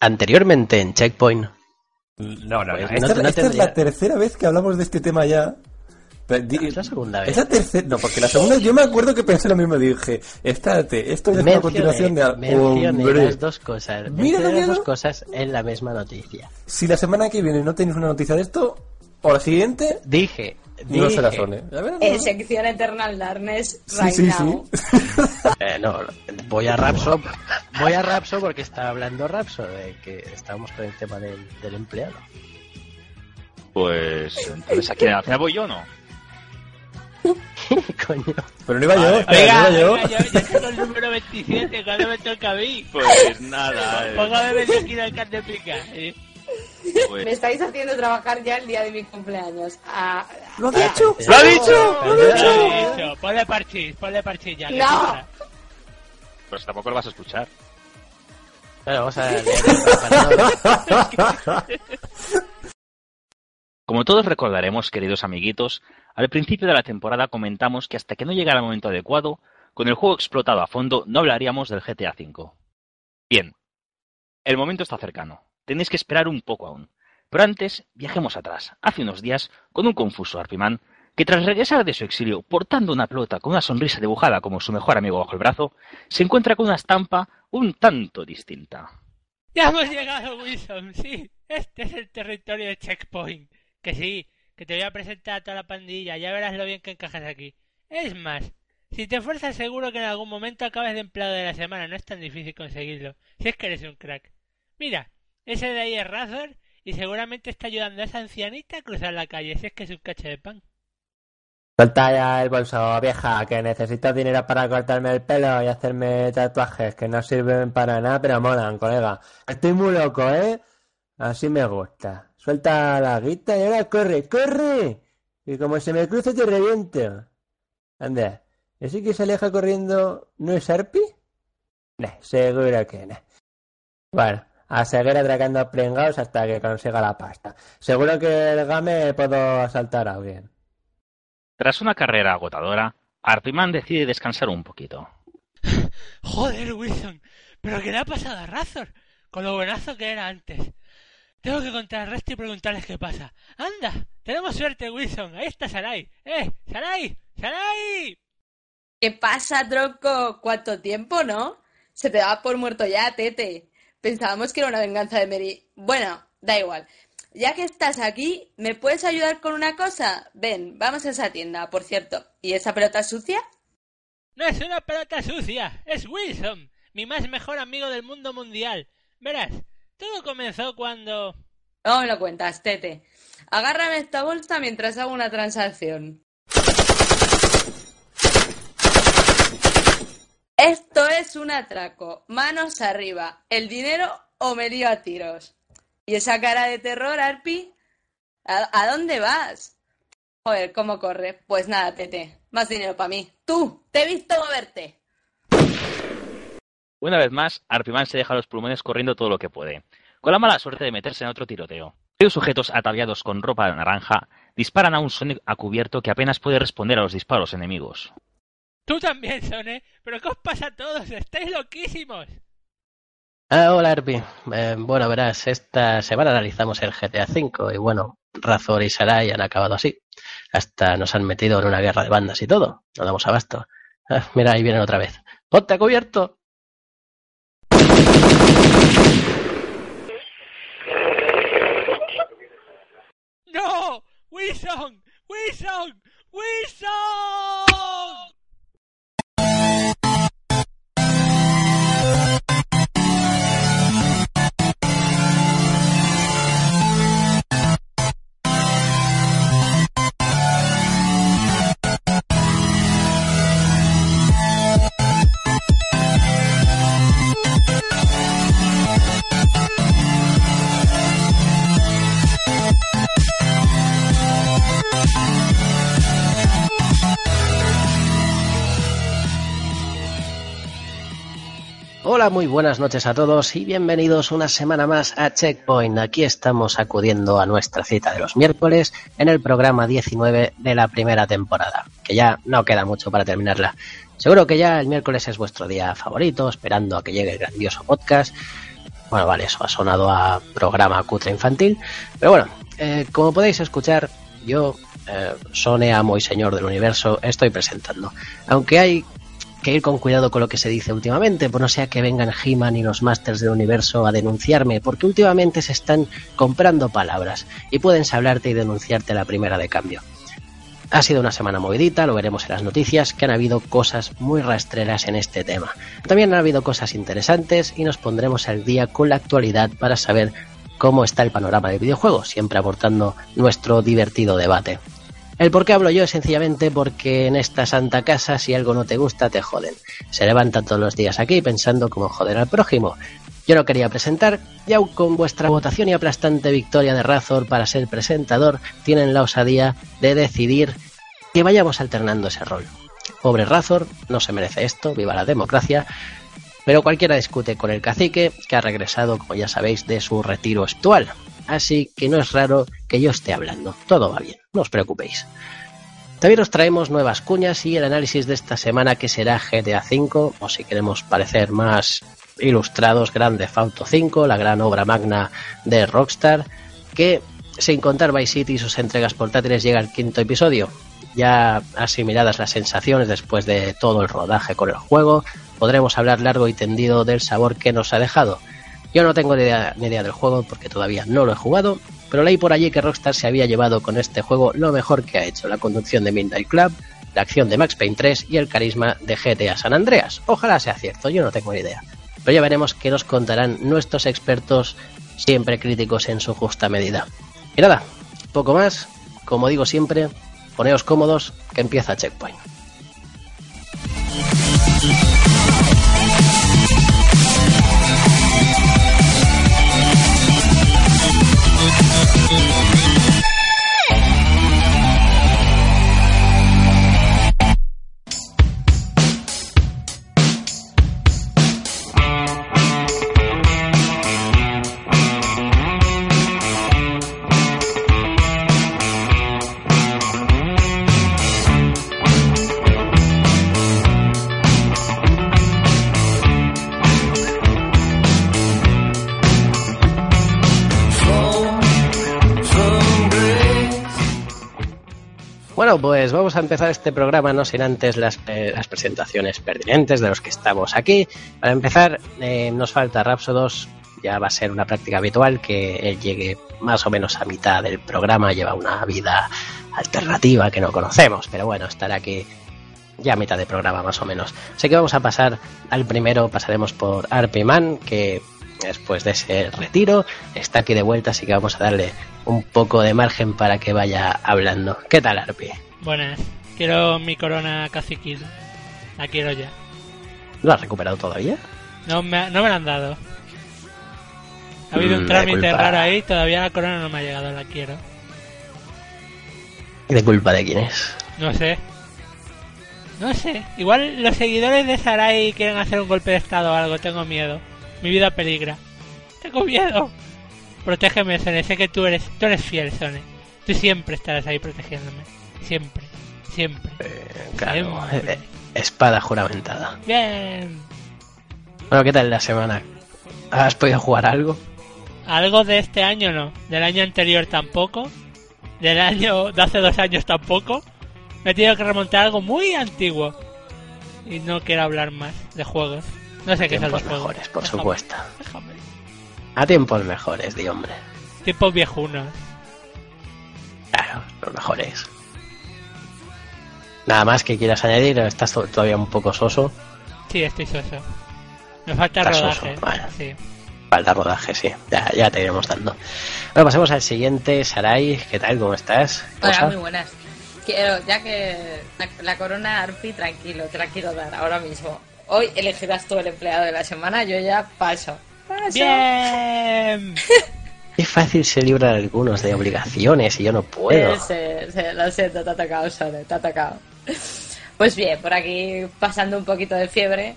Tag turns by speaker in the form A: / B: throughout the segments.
A: Anteriormente en Checkpoint.
B: No, no,
A: Pues
B: no.
A: no
B: Esta,
A: te- no
B: esta es
A: tendría-
B: la tercera vez que hablamos de este tema ya. Di-
A: Es la segunda vez.
B: Es la tercera. No, porque la segunda yo me acuerdo que pensé lo mismo. Dije, espérate, esto es una continuación de. Hombre.
A: las dos cosas.
B: Mira,
A: las dos cosas en la misma noticia.
B: Si la semana que viene no tenéis una noticia de esto, o la siguiente,
A: dije
B: no se la sone. A ver,
C: En sección Eternal Darkness
B: Sí,
C: right
B: sí,
C: now.
B: sí.
A: Eh, no, voy a Rapso, voy a Rapso porque está hablando Rapso de que estábamos con el tema del, del empleado.
D: Pues entonces aquí al final voy yo, ¿no?
A: Coño.
B: Pero no iba yo, espera, no iba yo.
E: oiga, yo, tengo el número 27, cuando me toca a mí.
D: Pues nada. eh,
E: Póngame 21 al can de pica.
C: Me estáis haciendo trabajar ya el día de mi cumpleaños. Ah,
B: ¿Lo ha dicho?
D: ¡Lo ha dicho!
E: Lo he dicho. Ponle parchís, ponle parchís ya.
C: No.
D: Pues tampoco lo vas a escuchar.
A: Vamos a.
D: Como todos recordaremos, queridos amiguitos, al principio de la temporada comentamos que hasta que no llegara el momento adecuado, con el juego explotado a fondo, no hablaríamos del GTA V. Bien, el momento está cercano. Tenéis que esperar un poco aún. Pero antes, viajemos atrás, hace unos días, con un confuso Arpiman, que tras regresar de su exilio portando una pelota con una sonrisa dibujada como su mejor amigo bajo el brazo, se encuentra con una estampa un tanto distinta.
E: Ya hemos llegado, Wilson, sí. Este es el territorio de Checkpoint. Que sí, que te voy a presentar a toda la pandilla, ya verás lo bien que encajas aquí. Es más, si te esfuerzas seguro que en algún momento acabes de empleado de la semana, no es tan difícil conseguirlo, si es que eres un crack. Mira, ese de ahí es Razor y seguramente está ayudando a esa ancianita a cruzar la calle, si es que es un cacho de pan.
F: Suelta ya el bolso, vieja, que necesito dinero para cortarme el pelo y hacerme tatuajes que no sirven para nada, pero molan, colega. Estoy muy loco, ¿eh? Así me gusta. Suelta la guita y ahora corre, corre. Y como se me cruce te reviento. Anda, ¿ese que se aleja corriendo no es Arpi? Nah, seguro que no. Bueno, a seguir atracando pringados hasta que consiga la pasta. Seguro que el game puedo asaltar a alguien.
D: Tras una carrera agotadora, Arpiman decide descansar un poquito.
E: Joder, Wilson, pero ¿qué le ha pasado a Razor? Con lo buenazo que era antes. Tengo que contar al resto y preguntarles qué pasa. ¡Anda! Tenemos suerte, Wilson. Ahí está Sarai. ¡Eh! ¡Sarai! ¡Sarai!
C: ¿Qué pasa, tronco? ¿Cuánto tiempo, no? Se te da por muerto ya, Tete. Pensábamos que era una venganza de Mary. Bueno, da igual. Ya que estás aquí, ¿me puedes ayudar con una cosa? Ven, vamos a esa tienda, por cierto. ¿Y esa pelota sucia?
E: No es una pelota sucia, es Wilson, mi más mejor amigo del mundo mundial. Verás, todo comenzó cuando...
C: No me lo cuentas, Tete. Agárrame esta bolsa mientras hago una transacción. Esto es un atraco. Manos arriba. El dinero o me lío a tiros. ¿Y esa cara de terror, Arpi? ¿A, dónde vas? Joder, ¿cómo corre? Pues nada, Tete. Más dinero para mí. Tú, te he visto moverte.
D: Una vez más, Arpiman se deja los pulmones corriendo todo lo que puede, con la mala suerte de meterse en otro tiroteo. Varios sujetos ataviados con ropa naranja disparan a un Sonic a cubierto que apenas puede responder a los disparos enemigos.
E: Tú también, Sone. ¿Pero qué os pasa a todos? ¡Estáis loquísimos!
A: Ah, hola, Arpi. Eh, bueno, verás, esta semana analizamos el GTA V y bueno, Razor y Sarai han acabado así. Hasta nos han metido en una guerra de bandas y todo. No damos abasto. Ah, mira, ahí vienen otra vez. ¡Ponte a cubierto!
E: ¡No! ¡Wilson! ¡Wilson! ¡Wilson!
A: Muy buenas noches a todos y bienvenidos una semana más a Checkpoint. Aquí estamos acudiendo a nuestra cita de los miércoles en el programa 19 de la primera temporada, que ya no queda mucho para terminarla. Seguro que ya el miércoles es vuestro día favorito, esperando a que llegue el grandioso podcast. Bueno, vale, eso ha sonado a programa cutre infantil. Pero bueno, eh, como podéis escuchar, yo, eh, y señor del universo, estoy presentando. Aunque hay que ir con cuidado con lo que se dice últimamente, por no sea que vengan He-Man y los Masters del Universo a denunciarme, porque últimamente se están comprando palabras y pueden hablarte y denunciarte la primera de cambio. Ha sido una semana movidita, lo veremos en las noticias, que han habido cosas muy rastreras en este tema. También han habido cosas interesantes y nos pondremos al día con la actualidad para saber cómo está el panorama del videojuego, siempre aportando nuestro divertido debate. El por qué hablo yo es sencillamente porque en esta santa casa si algo no te gusta te joden. Se levantan todos los días aquí pensando cómo joder al prójimo. Yo no quería presentar, y aun con vuestra votación y aplastante victoria de Razor para ser presentador, tienen la osadía de decidir que vayamos alternando ese rol. Pobre Razor, no se merece esto, viva la democracia, pero cualquiera discute con el cacique, que ha regresado, como ya sabéis, de su retiro espiritual. Así que no es raro que yo esté hablando. Todo va bien, no os preocupéis. También os traemos nuevas cuñas y el análisis de esta semana que será GTA V, o si queremos parecer más ilustrados, Grande Auto 5, la gran obra magna de Rockstar, que sin contar Vice City y sus entregas portátiles llega el quinto episodio. Ya asimiladas las sensaciones después de todo el rodaje con el juego, podremos hablar largo y tendido del sabor que nos ha dejado. Yo no tengo ni idea del juego porque todavía no lo he jugado, pero leí por allí que Rockstar se había llevado con este juego lo mejor que ha hecho, la conducción de Midnight Club, la acción de Max Payne 3 y el carisma de GTA San Andreas. Ojalá sea cierto, yo no tengo ni idea. Pero ya veremos qué nos contarán nuestros expertos, siempre críticos en su justa medida. Y nada, poco más, como digo siempre, poneos cómodos, que empieza Checkpoint. Empezar este programa no sin antes las, eh, las presentaciones pertinentes de los que estamos aquí. Para empezar, eh, nos falta Rapsodos. Ya va a ser una práctica habitual que él llegue más o menos a mitad del programa. Lleva una vida alternativa que no conocemos, pero bueno, estará aquí ya a mitad de programa más o menos. Así que vamos a pasar al primero, pasaremos por Arpiman, que después de ese retiro está aquí de vuelta, así que vamos a darle un poco de margen para que vaya hablando. ¿Qué tal, Arpi?
E: Buenas. Quiero mi corona caciquil. La quiero ya.
A: ¿Lo has recuperado todavía?
E: No me, no me la han dado. Ha habido
A: Mm,
E: un
A: de
E: trámite raro ahí, todavía la corona no me ha llegado, la quiero.
A: ¿Y de culpa de quién es?
E: No sé. No sé. Igual los seguidores de Sarai quieren hacer un golpe de estado o algo, tengo miedo. Mi vida peligra. Tengo miedo. Protégeme, Sone, sé que tú eres, tú eres fiel, Sone. Tú siempre estarás ahí protegiéndome. Siempre. Siempre.
A: Claro,
E: Siempre.
A: eh, espada juramentada.
E: Bien.
A: Bueno, ¿qué tal la semana? ¿Has podido jugar algo?
E: Algo de este año no. Del año anterior tampoco. Del año de hace dos años tampoco. Me he tenido que remontar a algo muy antiguo. Y no quiero hablar más de juegos. No sé qué son los juegos.
A: mejores, por
E: Déjame,
A: supuesto.
E: déjame.
A: A tiempos mejores, di hombre.
E: Tiempos viejunos.
A: Claro, los mejores. Nada más que quieras añadir, estás to- todavía un poco soso.
E: Sí, estoy soso. Me falta
A: Estás
E: rodaje.
A: soso, vale.
E: Sí.
A: Falta rodaje, sí. Ya, ya te iremos dando. Bueno, pasemos al siguiente. Sarai, ¿qué tal? ¿Cómo estás?
B: Hola,
A: ¿Cosa?
B: muy buenas. Quiero, ya que la, la corona Arpi, tranquilo, te la quiero dar ahora mismo. Hoy elegirás tú el empleado de la semana, yo ya paso. Paso.
E: Bien.
A: Qué fácil se libran algunos de obligaciones y yo no puedo.
B: Sí, sí, sí, lo siento, te ha tocado, Sone, te ha tocado. Pues bien, por aquí pasando un poquito de fiebre,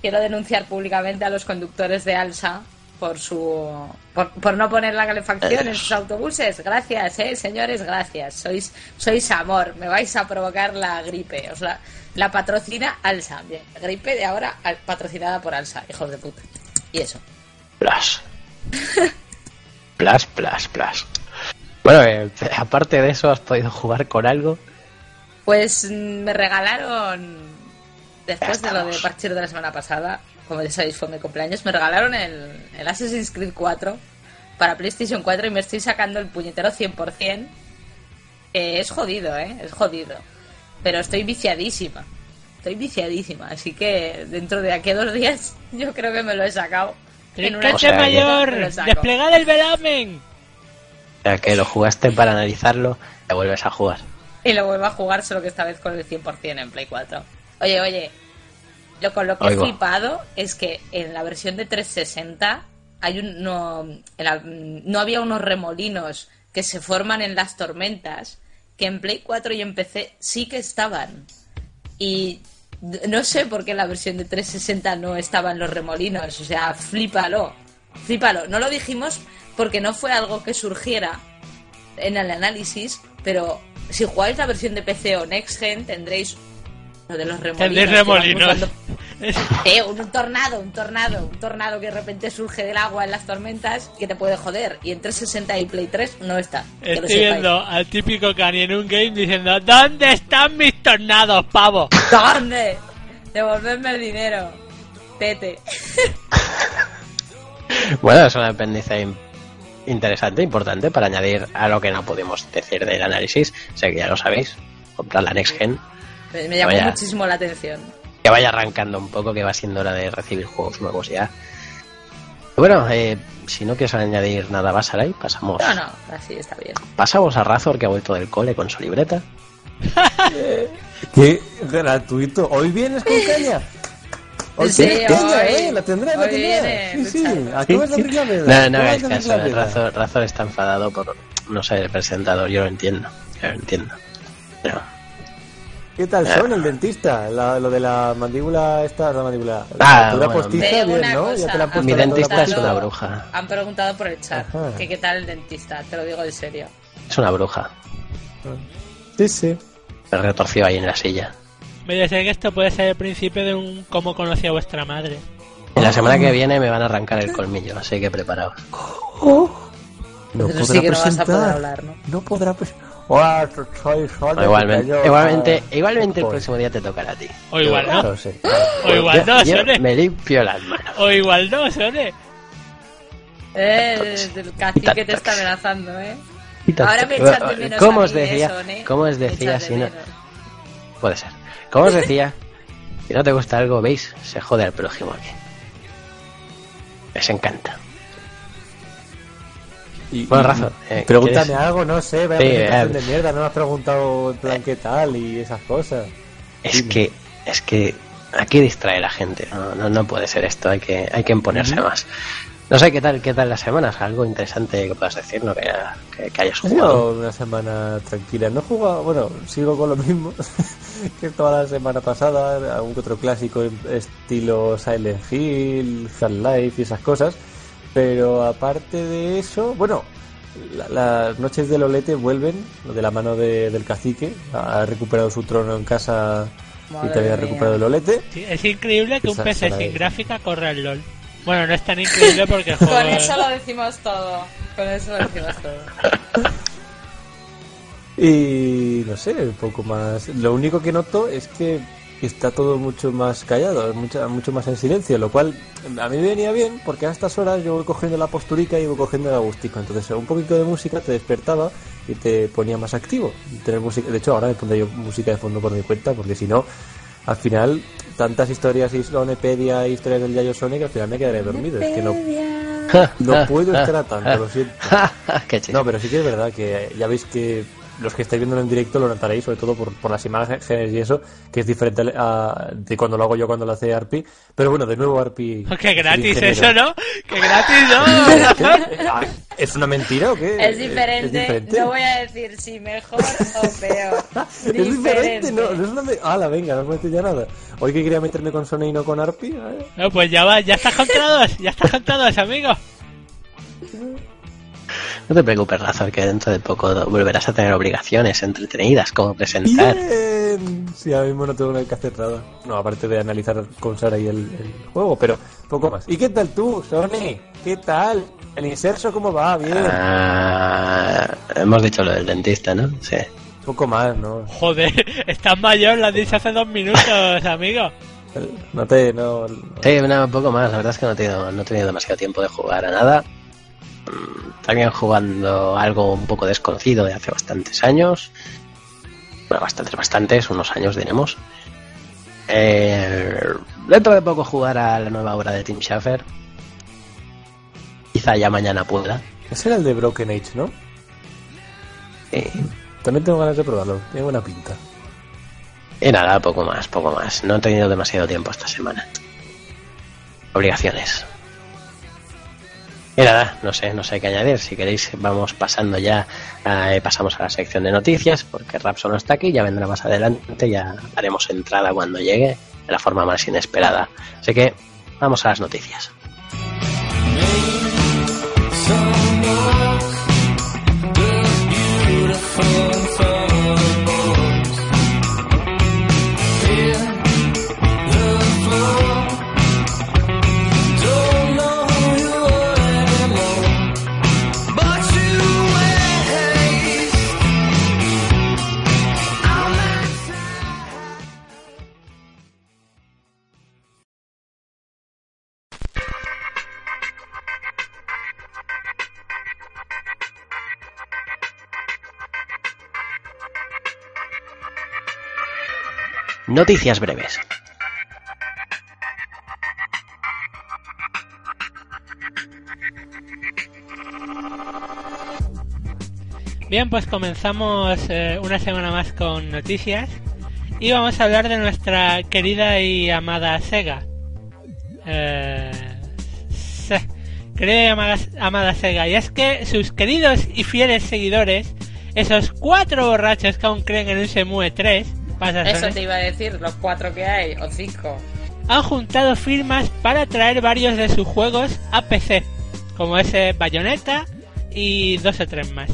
B: quiero denunciar públicamente a los conductores de Alsa por su por, no poner la calefacción en sus autobuses. Gracias, eh, señores, gracias. Sois sois amor, me vais a provocar la gripe. O la patrocina Alsa. Bien, gripe de ahora patrocinada por Alsa, hijos de puta. Y eso.
A: Plus. Plus, plus, plus. Bueno, eh, aparte de eso, ¿has podido jugar con algo?
B: Pues mm, me regalaron, después de lo de partir de la semana pasada, como ya sabéis fue mi cumpleaños, me regalaron el, el Assassin's Creed 4 para PlayStation 4 y me estoy sacando el puñetero 100%. que es jodido, ¿eh? Es jodido. Pero estoy viciadísima. Estoy viciadísima. Así que dentro de aquí a dos días yo creo que me lo he sacado. En una
E: ¡Trincante
A: O sea que-
E: mayor! ¡Desplegad el velamen!
A: O sea, que lo jugaste para analizarlo, te vuelves a jugar.
B: Y lo vuelvo a jugar, solo que esta vez con el 100% en Play 4. Oye, oye, lo con lo que
A: Oigo.
B: he flipado es que en la versión de 360 hay un, no, en la- no había unos remolinos que se forman en las tormentas que en Play 4 y en PC sí que estaban. Y no sé por qué en la versión de 360 no estaban los remolinos. O sea, flípalo. Flípalo. No lo dijimos porque no fue algo que surgiera en el análisis, pero si jugáis la versión de PC o Next Gen tendréis lo de los remolinos.
E: Tendréis remolinos.
B: Eh, un, tornado, un tornado, un tornado que de repente surge del agua en las tormentas que te puede joder. Y en 360 y Play 3 no está.
E: Estoy viendo al típico Cani en un game diciendo ¿Dónde están mis tornados, pavo?
B: ¿Dónde? Devolverme el dinero. Tete.
A: Bueno, es un apéndice in- interesante, importante para añadir a lo que no pudimos decir del análisis. Sé que ya lo sabéis. Comprar la Next Gen.
B: Me me llamó
A: Vaya.
B: muchísimo la atención.
A: Que vaya arrancando un poco, que va siendo hora de recibir juegos nuevos ya. Bueno, eh, si no quieres añadir nada más, Sarai, pasamos,
B: No, no, así está bien.
A: pasamos a Razor, que ha vuelto del cole con su libreta.
F: ¿Qué gratuito? ¿Hoy vienes con caña? Hoy
B: Sí,
F: ¿eh? La tendrás, la
B: viene
F: Sí, sí. Acabas de veda.
A: No, no hagáis caso. Razor, Razor está enfadado por no ser el presentador, yo lo entiendo. Yo lo entiendo. Pero,
F: ¿Qué tal son el dentista? La- lo de la mandíbula esta, la mandíbula.
A: Ah,
F: la altura
A: bueno,
F: postiza, bien, ¿no?
B: cosa,
F: ya te la han
B: han
F: puesto
A: mi dentista es una bruja.
B: Han preguntado por el chat
F: Ajá.
B: que qué tal el dentista, te lo digo en serio.
A: Es una bruja.
F: Sí, sí.
A: Me retorció ahí en la silla.
E: Me sé que esto puede ser el principio de un cómo conocí a vuestra madre.
A: Y la semana que viene me van a arrancar el colmillo, así que preparaos.
F: No
B: Eso
F: podrá
B: sí que no vas a
F: presentar.
B: poder hablar, ¿no?
F: No podrá presentar. Hola, soy Sol.
A: Igualmente,
F: Yo-
A: igualmente,
F: ah,
A: igualmente el próximo día te tocará a ti.
E: O igual no.
F: Sí.
E: O igual no, Sone.
A: me limpio las manos.
E: O igual no, Sone.
B: Eh, el cacique te está amenazando, ¿eh? Ahora me echan de menos
A: ¿Cómo
B: a
A: os decía?
B: eso, ¿eh?
A: ¿Cómo os decía si no? Puede ser. ¿Cómo os decía? Si no te gusta algo, veis, se jode al prójimo aquí. Les encanta.
F: Y-
A: Bueno, Rafa, eh,
F: Pregúntame
A: ¿quieres?
F: algo, no sé, vaya
A: Sí, eh.
F: de mierda, no me has preguntado en plan qué tal y esas cosas.
A: Es
F: Dime.
A: que, es que aquí distrae la gente. No, no, no puede ser esto. Hay que, hay que imponerse más. No sé qué tal, qué tal las semanas. Algo interesante que puedas decir, ¿no? Que, que, que hayas
F: Ha
A: jugado.
F: sido una semana tranquila. No he jugado, bueno, sigo con lo mismo que toda la semana pasada. Algún que otro clásico en estilo Silent Hill, Half-Life y esas cosas. Pero aparte de eso, bueno, la- las noches del Olete vuelven de la mano de- del cacique. Ha recuperado su trono en casa y también ha recuperado el Olete.
E: Sí, es increíble que un PC sin gráfica corra el LOL. Bueno, no es tan increíble porque el juego...
B: Con eso lo decimos todo. Con eso lo decimos todo.
F: Y no sé, un poco más. Lo único que noto es que está todo mucho más callado, mucho, mucho más en silencio, lo cual a mí me venía bien porque a estas horas yo voy cogiendo la posturica y voy cogiendo el agustico. Entonces, un poquito de música te despertaba y te ponía más activo. Tener música, de hecho, ahora me pondré yo música de fondo por mi cuenta porque si no, al final, tantas historias y Sonepedia e historias del Yayo Sonic, al final me quedaré dormido. Es que no, no puedo estar a tanto, lo siento. No, pero sí que es verdad que ya veis que los que estáis viendo en directo lo notaréis, sobre todo por, por las imágenes y eso, que es diferente a, de cuando lo hago yo cuando lo hace Arpi. Pero bueno, de nuevo Arpi.
E: ¡Qué gratis eso. ¿no? ¡Qué gratis, no!
F: Ah, ¿Es una mentira o qué?
B: Es diferente, no voy a decir si mejor o peor.
F: Es diferente, no, no es una me- Ala, venga, no me meto ya nada. Hoy que quería meterme con Sony y no con Arpi. eh.
E: No, pues ya va, ya estás contra dos, ya estás contra dos, amigo.
A: No te preocupes, Razor, que dentro de poco volverás a tener obligaciones entretenidas como presentar.
F: Bien. Sí, ahora mismo no tengo nada que hacer nada. No, aparte de analizar con Sara y el, el juego, pero poco más. ¿Y qué tal tú, Sony? ¿Qué tal? ¿El inserso cómo va? Bien.
A: Ah, hemos dicho lo del dentista, ¿no? Sí.
F: Poco más, ¿no?
E: Joder, estás mayor, lo has dicho hace dos minutos, amigo.
F: No te... No,
A: Sí, no, un poco más. La verdad es que no he tenido, no he tenido demasiado tiempo de jugar a nada. También jugando algo un poco desconocido de hace bastantes años. Bueno, bastantes, bastantes, unos años diremos. Eh, dentro de poco jugar a la nueva obra de Tim Schafer. Quizá ya mañana pueda.
F: Ese era el de Broken Age, ¿no? También tengo ganas de probarlo. Tiene buena pinta.
A: y nada, poco más, poco más. No he tenido demasiado tiempo esta semana. Obligaciones. Y nada, no sé, no sé qué añadir. Si queréis, vamos pasando ya, eh, pasamos a la sección de noticias, porque Rapso no está aquí, ya vendrá más adelante, ya haremos entrada cuando llegue, de la forma más inesperada. Así que, vamos a las noticias. Noticias breves.
E: Bien, pues comenzamos eh, una semana más con noticias y vamos a hablar de nuestra querida y amada Sega. Eh, querida y amada, amada Sega, y es que sus queridos y fieles seguidores, esos cuatro borrachos que aún creen en un Semue 3,
B: Eso te iba a decir, los cuatro que hay, o cinco.
E: han juntado firmas para traer varios de sus juegos a PC, como ese Bayonetta y dos o tres más.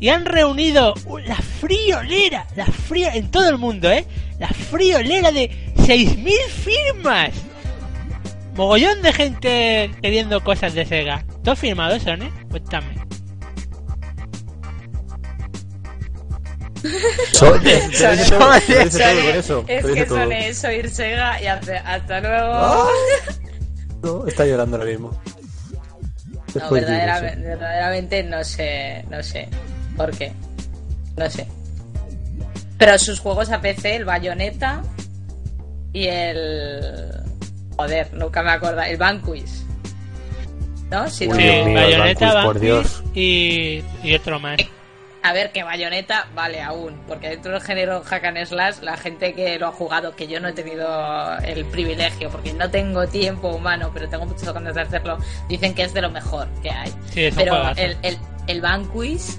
E: Y han reunido la friolera, la frío en todo el mundo, ¿eh? La friolera de 6.000 firmas. Mogollón de gente queriendo cosas de Sega. ¿Todos firmados son, eh? Cuéntame.
F: Eso,
B: es que son eso, ir Sega y hace- hasta luego.
F: Ah, no, está llorando ahora mismo.
B: No, verdaderamente, verdaderamente no sé, no sé. ¿Por qué? No sé. Pero sus juegos a PC, el Bayonetta y el... Joder, nunca me acuerdo. El Vanquish. ¿No? Si no-
E: Sí, Bayonetta,
F: Vanquish, por
E: Vanquish
F: Dios.
E: y, y otro más.
B: A ver, que Bayonetta vale aún, porque dentro del género hack and slash, la gente que lo ha jugado, que yo no he tenido el privilegio, porque no tengo tiempo humano, pero tengo muchas ganas de hacerlo, dicen que es de lo mejor que hay.
E: Sí, es un
B: pero el, el, el Vanquish...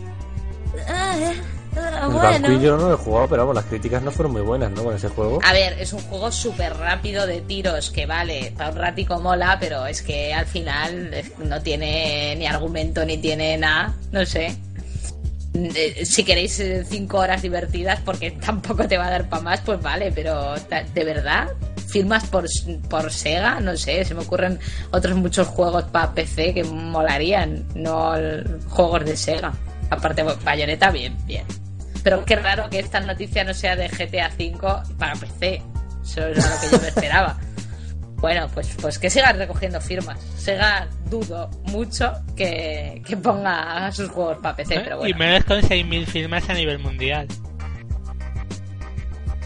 B: ah,
F: El
B: bueno.
F: Vanquish yo no lo he jugado, pero vamos, las críticas no fueron muy buenas, ¿no? Con ese juego.
B: A ver, es un juego súper rápido de tiros que vale, para un ratico mola, pero es que al final eh, no tiene ni argumento ni tiene nada, no sé. Si queréis eh, cinco horas divertidas, porque tampoco te va a dar para más, pues vale, pero de verdad, firmas por, por Sega, no sé, se me ocurren otros muchos juegos para PC que molarían, no juegos de Sega. Aparte, Bayonetta, bien, bien. Pero qué raro que esta noticia no sea de GTA V para PC. Eso es lo que yo me esperaba. Bueno, pues, pues que sigan recogiendo firmas. Sega dudo mucho que, que ponga sus juegos para PC, pero
E: Y
B: bueno.
E: menos con 6.000 firmas a nivel mundial.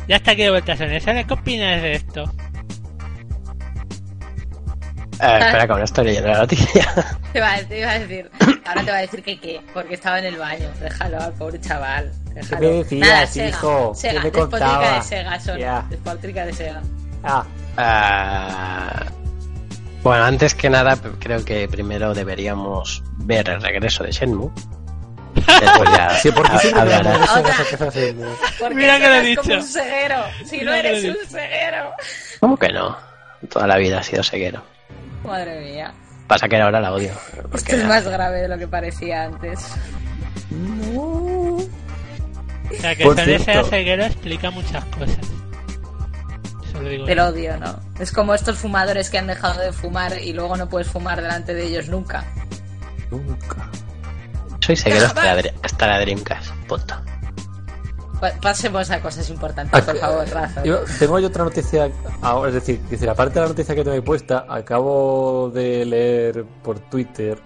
E: Ya está aquí de vuelta Sony. Sony, ¿Qué opinas de esto?
A: Eh, espera, que ahora estoy leyendo la noticia.
B: Te iba, a- te iba a decir, ahora te va a decir que qué, porque estaba en el baño. Déjalo al pobre chaval. Déjalo.
F: ¿Qué me decías,
B: Nada, Sega,
F: hijo?
B: Sega,
F: ¿Qué me
B: despotrica de Sega, son.
F: Ya.
B: Despotrica de Sega.
F: Ah,
A: Ah, bueno, antes que nada, creo que primero deberíamos ver el regreso de Shenmue. Después ya
F: sí, porque en-
B: Porque
E: Mira que lo he
B: es como
E: dicho.
B: un ceguero. Si
E: Mira
B: no
E: he
B: eres un
E: dicho.
B: ceguero.
A: ¿Cómo que no? Toda la vida ha sido ceguero.
B: Madre mía.
A: Pasa que ahora la odio. porque
B: Esto es más grave de lo que parecía antes.
E: O sea, que sea ceguero explica muchas cosas. Digo.
B: Del odio, ¿no? Es como estos fumadores que han dejado de fumar y luego no puedes fumar delante de ellos nunca.
F: Nunca.
A: Soy seguidor hasta la, hasta la Dreamcast. Punto.
B: Pa- Pasemos a cosas importantes, por
F: Ac-
B: favor, Rafa.
F: Yo tengo yo otra noticia ahora, es decir, decir, aparte de la noticia que tengo ahí puesta, acabo de leer por Twitter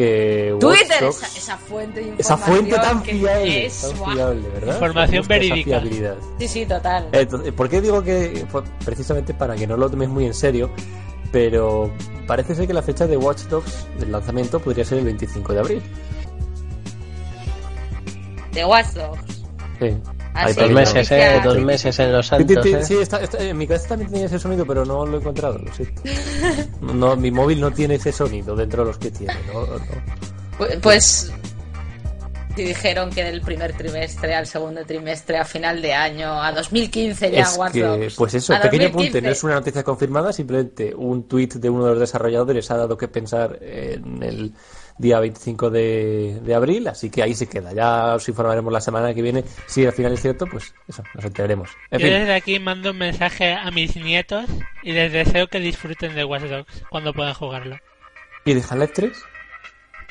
F: que
B: Twitter,
F: Dogs-
B: esa, esa fuente de
F: esa fuente tan
B: información
F: fiable,
B: es,
F: tan
B: guau.
F: fiable, ¿verdad?
E: Información verídica.
B: Sí, sí, total.
F: Entonces, ¿Por qué digo que precisamente para que no lo tomes muy en serio? Pero parece ser que la fecha de Watch Dogs del lanzamiento podría ser el 25 de abril.
B: De Watch Dogs.
F: Sí.
B: Sí,
A: Dos meses, eh, dos meses en los santos,
F: sí,
A: eh.
F: en mi cabeza también tenía ese sonido, pero no lo he encontrado, lo siento. No, mi móvil no tiene ese sonido dentro de los que tiene.
B: Pues dijeron que del primer trimestre al segundo trimestre a final de año, a 2015 ya
F: Es que, pues eso,
B: A
F: pequeño
B: 2015.
F: apunte, no es una noticia confirmada, simplemente un tuit de uno de los desarrolladores ha dado que pensar en el día 25 de, de abril, así que ahí se queda. Ya os informaremos la semana que viene. Si al final es cierto, pues eso, nos enteraremos. En
E: Yo
F: fin,
E: desde aquí mando un mensaje a mis nietos y les deseo que disfruten de Watch Dogs cuando puedan jugarlo.
F: ¿y de Half-Life 3?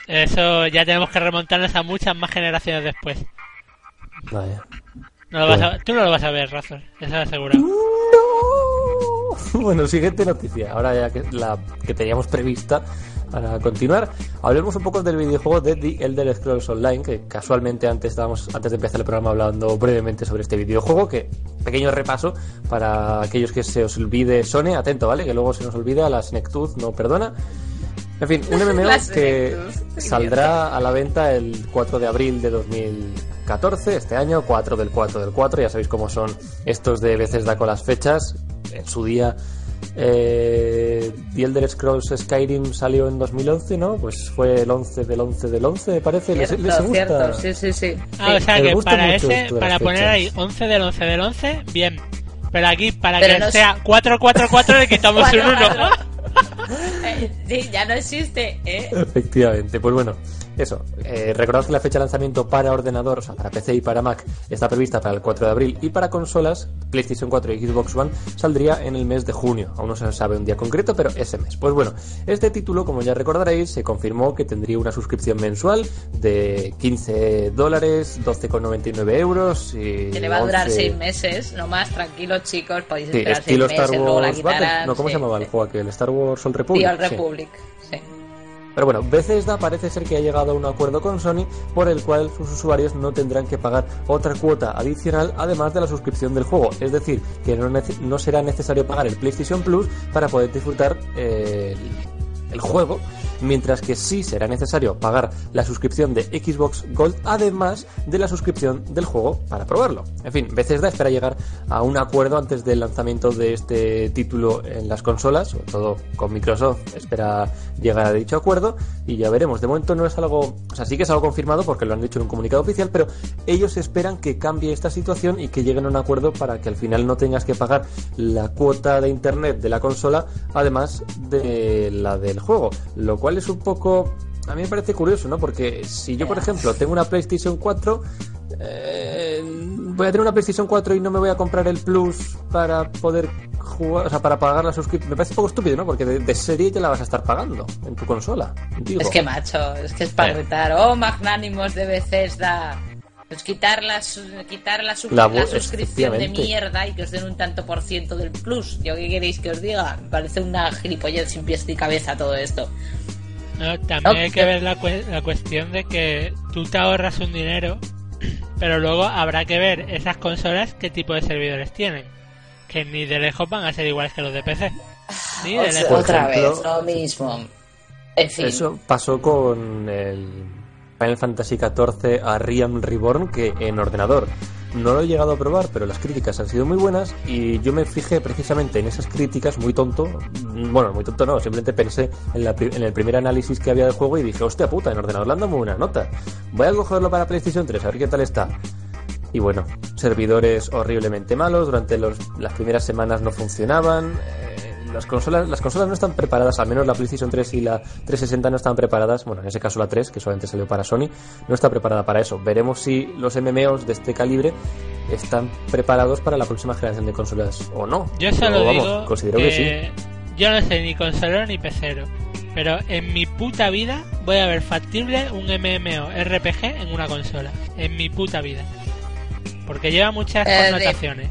E: Eso ya tenemos que remontarnos a muchas más generaciones después.
F: Vaya.
E: No lo vas a- tú no lo vas a ver, Razor, eso lo aseguro.
F: Bueno, siguiente noticia. Ahora ya que la que teníamos prevista para continuar, hablemos un poco del videojuego de The Elder Scrolls Online, que casualmente antes estábamos antes de empezar el programa hablando brevemente sobre este videojuego, que pequeño repaso para aquellos que se os olvide Sony, atento, ¿vale? Que luego se nos olvida, la Senectud no perdona. En fin, un MMO que saldrá a la venta el 4 de abril de 2014, este año, 4 del 4 del 4, ya sabéis cómo son estos de Bethesda con las fechas. En su día, eh, The Elder Scrolls Skyrim salió en 2011, ¿no? Pues fue el 11 del 11 del 11, me parece. ¿Les,
B: Cierto,
F: les gusta?
B: cierto, sí, sí, sí.
E: Ah, o sea que para ese, para poner
F: fechas.
E: ahí 11 del 11 del 11, bien. Pero aquí, para
B: Pero
E: que
B: no
E: sea 444 le quitamos un
B: Cuatro,
E: 1.
B: cuatro. Eh, sí, ya no existe, ¿eh?
F: Efectivamente, pues bueno, eso. Eh, recordad que la fecha de lanzamiento para ordenador, o sea, para PC y para Mac, está prevista para el 4 de abril y para consolas, PlayStation 4 y Xbox One, saldría en el mes de junio. Aún no se sabe un día concreto, pero ese mes. Pues bueno, este título, como ya recordaréis, se confirmó que tendría una suscripción mensual de 15 dólares, 12,99 euros y.
B: Que le va a durar
F: 11
B: seis meses, no más, tranquilos chicos, podéis
F: Sí,
B: esperar
F: estilo
B: seis
F: Star
B: meses, luego la
F: Wars Battle. No, ¿cómo
B: sí,
F: se llamaba el juego aquel? Star Wars Old Republic.
B: Sí, Old
F: Sí.
B: Republic, sí.
F: Pero bueno, Bethesda parece ser que ha llegado a un acuerdo con Sony por el cual sus usuarios no tendrán que pagar otra cuota adicional además de la suscripción del juego. Es decir, que no, será necesario pagar el PlayStation Plus para poder disfrutar eh, el, juego, mientras que sí será necesario pagar la suscripción de Xbox Gold además de la suscripción del juego para probarlo. En fin, Bethesda espera llegar a un acuerdo antes del lanzamiento de este título en las consolas, sobre todo con Microsoft espera llegar a dicho acuerdo y ya veremos. De momento no es algo, o sea, sí que es algo confirmado porque lo han dicho en un comunicado oficial, pero ellos esperan que cambie esta situación y que lleguen a un acuerdo para que al final no tengas que pagar la cuota de internet de la consola además de la del juego, lo cual es un poco a mí me parece curioso, ¿no? Porque si yo, por ejemplo, tengo una PlayStation 4, eh, voy a tener una PlayStation 4 y no me voy a comprar el Plus para poder jugar, o sea, para pagar la suscripción. Me parece un poco estúpido, ¿no? Porque de, de serie te la vas a estar pagando en tu consola. Digo.
B: Es que macho, es que es para
F: Eh.
B: retar. Oh, magnánimos de Bethesda. Pues quitar la, su- quitar la, suscripción de mierda y que os den un tanto por ciento del plus. ¿Yo qué queréis que os diga? Me parece una gilipollez sin pies ni cabeza todo esto.
E: No, también
B: No,
E: hay que ver la, cue- la cuestión de que tú te ahorras un dinero, pero luego habrá que ver esas consolas qué tipo de servidores tienen. Que ni de lejos van a ser iguales que los de PC. Ni de
B: O sea,
E: lejos.
B: Otra
F: ejemplo,
B: vez, lo mismo. En fin.
F: Eso pasó con el Final Fantasy XIV a Realm Reborn, que en ordenador no lo he llegado a probar, pero las críticas han sido muy buenas y yo me fijé precisamente en esas críticas, muy tonto, mm, bueno, muy tonto no, simplemente pensé en, la el primer análisis que había del juego y dije, hostia puta, en ordenador le muy buena nota. Voy a cogerlo para PlayStation 3, a ver qué tal está. Y bueno, servidores horriblemente malos, durante los- las primeras semanas no funcionaban. eh, las consolas, las consolas no están preparadas, al menos la PlayStation 3 y la 360 no están preparadas, bueno, en ese caso la 3, que solamente salió para Sony, no está preparada para eso. Veremos si los MMOs de este calibre están preparados para la próxima generación de consolas o no.
E: Yo solo
F: Pero, vamos,
E: digo
F: considero
E: que,
F: que sí.
E: yo no sé ni consolero ni pecero, pero en mi puta vida voy a ver factible un MMO RPG en una consola. En mi puta vida. Porque lleva muchas
B: Eh, de-
E: connotaciones.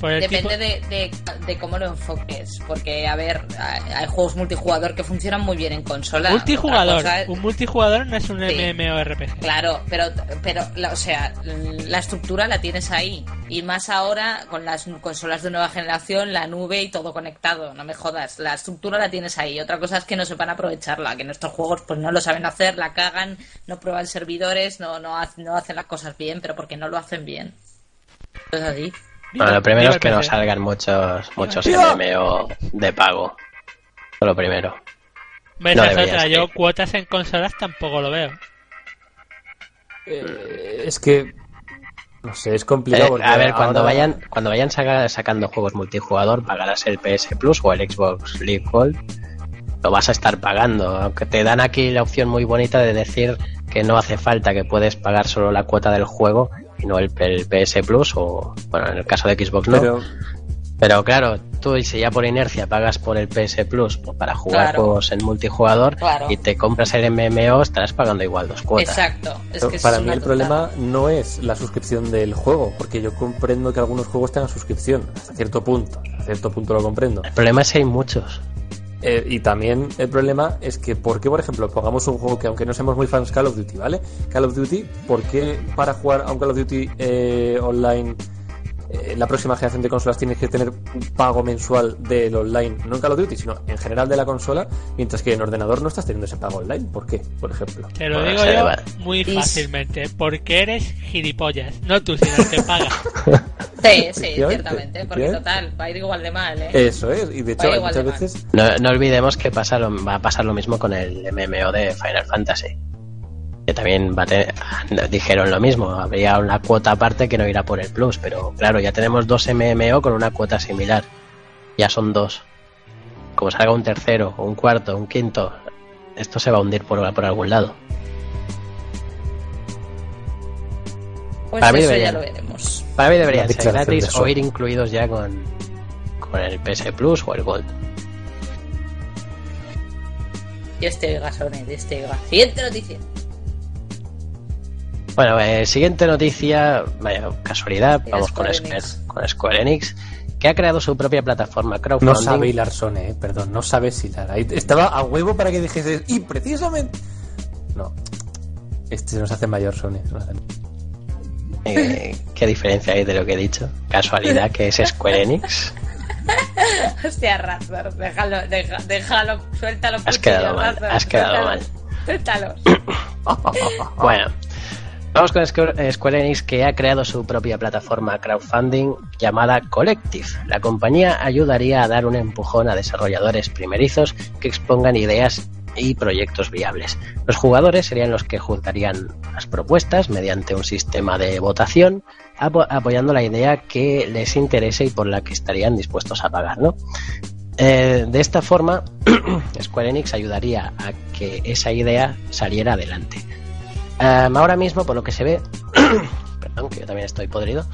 B: Depende
E: tipo-
B: de, de- de cómo lo enfoques. Porque, a ver, hay, juegos multijugador que funcionan muy bien en consola.
E: multijugador.
B: Cosa
E: Un multijugador no es un
B: Sí.
E: MMORPG.
B: Claro, pero, pero la- o sea, la estructura la tienes ahí. Y más ahora con las consolas de nueva generación, la nube y todo conectado. No me jodas, la estructura la tienes ahí. Otra cosa es que no sepan aprovecharla, que nuestros juegos pues no lo saben hacer, la cagan, no prueban servidores, no, no, no hacen las cosas bien, pero porque no lo hacen bien. Es así.
A: Bueno, lo primero es que no salgan muchos, muchos. MMO de pago. Eso lo primero.
E: Ves,
A: No
E: otra. Yo cuotas en consolas tampoco lo veo.
F: Eh, es que. No sé, es complicado.
A: Eh,
F: porque
A: a ver, cuando
F: ahora-
A: vayan, cuando vayan saca- sacando juegos multijugador, pagarás el PS Plus o el Xbox Live Gold. Lo vas a estar pagando, aunque te dan aquí la opción muy bonita de decir que no hace falta, que puedes pagar solo la cuota del juego y no el, el PS Plus o, bueno, en el caso de Xbox no.
F: Pero,
A: Pero claro, tú y si ya por inercia pagas por el PS Plus pues, para jugar
B: Claro.
A: juegos en multijugador
B: Claro.
A: y te compras el MMO, estarás pagando igual dos cuotas.
B: Exacto. Es que
F: para
B: es
F: mí el problema no es la suscripción del juego, porque yo comprendo que algunos juegos tengan suscripción, hasta cierto punto. Hasta cierto punto lo comprendo.
A: El problema es que hay muchos.
F: Eh, y también el problema es que, ¿por qué, por ejemplo, pongamos un juego que, aunque no seamos muy fans, Call of Duty, ¿vale? Call of Duty, ¿por qué para jugar a un Call of Duty eh, online eh, la próxima generación de consolas tienes que tener un pago mensual del online? No en Call of Duty, sino en general de la consola, mientras que en ordenador no estás teniendo ese pago online. ¿Por qué, por ejemplo?
E: Te lo
A: Bueno,
E: digo yo
A: va.
E: muy
B: Y-
E: fácilmente. Porque eres gilipollas. No tú, sino el que paga.
B: Sí, sí, ciertamente. Porque total, va a ir igual de mal, ¿eh?
F: Eso es, y de hecho muchas veces...
A: No, no olvidemos que pasa lo- va a pasar lo mismo con el MMO de Final Fantasy. Que también va a tener- dijeron lo mismo, habría una cuota aparte que no irá por el Plus, pero claro, ya tenemos dos MMO con una cuota similar. Ya son dos. Como salga un tercero, un cuarto, un quinto, esto se va a hundir por, por algún lado.
B: Pues
A: Para mí
B: eso ya
A: deberían.
B: lo veremos.
A: Para mí deberían ser gratis o ir incluidos ya con, con el PS Plus o el Gold.
B: Dios te oiga, Sony, Dios te oiga. Siguiente noticia.
A: Bueno, eh, siguiente noticia, vaya casualidad, vamos con
B: Square
A: Square,
B: Enix.
A: con Square Enix, que ha creado su propia plataforma
F: No
A: crowdfunding.
F: sabe hilar Sone, eh, perdón, no sabe hilar. Estaba a huevo para que dijese, y precisamente... No, este se nos hace mayor Sone.
A: Eh, ¿Qué diferencia hay de lo que he dicho? Casualidad que es Square Enix.
B: Hostia, Razor, déjalo, deja- déjalo, suéltalo.
A: Has
B: cuchillo,
A: quedado mal,
B: Razor,
A: has quedado
B: suéltalo,
A: mal.
B: Suéltalo.
A: Bueno, vamos con Square Square Enix que ha creado su propia plataforma crowdfunding llamada Collective. La compañía ayudaría a dar un empujón a desarrolladores primerizos que expongan ideas y proyectos viables. Los jugadores serían los que juzgarían las propuestas mediante un sistema de votación, apo- apoyando la idea que les interese y por la que estarían dispuestos a pagar, ¿no? Eh, de esta forma, Square Enix ayudaría a que esa idea saliera adelante. Em, ahora mismo, por lo que se ve, perdón, que yo también estoy podrido.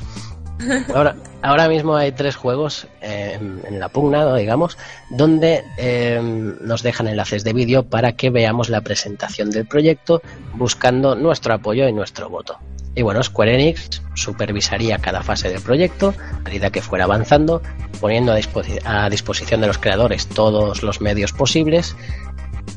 A: Ahora, ahora mismo hay tres juegos em, en la pugna, digamos, donde em, nos dejan enlaces de vídeo para que veamos la presentación del proyecto buscando nuestro apoyo y nuestro voto. Y bueno, Square Enix supervisaría cada fase del proyecto a medida que fuera avanzando, poniendo a, a disposición de los creadores todos los medios posibles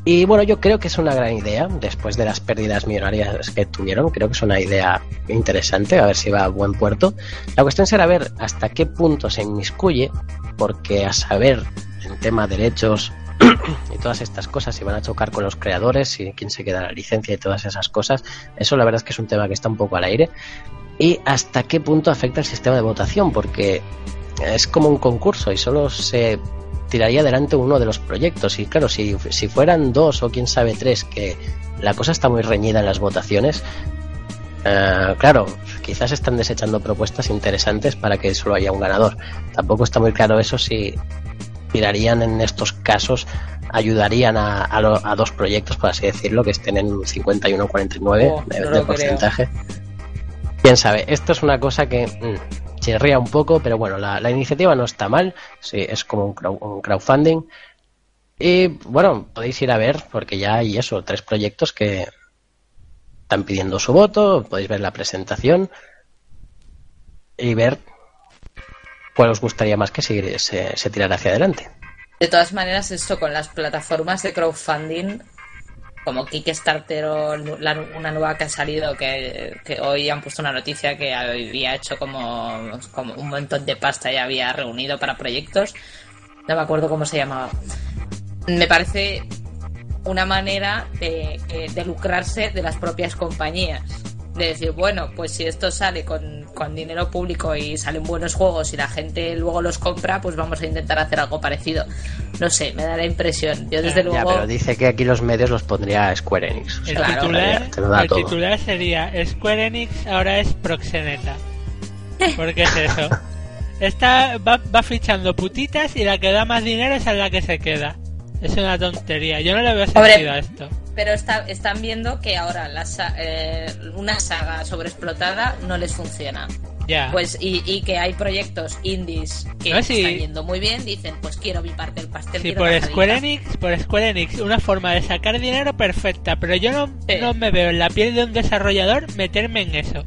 A: y bueno, yo creo que es una gran idea, después de las pérdidas millonarias que tuvieron, creo que es una idea interesante, a ver si va a buen puerto. La cuestión será ver hasta qué punto se inmiscuye, porque a saber en tema de derechos y todas estas cosas, si van a chocar con los creadores, y quién se queda la licencia y todas esas cosas, eso la verdad es que es un tema que está un poco al aire. Y hasta qué punto afecta el sistema de votación, porque es como un concurso y solo se tiraría adelante uno de los proyectos. Y claro, si, si fueran dos o quién sabe tres, que la cosa está muy reñida en las votaciones, eh, claro, quizás están desechando propuestas interesantes para que solo haya un ganador. Tampoco está muy claro eso si tirarían en estos casos, ayudarían a, a, lo- a dos proyectos, por así decirlo, que estén en un 51-49
B: Oh,
A: de,
B: no
A: de
B: creo.
A: porcentaje. Quién sabe, esto es una cosa que mm, chirría un poco, pero bueno, la, la iniciativa no está mal, sí, es como un, crowd- un crowdfunding. Y bueno, podéis ir a ver, porque ya hay eso, tres proyectos que están pidiendo su voto, podéis ver la presentación y ver cuál os gustaría más que se, se, se tirara hacia adelante.
B: De todas maneras, esto con las plataformas de crowdfunding, como Kickstarter o una nueva que ha salido, que, hoy han puesto una noticia que había hecho como, como un montón de pasta y había reunido para proyectos, no me acuerdo cómo se llamaba. Me parece una manera de, eh, de lucrarse de las propias compañías. De decir, bueno, pues si esto sale con, con dinero público y salen buenos juegos y la gente luego los compra, pues vamos a intentar hacer algo parecido. No sé, me da la impresión. Yo desde
A: Ya,
B: luego...
A: pero dice que aquí los medios los pondría Square Enix. O
E: El,
B: Claro,
E: titular,
A: te lo da
E: el
A: todo.
E: titular sería Square Enix ahora es proxeneta. ¿Por qué es eso? Esta va, va fichando putitas y la que da más dinero es a la que se queda. Es una tontería. Yo no le veo
B: Hombre.
E: sentido a esto.
B: Pero está- están viendo que ahora la eh, una saga sobreexplotada no les funciona.
E: Ya.
B: Pues y, y que hay proyectos indies que
E: No, sí.
B: están yendo muy bien, dicen, pues quiero mi parte del pastel.
E: Sí, por. Square Enix, por Square Enix, una forma de sacar dinero perfecta, pero yo no,
B: Sí.
E: no me veo en la piel de un desarrollador meterme en eso.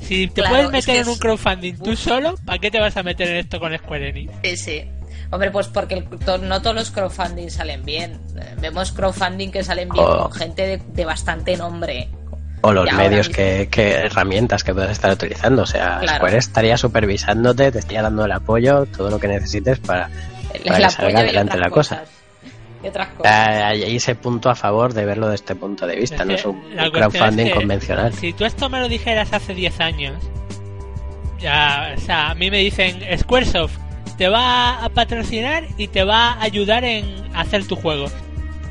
E: Si te
B: Claro,
E: puedes
B: es
E: meter en un
B: es-
E: crowdfunding tú solo, ¿para qué te vas a meter en esto con Square Enix?
B: Sí, sí. Hombre, pues porque el- to- no todos los crowdfunding salen bien. Eh, Vemos crowdfunding que salen bien
A: Oh.
B: con gente de, de bastante nombre.
A: O los medios que, que herramientas que puedes estar utilizando. O sea,
B: Claro.
A: Square estaría supervisándote, te estaría dando el apoyo, todo lo que necesites para, para
B: el
A: que salga adelante la cosa.
B: Y otras cosas.
A: Hay ese punto a favor de verlo desde este punto de vista,
E: Es
A: no es un, crowdfunding
E: es que
A: convencional.
E: Si tú esto me lo dijeras hace 10 años, ya, o sea, a mí me dicen Squaresoft te va a patrocinar y te va a ayudar en hacer tu juego.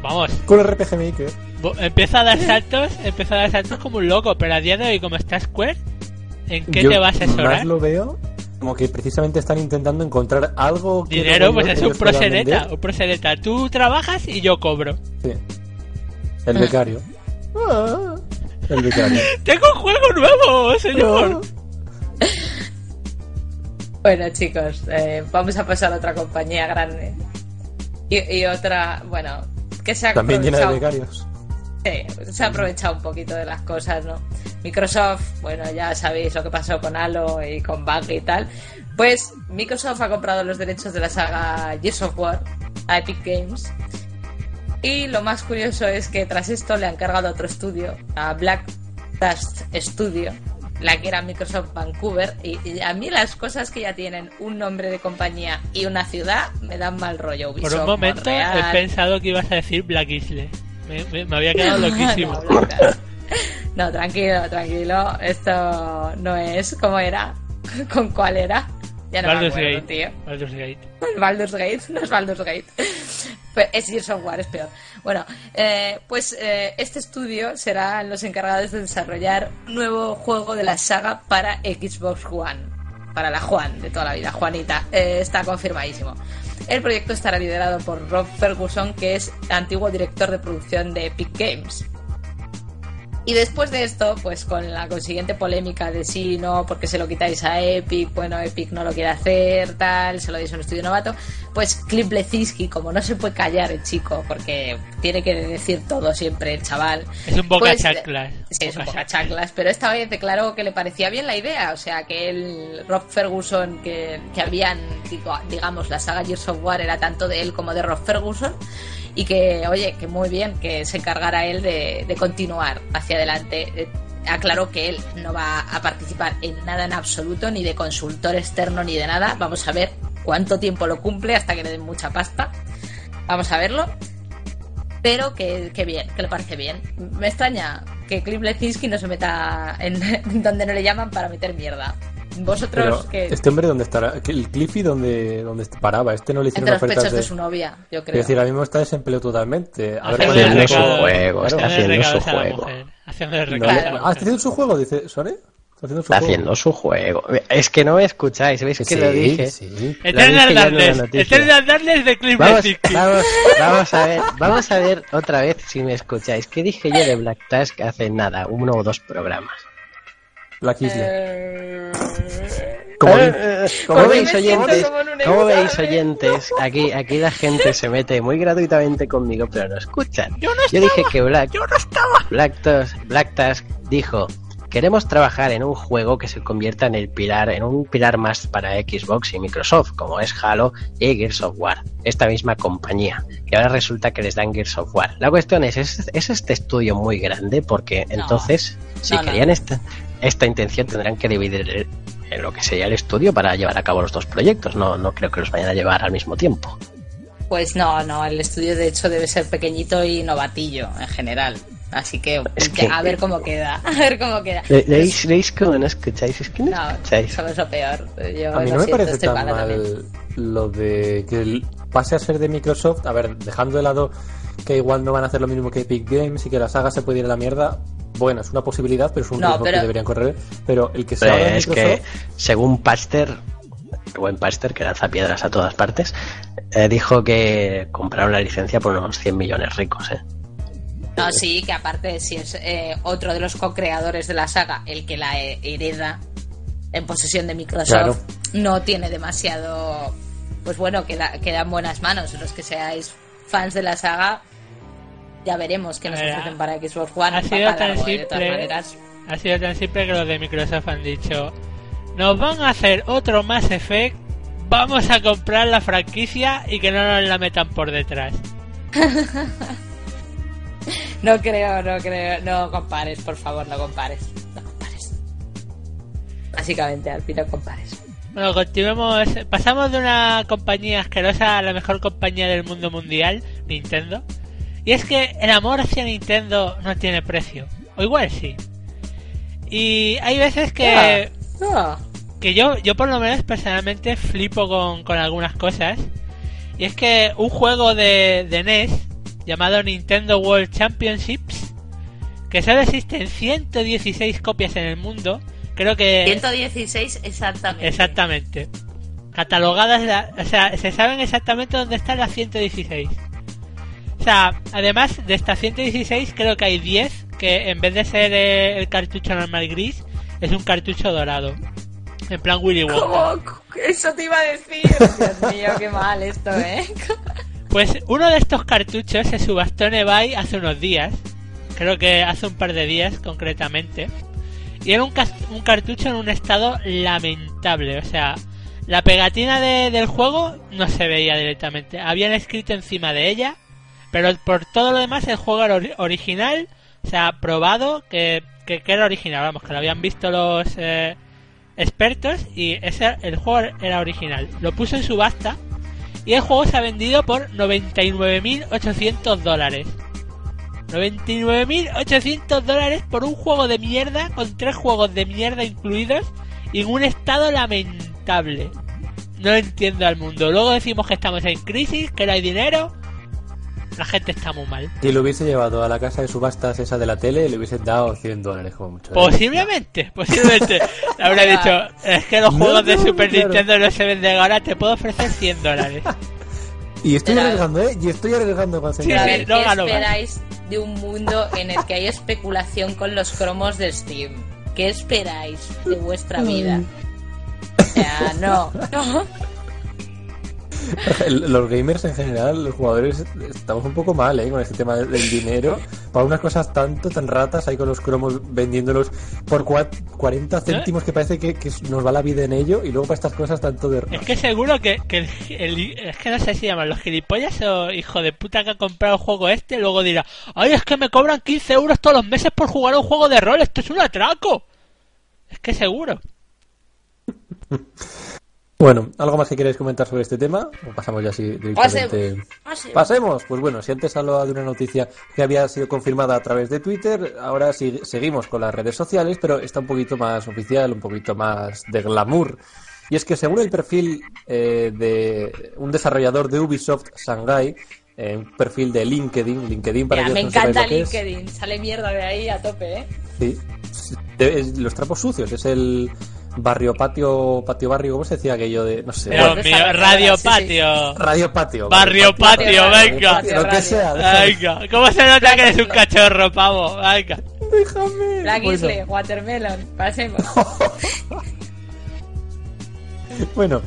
E: Vamos,
F: Con RPG Maker.
E: empieza a dar saltos, empieza a dar saltos como un loco, pero a día de hoy como está Square, ¿en qué
F: Yo
E: te va a asesorar?
F: Más lo veo como que precisamente están intentando encontrar algo que
E: Dinero,
F: luego
E: pues es un
F: vender.
E: un proseneta. Tú trabajas y yo cobro.
F: Sí. El becario. Ah, el becario.
E: ¡Tengo un juego nuevo, señor!
B: Bueno, chicos, eh, vamos a pasar a otra compañía grande. Y, y otra, bueno, que se ha
F: También llena de becarios.
B: Sí, se ha aprovechado un poquito de las cosas, ¿no? Microsoft, bueno, ya sabéis lo que pasó con Halo y con Bug y tal. Pues Microsoft ha comprado los derechos de la saga Gears of War a Epic Games. Y lo más curioso es que tras esto le han cargado a otro estudio, a Black Dust Studio, la que era Microsoft Vancouver. Y, y a mí las cosas que ya tienen un nombre de compañía y una ciudad me dan mal rollo.
E: Por un momento
B: Montreal.
E: he pensado que ibas a decir Black Isle. Me, me- me había quedado loquísimo.
B: No, tranquilo, tranquilo. Esto no es como era. ¿Con cuál era? Ya no me
E: Baldur's
B: acuerdo,
E: Gate.
B: tío.
E: Baldur's Gate.
B: Baldur's Gate, no es Baldur's Gate. Pues es Gears of War, es peor. Bueno, eh, pues eh, este estudio serán los encargados de desarrollar un nuevo juego de la saga para Xbox One. Para la Juan de toda la vida, Juanita. Eh, está confirmadísimo. El proyecto estará liderado por Rob Ferguson, que es antiguo director de producción de Epic Games. Y después de esto, pues con la consiguiente polémica de sí, no, porque se lo quitáis a Epic, bueno, Epic no lo quiere hacer, tal, se lo deis a un estudio novato, pues Cliff Blesinski, como no se puede callar el chico, porque tiene que decir todo siempre el chaval.
E: Es un boca
B: pues,
E: chaclas.
B: Sí, es un
E: Boca
B: chaclas, pero esta vez declaró que le parecía bien la idea, o sea, que el Rob Ferguson, que, que habían, digo, digamos, la saga Gears of War era tanto de él como de Rob Ferguson, y que, oye, que muy bien, que se encargara él de, de continuar hacia adelante. Eh, Aclaró que él no va a participar en nada en absoluto, ni de consultor externo, ni de nada. Vamos a ver cuánto tiempo lo cumple hasta que le den mucha pasta. Vamos a verlo. Pero que, que bien, que le parece bien. Me extraña que Cliff Lezinski no se meta en, donde no le llaman para meter mierda. Vosotros
F: Pero,
B: que
F: ¿este hombre dónde estará? ¿Que ¿El Cliffy dónde, dónde paraba? Este no le hicieron
B: entre los
F: ofertas
B: pechos de...
F: de...
B: su novia, yo
F: Es
B: creo.
F: decir, ahora mismo está desempleado totalmente. A ver,
E: Haciendo
A: su juego, está.
E: Haciendo
A: haciendo su juego.
E: Haciendo
F: Ah, está haciendo su juego, dice Sore. Haciendo su
A: Está
F: juego.
A: haciendo su juego. Es que no me escucháis, ¿veis que
F: Sí,
A: lo dije?
F: sí.
A: Lo dije
E: Eternal Darkness.
A: noticia.
E: Eternal Darkness de Cliff
A: Vamos, vamos, vamos a ver, vamos a ver otra vez si me escucháis. ¿Qué dije yo de Black Task hace nada, uno o dos programas?
F: Black Isle.
B: Eh,
F: Como
A: Eh, eh,
F: Como
A: ¿Cómo
F: Link.
A: veis, oyentes?
B: como en un
A: ¿Cómo veis, oyentes? Aquí, aquí la gente se mete muy gratuitamente conmigo, pero no escuchan.
E: Yo no
A: Yo dije que Black,
E: Yo no estaba.
A: Black, Tusk, Black Tusk dijo, queremos trabajar en un juego que se convierta en el pilar, en un pilar más para Xbox y Microsoft, como es Halo y Gears of War, esta misma compañía. Y ahora resulta que les dan Gears of War. La cuestión es, ¿es, es este estudio muy grande? Porque entonces, si
B: No, no.
A: querían esta, esta intención, tendrán que dividir en lo que sería el estudio para llevar a cabo los dos proyectos. No, no creo que los vayan a llevar al mismo tiempo.
B: Pues no, no, el estudio de hecho debe ser pequeñito y novatillo en general. Así que,
A: Es que-
B: a ver cómo queda, a ver cómo queda.
A: Le- ¿Veis, veis cómo no escucháis? Es que no,
B: No,
A: escucháis.
B: eso es lo peor. Yo
F: A mí no me
B: siento,
F: parece tan
B: también.
F: mal lo de que pase a ser de Microsoft. A ver, dejando de lado que igual no van a hacer lo mismo que Epic Games y que la saga se puede ir a la mierda. Bueno, es una posibilidad, pero es un
B: No,
F: riesgo
B: pero-
F: que deberían correr. Pero el que se de
A: es
F: Microsoft.
A: que, según Paster, buen Paster, que lanza piedras a todas partes, eh, dijo que compraron la licencia por unos 100 millones ricos. ¿eh?
B: No, sí, que aparte, si es eh, otro de los co-creadores de la saga el que la hereda en posesión de Microsoft,
F: Claro.
B: no tiene demasiado. Pues bueno, queda, queda en buenas manos. Los que seáis fans de la saga, ya veremos qué nos
E: Mira,
B: ofrecen para Xbox One.
E: Ha sido tan
B: eh,
E: simple. Ha sido tan simple que los de Microsoft han dicho: Nos van a hacer otro Mass Effect. Vamos a comprar la franquicia y que no nos la metan por detrás.
B: No creo, no creo. No compares, por favor, no compares. No compares. Básicamente, al fin no compares.
E: Bueno, continuemos. Pasamos de una compañía asquerosa a la mejor compañía del mundo mundial, Nintendo. Y es que el amor hacia Nintendo no tiene precio. O igual sí. Y hay veces que, que yo, yo por lo menos personalmente flipo con, con algunas cosas. Y es que un juego de, de NES llamado Nintendo World Championships, que solo existen 116 copias en el mundo, creo que...
B: 116 exactamente.
E: Exactamente. Catalogadas, la- o sea, se saben exactamente dónde están las 116. O sea, además de estas 116, creo que hay 10 que en vez de ser eh, el cartucho normal gris, es un cartucho dorado. En plan Willy Wonka.
B: ¿Cómo? Eso te iba a decir. Dios mío, qué mal esto, ¿eh?
E: Pues uno de estos cartuchos se subastó en eBay hace unos días. Creo que hace un par de días concretamente. Y era un, un cartucho en un estado lamentable. O sea, la pegatina de- del juego no se veía directamente. Habían escrito encima de ella. Pero por todo lo demás el juego era ori- original. O sea, probado que, que, que era original. Vamos, que lo habían visto los eh, expertos. Y ese, el juego era original. Lo puso en subasta. Y el juego se ha vendido por 99.800 dólares. 99.800 dólares por un juego de mierda con tres juegos de mierda incluidos y en un estado lamentable. No entiendo al mundo. Luego decimos que estamos en crisis, que no hay dinero. La gente está muy mal.
F: Si lo hubiese llevado a la casa de subastas esa de la tele, le hubiesen dado 100 dólares como mucho. ¿eh?
E: Posiblemente, posiblemente. Le habría dicho, es que los
F: No,
E: juegos de
F: no,
E: Super
F: claro.
E: Nintendo no se venden ahora, te puedo ofrecer 100 dólares.
F: Y estoy
B: Pero-
F: arriesgando, ¿eh? Y estoy arriesgando con
E: Sí, no
B: ¿qué
E: más.
B: esperáis de un mundo en el que hay especulación con los cromos de Steam? ¿Qué esperáis de vuestra vida? O sea, no, no.
F: Los gamers en general, los jugadores, estamos un poco mal, ¿eh? Con este tema del dinero. Para unas cosas tanto, tan ratas, ahí con los cromos vendiéndolos por cua- 40 céntimos, que parece que, que nos va la vida en ello. Y luego para estas cosas tanto de...
E: Es que seguro que, que el, el- es que no sé si llaman los gilipollas o hijo de puta que ha comprado el juego este, luego dirá, ay, es que me cobran 15 euros todos los meses por jugar un juego de rol, esto es un atraco. Es que seguro.
F: Bueno, ¿algo más que queréis comentar sobre este tema? ¿O pasamos ya así directamente?
B: Pasemos.
F: Pasemos, pues bueno, si antes hablaba de una noticia que había sido confirmada a través de Twitter, ahora sí, seguimos con las redes sociales, pero está un poquito más oficial, un poquito más de glamour. Y es que según el perfil eh, de un desarrollador de Ubisoft Shanghai, eh, un perfil de LinkedIn, LinkedIn para
B: Ya,
F: que
B: me
F: no
B: encanta. LinkedIn, sale mierda de ahí a tope, ¿eh?
F: Sí. De- es los trapos sucios, es el barrio patio, patio barrio, ¿cómo se decía aquello de, no sé,
B: Bueno,
E: mío, Radio
B: sí, sí.
E: Patio.
F: radio patio.
E: Barrio Patio,
B: Patio,
E: venga.
B: patio.
F: Lo que sea.
E: Venga, ¿cómo se nota que eres un cachorro, pavo? Venga.
F: déjame.
B: Black
F: Bueno.
B: Isle, Watermelon, pasemos.
F: Bueno,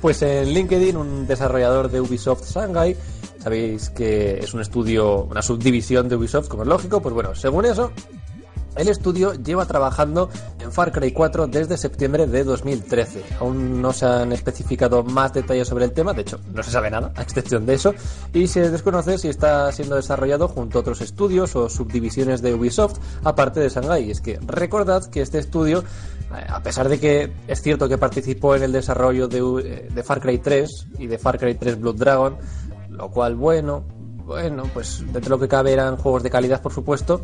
F: pues en LinkedIn un desarrollador de Ubisoft Shanghai, sabéis que es un estudio, una subdivisión de Ubisoft, como es lógico, pues bueno, según eso, el estudio lleva trabajando en Far Cry 4 desde septiembre de 2013. Aún no se han especificado más detalles sobre el tema, de hecho no se sabe nada, a excepción de eso, y se desconoce si está siendo desarrollado junto a otros estudios o subdivisiones de Ubisoft, aparte de Shanghai. Es que recordad que este estudio, eh, a pesar de que es cierto que participó en el desarrollo de, eh, Far Cry 3 y de Far Cry 3 Blood Dragon, lo cual, bueno, bueno, pues dentro de lo que cabe eran juegos de calidad, por supuesto.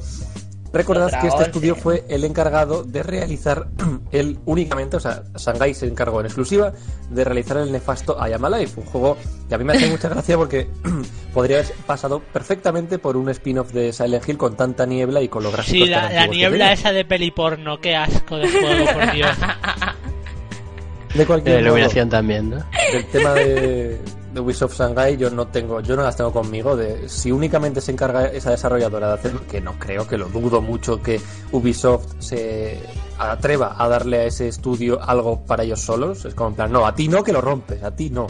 F: Recordad que este estudio fue el encargado de realizar él únicamente, o sea, Shanghai se encargó en exclusiva de realizar el nefasto I Am Alive, un juego que a mí me hace mucha gracia porque podría haber pasado perfectamente por un spin-off de Silent Hill con tanta niebla y con los gráficos
E: Sí, la, la niebla esa de peli porno, qué asco de juego, por Dios.
F: De cualquier
A: la
F: modo,
A: iluminación también, ¿no?
F: del tema de, de Ubisoft Shanghai yo no tengo yo no las tengo conmigo de si únicamente se encarga esa desarrolladora de hacerlo que no creo que lo dudo mucho que Ubisoft se atreva a darle a ese estudio algo para ellos solos es como en plan no a ti no que lo rompes a ti no.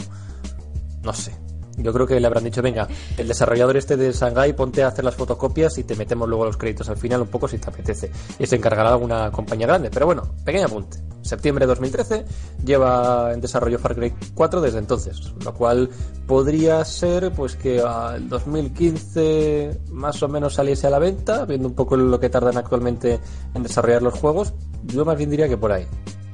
F: No sé yo creo que le habrán dicho venga el desarrollador este de Shanghai ponte a hacer las fotocopias y te metemos luego los créditos al final un poco si te apetece. Y se encargará alguna compañía grande pero bueno pequeño apunte. Septiembre de 2013 lleva en desarrollo Far Cry 4 desde entonces, lo cual podría ser pues que al 2015 más o menos saliese a la venta, viendo un poco lo que tardan actualmente en desarrollar los juegos, yo más bien diría que por ahí,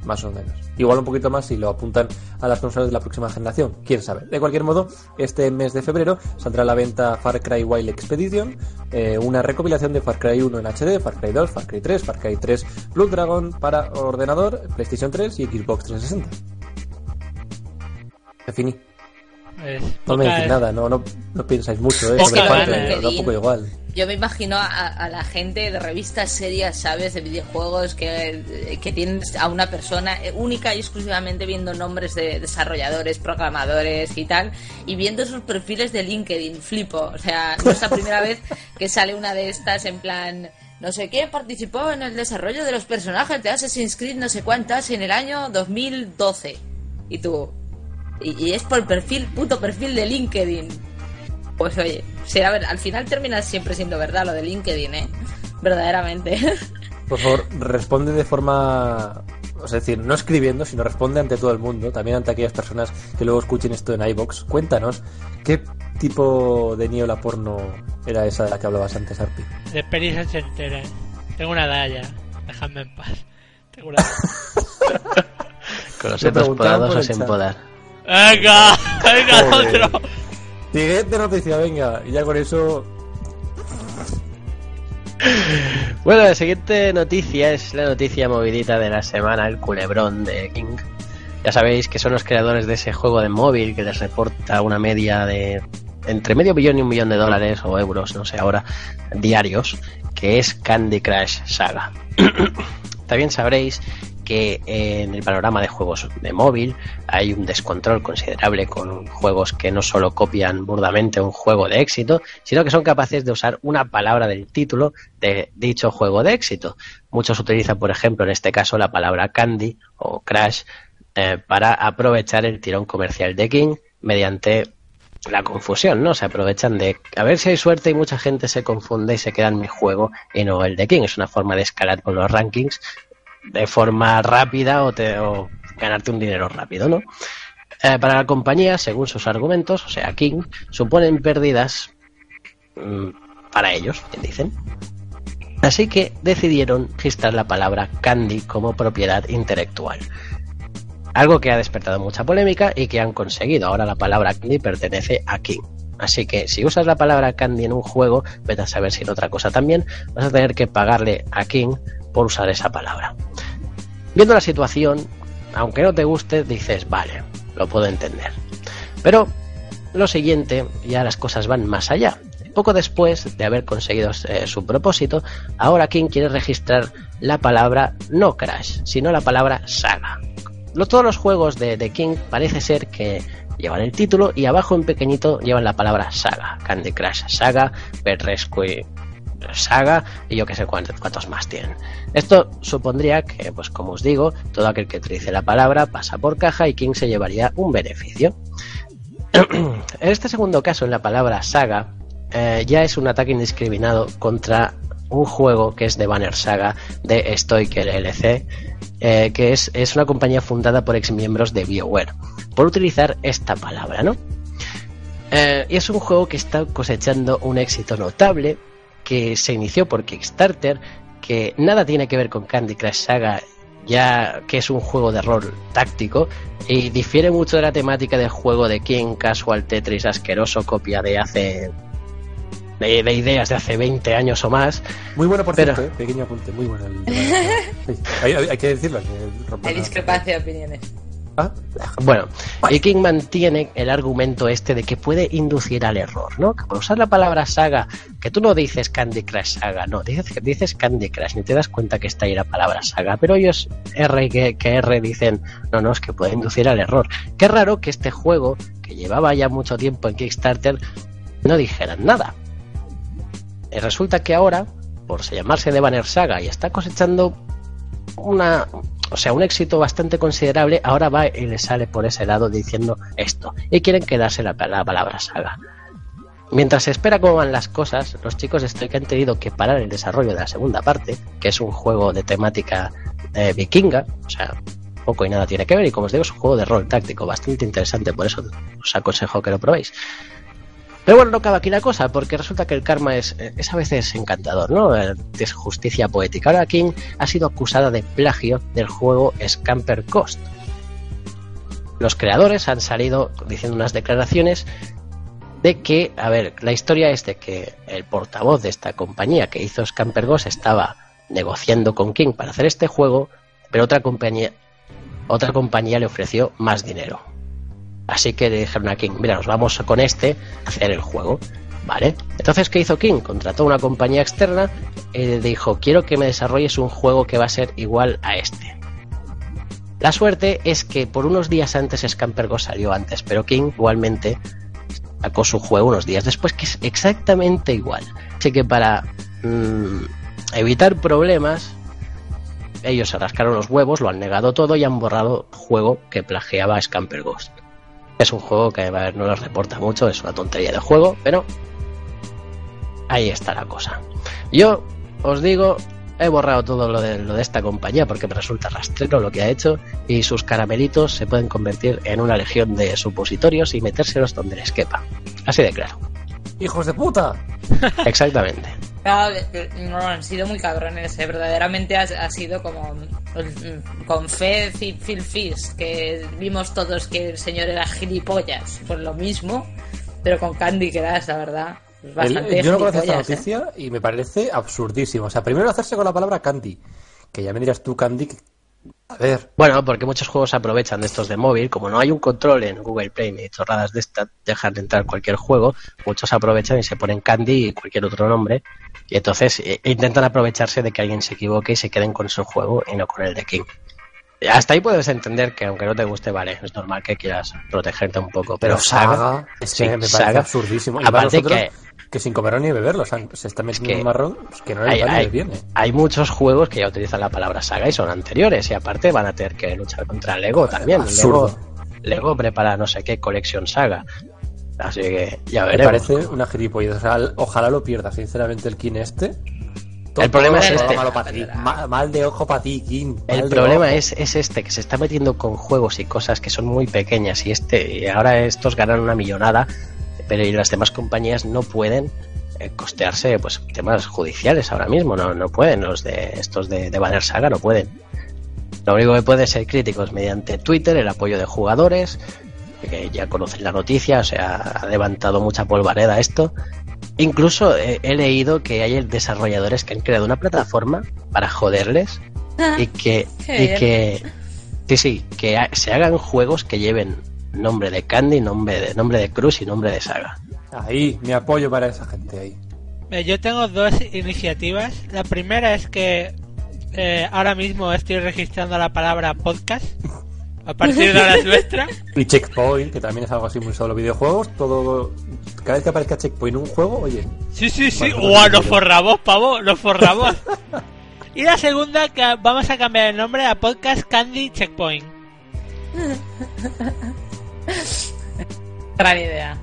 F: más o menos. Igual un poquito más si lo apuntan a las consolas de la próxima generación, quién sabe. De cualquier modo, este mes de febrero saldrá a la venta Far Cry Wild Expedition, eh, una recopilación de Far Cry 1 en HD, Far Cry 2, Far Cry 3, Far Cry 3 Blood Dragon para ordenador, PlayStation 3 y Xbox 360. Definí.
E: Pues,
F: No me decís nada, no, no, no pensáis mucho, ¿eh? Da un poco igual.
B: Yo me imagino a, a la gente de revistas serias, ¿sabes? De videojuegos que, que tienen a una persona eh, única y exclusivamente viendo nombres de desarrolladores, programadores y tal, y viendo sus perfiles de LinkedIn. Flipo. O sea, no es la primera vez que sale una de estas en plan. No sé qué participó en el desarrollo de los personajes de Assassin's Creed, no sé cuántas, en el año 2012. Y tú. Y, y es por perfil, puto perfil de LinkedIn. Pues oye, será ver, al final termina siempre siendo verdad lo de LinkedIn, ¿eh? Verdaderamente.
F: Por favor, responde de forma. O sea, es decir, no escribiendo, sino responde ante todo el mundo, también ante aquellas personas que luego escuchen esto en iBox. Cuéntanos qué tipo de niebla porno era esa de la que hablabas antes, Arpi.
E: De pelis ochenteras. Tengo una daya. Déjame en paz. Tengo una
A: Con los setos podados
F: por
A: o
E: ¡Venga! ¡Venga,
F: Joder.
E: otro!
F: Siguiente noticia, venga. Y ya con eso.
A: Bueno, la siguiente noticia es la noticia movidita de la semana, el culebrón de King. Ya sabéis que son los creadores de ese juego de móvil que les reporta una media de entre medio billón y un millón de dólares o euros, no sé ahora, diarios, que es Candy Crush Saga. También sabréis que en el panorama de juegos de móvil hay un descontrol considerable con juegos que no solo copian burdamente un juego de éxito, sino que son capaces de usar una palabra del título de dicho juego de éxito. Muchos utilizan, por ejemplo, en este caso la palabra Candy o Crash eh, para aprovechar el tirón comercial de King mediante la confusión, ¿no? Se aprovechan de a ver si hay suerte y mucha gente se confunde y se queda en mi juego y no el de King. Es una forma de escalar con los rankings de forma rápida o, te, o ganarte un dinero rápido, ¿no? Eh, para la compañía, según sus argumentos, o sea, King, suponen pérdidas mm, para ellos, dicen. Así que decidieron registrar la palabra Candy como propiedad intelectual. Algo que ha despertado mucha polémica y que han conseguido. Ahora la palabra Candy pertenece a King. Así que si usas la palabra Candy en un juego, vete a saber si en otra cosa también, vas a tener que pagarle a King por usar esa palabra. Viendo la situación, aunque no te guste, dices, vale, lo puedo entender. Pero lo siguiente, ya las cosas van más allá. Poco después de haber conseguido eh, su propósito, ahora King quiere registrar la palabra no Crash, sino la palabra Saga. Lo, todos los juegos de, de King parece ser que llevan el título y abajo en pequeñito llevan la palabra Saga. Candy Crush Saga, Pet Rescue Saga y yo que sé cuántos más tienen. Esto supondría que, pues como os digo, todo aquel que utilice la palabra pasa por caja y King se llevaría un beneficio. en este segundo caso, en la palabra saga, eh, ya es un ataque indiscriminado contra un juego que es de Banner Saga de Stoiker LC, eh, que es, es una compañía fundada por exmiembros de BioWare, por utilizar esta palabra, ¿no? Eh, y es un juego que está cosechando un éxito notable, que se inició por Kickstarter, que nada tiene que ver con Candy Crush Saga, ya que es un juego de rol táctico, y difiere mucho de la temática del juego de King Casual Tetris asqueroso, copia de hace. de, de ideas de hace 20 años o más.
F: Muy bueno, por
A: Pero-
F: cierto, ¿eh? pequeño apunte, muy bueno. el- Sí, hay, hay- hay que decirlo. que
B: Hay
F: la-
B: discrepancia de opiniones.
F: Ah,
A: Bueno, y King mantiene el argumento este de que puede inducir al error, ¿no? Que por usar la palabra saga, que tú no dices Candy Crush Saga, no, dices, dices Candy Crush, ni te das cuenta que está ahí la palabra saga, pero ellos R que, que R dicen, no, no, es que puede inducir al error. Qué raro que este juego, que llevaba ya mucho tiempo en Kickstarter, no dijeran nada. Y resulta que ahora, por llamarse de Banner Saga y está cosechando una, o sea, un éxito bastante considerable, ahora va y le sale por ese lado diciendo esto. Y quieren quedarse la, la palabra saga. Mientras se espera cómo van las cosas, los chicos de Stoic han tenido que parar el desarrollo de la segunda parte, que es un juego de temática eh, vikinga, o sea, poco y nada tiene que ver, y como os digo, es un juego de rol táctico bastante interesante, por eso os aconsejo que lo probéis. Pero bueno, no acaba aquí la cosa, porque resulta que el karma es, es a veces encantador, ¿no? Eh, Es justicia poética. Ahora King ha sido acusada de plagio del juego Scamper Coast. Los creadores han salido diciendo unas declaraciones de que, a ver, la historia es de que el portavoz de esta compañía que hizo Scamper Ghost estaba negociando con King para hacer este juego, pero otra compañía, otra compañía le ofreció más dinero. Así que le dijeron a King, mira, nos vamos con este a hacer el juego. ¿Vale? Entonces, ¿qué hizo King? Contrató una compañía externa y le dijo, quiero que me desarrolles un juego que va a ser igual a este. La suerte es que por unos días antes Scamper Ghost salió antes, pero King igualmente sacó su juego unos días después, que es exactamente igual. Así que para mm, evitar problemas, ellos se rascaron los huevos, lo han negado todo y han borrado juego que plagiaba a. Es un juego que no nos reporta mucho, es una tontería de juego, pero ahí está la cosa. Yo os digo, he borrado todo lo de, lo de esta compañía porque me resulta rastrero lo que ha hecho y sus caramelitos se pueden convertir en una legión de supositorios y metérselos donde les quepa. Así de claro.
F: ¡Hijos de puta!
A: Exactamente.
B: No, no, han sido muy cabrones, ¿eh? verdaderamente ha, ha sido como mm, con Fez y Phil Fish, que vimos todos que el señor era gilipollas, pues lo mismo, pero con Candy Crush, la verdad. es
F: El-
B: Bastante
F: yo no conocía esta
B: ¿eh?
F: noticia y me parece absurdísimo. O sea, primero hacerse con la palabra candy. Que ya me dirás tú, candy. Que- A ver,
A: Bueno, porque muchos juegos aprovechan de estos de móvil, como no hay un control en Google Play ni chorradas de estas, dejan de entrar cualquier juego, muchos aprovechan y se ponen Candy y cualquier otro nombre, y entonces eh, intentan aprovecharse de que alguien se equivoque y se queden con su juego y no con el de King. Hasta ahí puedes entender que aunque no te guste, vale, es normal que quieras protegerte un poco, pero,
F: pero Saga. Es
A: sí,
F: que me parece
A: Saga.
F: absurdísimo. Y
A: Aparte
F: nosotros,
A: que
F: que sin comerlo ni beberlo, o sea, se está metiendo
A: que
F: en un marrón pues, que no
A: hay, hay-
F: viene.
A: hay muchos juegos que ya utilizan la palabra saga y son anteriores y aparte van a tener que luchar contra Lego también. Lego,
F: Absurdo.
A: Lego prepara no sé qué colección saga. Así que ya
F: Me
A: veremos.
F: parece una gilipollez. O sea, al- ojalá lo pierda, sinceramente, el King este.
A: El problema es este.
F: malo para ti. Ma- mal de ojo para ti, King.
A: El
F: mal
A: problema es, es este, que se está metiendo con juegos y cosas que son muy pequeñas y este y ahora estos ganan una millonada, y las demás compañías no pueden eh, costearse pues temas judiciales ahora mismo, no, no pueden, los de estos de, de Banner Saga no pueden. Lo único que pueden ser críticos mediante Twitter, el apoyo de jugadores, que ya conocen la noticia, o sea, ha levantado mucha polvareda esto. Incluso eh, he leído que hay desarrolladores que han creado una plataforma para joderles y que, y que sí, sí, que ha- se hagan juegos que lleven nombre de Candy, nombre de nombre de Cruz y nombre de Saga.
F: Ahí, mi apoyo para esa gente ahí.
E: Yo tengo dos iniciativas. La primera es que eh, ahora mismo estoy registrando la palabra podcast A partir de ahora es nuestra.
F: Y Checkpoint, que también es algo así muy solo videojuegos, todo cada vez que aparezca Checkpoint en un juego, oye,
E: Sí, sí, sí. ¡Guau!
F: vale.
E: forramos, pavo. Nos forramos. y la segunda, que vamos a cambiar el nombre a Podcast Candy Checkpoint.
B: Gran idea.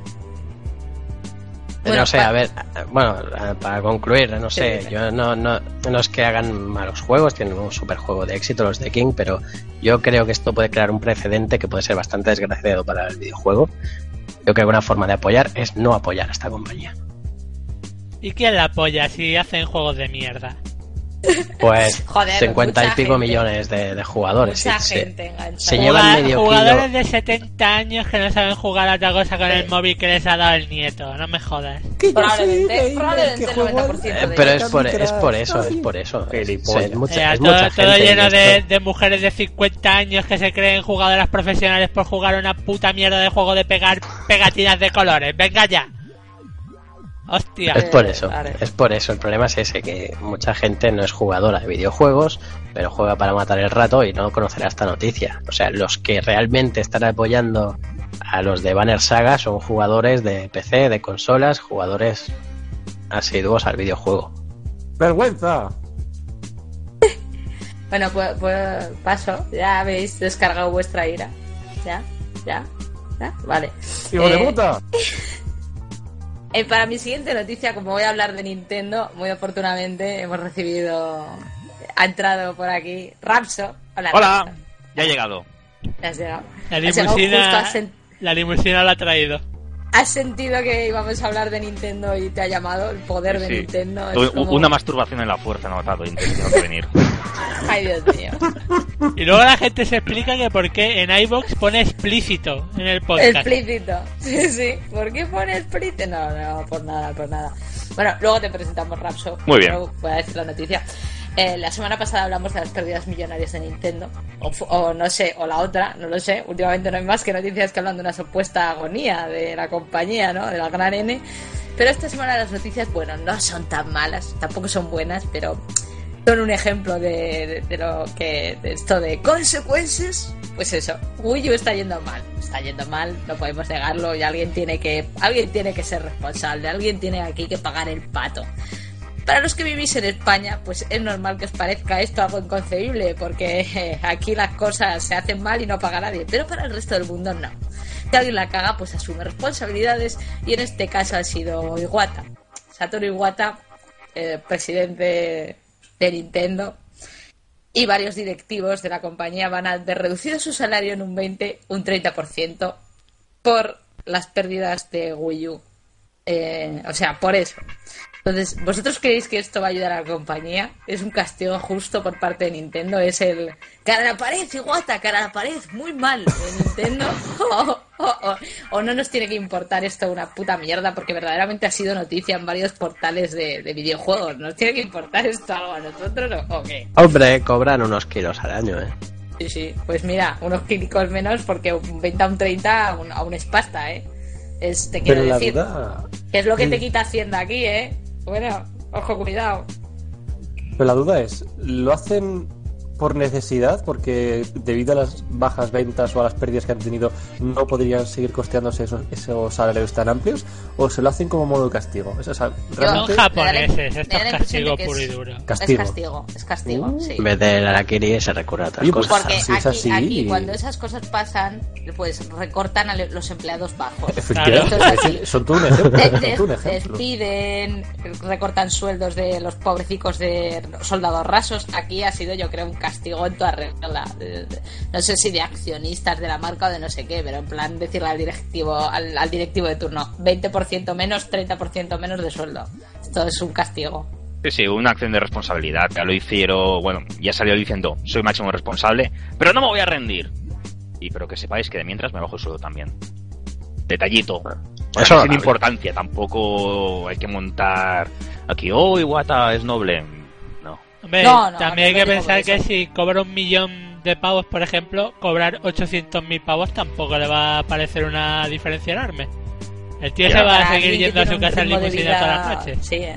A: no sé, a ver, bueno, a- para concluir, no sé, yo no, no, no es que hagan malos juegos, tienen un super juego de éxito los de King, pero yo creo que esto puede crear un precedente que puede ser bastante desgraciado para el videojuego. Yo creo que una forma de apoyar es no apoyar a esta compañía.
E: ¿Y quién la apoya si hacen juegos de mierda?
A: Pues
B: Joder,
A: 50 y pico
B: gente.
A: millones de, de jugadores.
B: Mucha
A: sí, sí.
B: gente enganchada.
A: Se llevan medio
E: jugadores
A: kilo.
E: de 70 años que no saben jugar a otra cosa con el móvil que les ha dado el nieto. No me jodas.
B: Probablemente, probablemente el 90%
A: Eh,
B: de
A: pero
B: ellos.
A: es por,
F: Candy
A: es por eso, es por eso. Es, es mucha,
E: Eh,
A: es
E: todo,
A: mucha
E: todo
A: gente
E: lleno
A: y
E: de, de mujeres de 50 años que se creen jugadoras profesionales por jugar una puta mierda de juego de pegar pegatinas de colores. Venga ya. Hostia.
A: Es por eso,
B: Vale.
A: es por eso. El problema es ese, que mucha gente no es jugadora de videojuegos, pero juega para matar el rato y no conocerá esta noticia. O sea, los que realmente están apoyando a los de Banner Saga son jugadores de PC, de consolas, jugadores asiduos al videojuego.
F: ¡Vergüenza!
B: Bueno, pues, pues paso. Ya habéis descargado vuestra ira. Ya, ya, ya. Vale.
F: ¡Hijo de
B: Eh,
F: puta!
B: Eh, para mi siguiente noticia, como voy a hablar de Nintendo, muy oportunamente hemos recibido. Ha entrado por aquí Rapso. Hola,
D: Hola,
B: Rapso.
D: ya he llegado.
B: Ya has llegado.
E: La
B: Has llegado justo,
E: limusina, la limusina la ha traído.
B: Has sentido que íbamos a hablar de Nintendo y te ha llamado el poder de
D: Sí.
B: Nintendo. Es como-
D: Una masturbación en la fuerza he notado, intentando venir.
B: Ay, Dios mío.
E: Y luego la gente se explica que por qué en iBox pone explícito en el podcast.
B: Explícito. Sí, sí. ¿Por qué pone explícito? No, no, por nada, por nada. Bueno, luego te presentamos Rapso.
D: Muy bien.
B: Voy a decir la noticia. Eh, la semana pasada hablamos de las pérdidas millonarias de Nintendo. O, o no sé, o la otra, no lo sé. Últimamente no hay más que noticias que hablan de una supuesta agonía de la compañía, ¿no? De la gran N. Pero esta semana las noticias, bueno, no son tan malas, tampoco son buenas, pero son un ejemplo de, de- de lo que de esto de consecuencias pues eso Wii U está yendo mal está yendo mal no podemos negarlo y alguien tiene que alguien tiene que ser responsable alguien tiene aquí que pagar el pato para los que vivís en España, pues es normal que os parezca esto algo inconcebible, porque eh, aquí las cosas se hacen mal y no paga nadie, pero para el resto del mundo no. Si alguien la caga, pues asume responsabilidades y en este caso ha sido Iwata. Satoru Iwata, eh, presidente de Nintendo, y varios directivos de la compañía van a ver reducido su salario en un 20, un 30% por las pérdidas de Wii U. Eh, o sea, por eso. Entonces, ¿vosotros creéis que esto va a ayudar a la compañía? ¿Es un castigo justo por parte de Nintendo? ¿Es el cara a la pared, Iguata, cara a la pared, muy mal de Nintendo? ¿O, o- o- o no nos tiene que importar esto una puta mierda? Porque verdaderamente ha sido noticia en varios portales de, de videojuegos. ¿Nos tiene que importar esto algo a nosotros o, qué?
A: Hombre, cobran unos kilos al año, ¿eh?
B: Sí, sí. Pues mira, unos químicos menos porque un 20 a un 30 aún, aún es pasta, ¿eh? Es, te quiero
F: Pero la
B: decir.
F: duda...
B: Que es lo que te
F: Mm.
B: quita Hacienda aquí, ¿eh? Bueno, ojo, cuidado.
F: Pero la duda es, ¿lo hacen por necesidad? Porque debido a las bajas ventas o a las pérdidas que han tenido, no podrían seguir costeándose esos, esos salarios tan amplios? ¿O se lo hacen como modo castigo? Es- o sea,
E: Son
F: realmente...
E: japoneses,
B: me da la
E: esto es castigo puro y
B: es-
E: duro.
F: Castigo.
B: Es castigo, es castigo,
F: Uh.
B: sí.
A: En vez del Arakiri se recurre a otras
F: Oye, pues,
A: cosas.
B: Porque
F: si es
B: aquí,
F: así-
B: aquí, cuando esas cosas pasan, pues recortan a los empleados bajos.
F: Efectivamente, es son todo un ejemplo.
B: Des-
F: son
B: des-
F: todo un ejemplo.
B: despiden, recortan sueldos de los pobrecicos de soldados rasos. Aquí ha sido, yo creo, un castigo en toda regla. No sé si de accionistas de la marca o de no sé qué, pero en plan decirle al directivo, al, al directivo de turno, 20% menos, 30% menos de sueldo. Esto es un castigo.
D: Sí, sí, una acción de responsabilidad. Ya lo hicieron, bueno, ya salió diciendo, soy máximo responsable, pero no me voy a rendir. Y pero que sepáis que de mientras me bajo el sueldo también. Detallito.
A: Eso
D: Eso
A: no
D: importancia, tampoco hay que montar aquí, oh, Iwata es noble. No.
E: Hombre,
B: No, no,
E: también hay que pensar que si cobra un millón de pavos, por ejemplo, cobrar 800.000 pavos tampoco le va a parecer una diferencia enorme. El tío
D: Ya.
E: se va a seguir yendo a su casa en limusina todas las noches.
B: Sí, eh.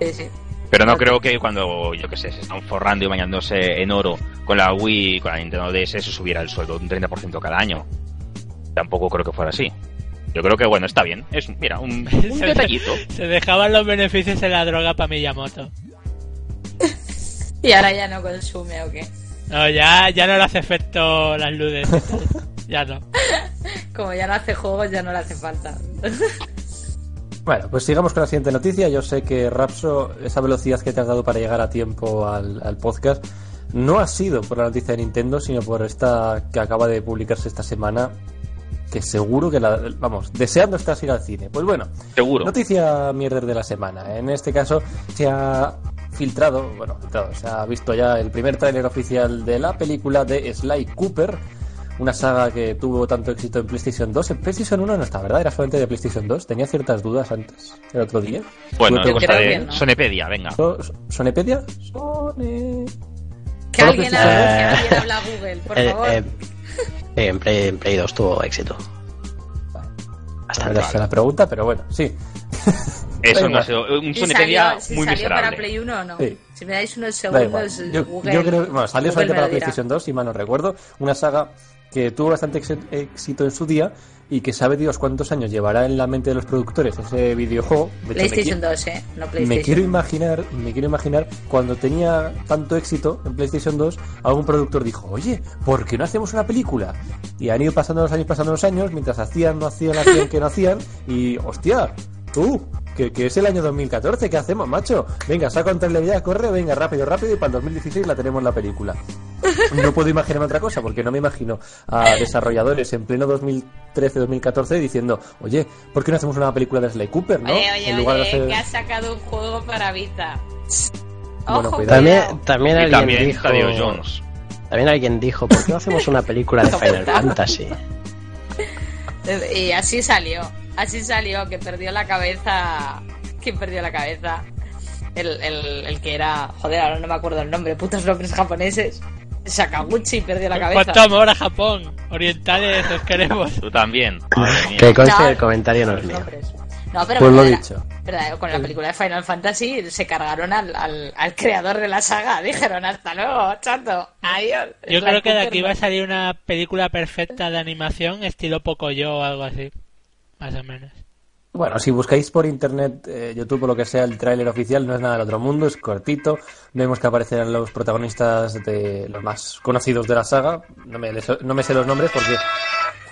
B: sí, sí.
D: Pero no creo que cuando, yo que sé, se están forrando y bañándose en oro con la Wii y con la Nintendo DS se subiera el sueldo un 30% cada año. Tampoco creo que fuera así. Yo creo que, bueno, está bien. Es, mira, un, un detallito.
E: Se dejaban los beneficios en la droga para Miyamoto.
B: Y ahora ya no consume o qué.
E: No, ya, ya no le hace efecto las luces. ya no.
B: Como ya no hace juegos, ya no le hace falta.
F: Bueno, pues sigamos con la siguiente noticia. Yo sé que Rapso, esa velocidad que te has dado para llegar a tiempo al, al podcast, no ha sido por la noticia de Nintendo, sino por esta que acaba de publicarse esta semana, que seguro que la... Vamos, deseando estás ir al cine. Pues bueno,
D: Seguro.
F: Noticia mierder de la semana. En este caso se ha filtrado, bueno, filtrado, se ha visto ya el primer tráiler oficial de la película de Sly Cooper, una saga que tuvo tanto éxito en PlayStation 2. En PlayStation 1 no está, ¿verdad? Era solamente de PlayStation 2. Tenía ciertas dudas antes, el otro día.
D: Bueno,
F: Tuve
D: es
F: que-
D: cosa
B: creo
D: de
B: que no.
D: Sonepedia, venga.
F: So- ¿Sonepedia? Sone...
B: Que alguien, habla, alguien Google, por
A: Eh,
B: favor.
A: eh, en, Play, en Play 2 tuvo éxito.
F: Sé la pregunta, pero bueno, sí.
D: Eso no ha sido un
B: ¿Y
D: Sonepedia
B: salió, si
D: muy
B: salió para. Play 1 o no?
F: Sí.
B: Si me dais unos segundos,
F: Yo,
B: Google.
F: yo creo bueno, salió solamente
B: me
F: para. PlayStation 2, si mal no recuerdo. Una saga que tuvo bastante éxito en su día y que sabe Dios cuántos años llevará en la mente de los productores ese videojuego. De hecho, me
B: PlayStation
F: qui-
B: 2, ¿eh? No
F: me
B: PlayStation.
F: quiero imaginar, me quiero imaginar cuando tenía tanto éxito en PlayStation 2, algún productor dijo, oye, ¿por qué no hacemos una película? Y han ido pasando los años, pasando los años, mientras hacían, no hacían, hacían, que no hacían, y hostia, tú, que, que es el año 2014, ¿qué hacemos, macho? Venga, saca un trailer ya, corre, venga, rápido, rápido, y para el 2016 la tenemos la película. No puedo imaginarme otra cosa, porque no me imagino a desarrolladores en pleno 2013-2014 diciendo, oye, ¿por qué no hacemos una película de Sly Cooper, no?
B: Oye, oye,
F: En lugar de hacer-
B: que ha sacado un juego para Vita.
F: Bueno,
B: Ojo,
F: cuidado.
A: También, también
D: Y
A: alguien
D: también
A: dijo.
D: Jones.
A: También alguien dijo, ¿por qué no hacemos una película de Final Fantasy?
B: Y así salió. Así salió, que perdió la cabeza. ¿Quién perdió la cabeza? El, el, el que era. Joder, ahora no me acuerdo el nombre. Putos nombres japoneses. Sakaguchi perdió la cabeza.
E: ¿Cuánto amor a Japón? Orientales os queremos.
D: Tú también.
A: Que conste
B: No,
A: el comentario no es mío.
B: No, pero
F: Pues lo
B: verdadera-
F: dicho.
B: verdad, con la película de Final Fantasy se cargaron al, al, al creador de la saga. Dijeron hasta luego, chato. Adiós.
E: Yo creo que de aquí va a salir una película perfecta de animación estilo Pocoyo o algo así. Más o menos.
F: Bueno, si buscáis por internet, eh, YouTube o lo que sea, el tráiler oficial no es nada del otro mundo, es cortito. Vemos que aparecerán los protagonistas de los más conocidos de la saga. No me, les- no me sé los nombres porque...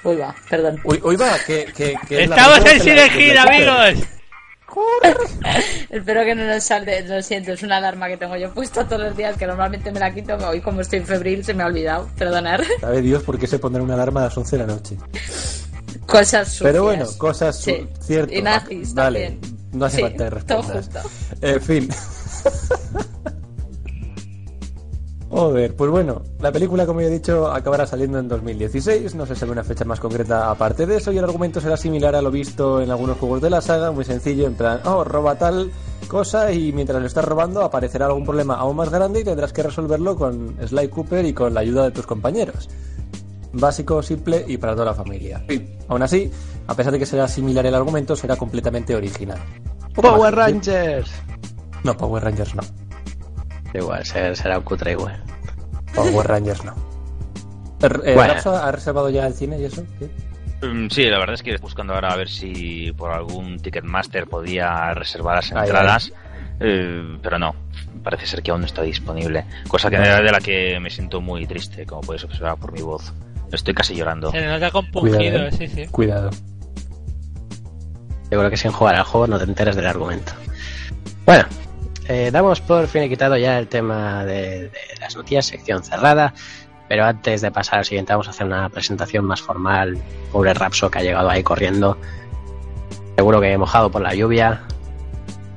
B: Uy, va, perdón.
F: Uy, uy va, que, que, que es la
E: ¡Estamos en
F: la-
E: amigos!
B: Espero que no nos salte, lo siento, es una alarma que tengo yo puesta todos los días, que normalmente me la quito, hoy como estoy febril se me ha olvidado, perdonar.
F: Sabe Dios por qué se pondrá una alarma a las 11 de la noche.
B: Cosas sucias.
F: Pero bueno, cosas
B: Sí.
F: cierto.
B: Y nazis
F: Vale,
B: también.
F: no hace
B: Sí,
F: falta
B: todo junto.
F: En fin. Joder, pues bueno, la película, como ya he dicho, acabará saliendo en 2016. No se sabe una fecha más concreta aparte de eso. Y el argumento será similar a lo visto en algunos juegos de la saga. Muy sencillo, en plan, oh, roba tal cosa y mientras lo estás robando aparecerá algún problema aún más grande y tendrás que resolverlo con Sly Cooper y con la ayuda de tus compañeros. Básico, simple y para toda la familia. Aún así, a pesar de que será similar el argumento, será completamente original.
A: Power
F: decir.
A: Rangers.
F: No, Power Rangers no.
A: Igual, será, un cutre igual.
F: Power Rangers no. Eh,
A: Bueno.
F: ¿Rapso ha reservado ya el cine y eso? ¿Sí?
D: Mm, Sí, la verdad es que buscando ahora a ver si por algún Ticketmaster podía reservar las
F: Ay,
D: entradas, eh, pero no, parece ser que aún no está disponible. Cosa que de la que me siento muy triste, como podéis observar por mi voz. Estoy casi llorando.
E: Se nos ha compungido,
F: Cuidado, ¿eh?
E: sí, sí.
F: Cuidado.
A: Yo creo que sin jugar al juego no te enteras del argumento. Bueno, eh, damos por finiquitado ya el tema de, de las noticias, sección cerrada. Pero antes de pasar al siguiente, vamos a hacer una presentación más formal. Pobre Rapso que ha llegado ahí corriendo. Seguro que mojado por la lluvia.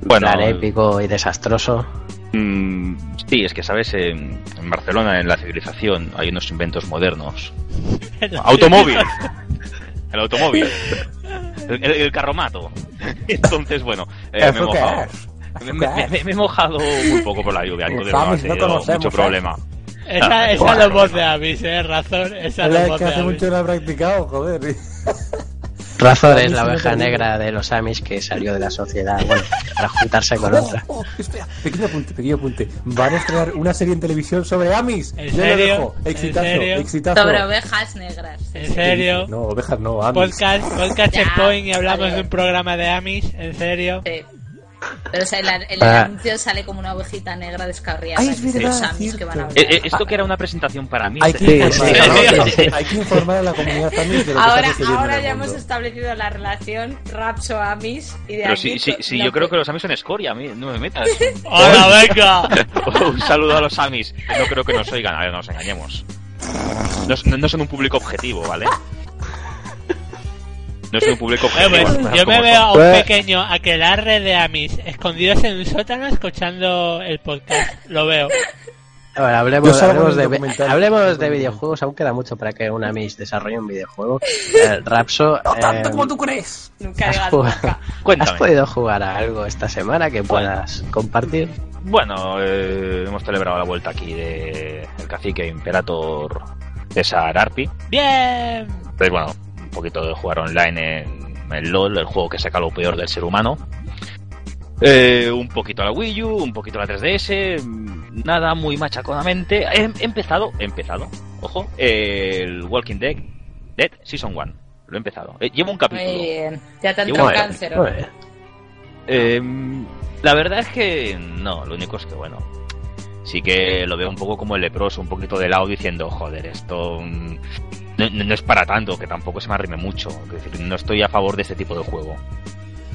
D: Bueno,
A: plan épico y desastroso.
D: Mm, sí, es que sabes, en, en Barcelona, en la civilización, hay unos inventos modernos. Automóvil. El automóvil. El, el- el carromato. Entonces, bueno, eh, me he
F: ¿Eso qué
D: mojado. Me, me- me- me he mojado muy poco por la lluvia, entonces no ha
F: no
D: mucho
F: ¿eh?
D: problema.
E: Esa, esa es voz de Avis, eh, razón. Esa es
F: Es
E: voz
F: que
E: de
F: hace mucho no he practicado, joder.
A: Razor es
F: Amis
A: la oveja negra de los Amis que salió de la sociedad, bueno, para juntarse con
F: Oh,
A: otra.
F: oh, espera, pequeño apunte, pequeño apunte. Van a estrenar una serie en televisión sobre Amis.
E: ¿En
F: Yo lo
E: serio?
F: dejo.
E: ¿En
F: Exitazo,
E: serio?
F: exitazo.
B: Sobre ovejas negras.
E: ¿En serio?
F: No, ovejas no, Amis.
E: Podcast, podcast Checkpoint y hablamos de un programa de Amis, ¿en serio?
B: Sí. Pero o sea, el, el
A: Ah.
B: anuncio sale como una ovejita negra descarriada.
F: Ay, es
B: que los Amis que van a.
D: Eh, eh, esto que era una presentación para mí.
F: Hay que, informar,
E: sí.
F: sí, hay que informar a la comunidad Amis de lo que
B: Ahora,
F: está sucediendo
B: ahora
F: en el
B: ya
F: mundo.
B: hemos establecido la relación Rapso-Amis y de
D: Pero sí, sí,
B: to-
D: sí,
B: no
D: yo creo que los Amis son escoria, a mí no me metas.
E: ¡Hola, venga!
D: un saludo a los Amis. que No creo que nos oigan, a ver, no nos engañemos. No- no son un público objetivo, ¿vale? No son un público
E: Eh,
D: objetivo.
E: pues,
D: cosas
E: yo me veo a un pequeño aquelarre de Amis escondidos en un sótano escuchando el podcast. Lo veo.
A: Bueno, hablemos, de, hablemos de videojuegos, aún queda mucho para que una Amis desarrolle un videojuego. Eh, Rapso,
F: No tanto
A: eh,
F: como tú crees.
B: Nunca
A: has,
B: digas
A: jugado-
B: nunca.
A: ¿has
D: Cuéntame.
A: podido jugar a algo esta semana que puedas compartir?
D: Bueno, eh, hemos celebrado la vuelta aquí de el cacique Imperator César Arpi.
E: Bien.
D: Pues bueno, un poquito de jugar online en el LOL, el juego que saca lo peor del ser humano. Eh, un poquito a la Wii U, un poquito a la 3DS, mm, nada muy machaconamente. He, he empezado, he empezado, ojo, el Walking Dead, Dead Season 1. Lo he empezado. Eh, llevo un capítulo.
B: Muy bien. Ya te cáncer.
D: Eh, la verdad es que no, lo único es que bueno, sí que lo veo un poco como el leproso, un poquito de lado diciendo, joder, esto mm, no, no- es para tanto, que tampoco se me arrime mucho, es decir, no estoy a favor de este tipo de juego.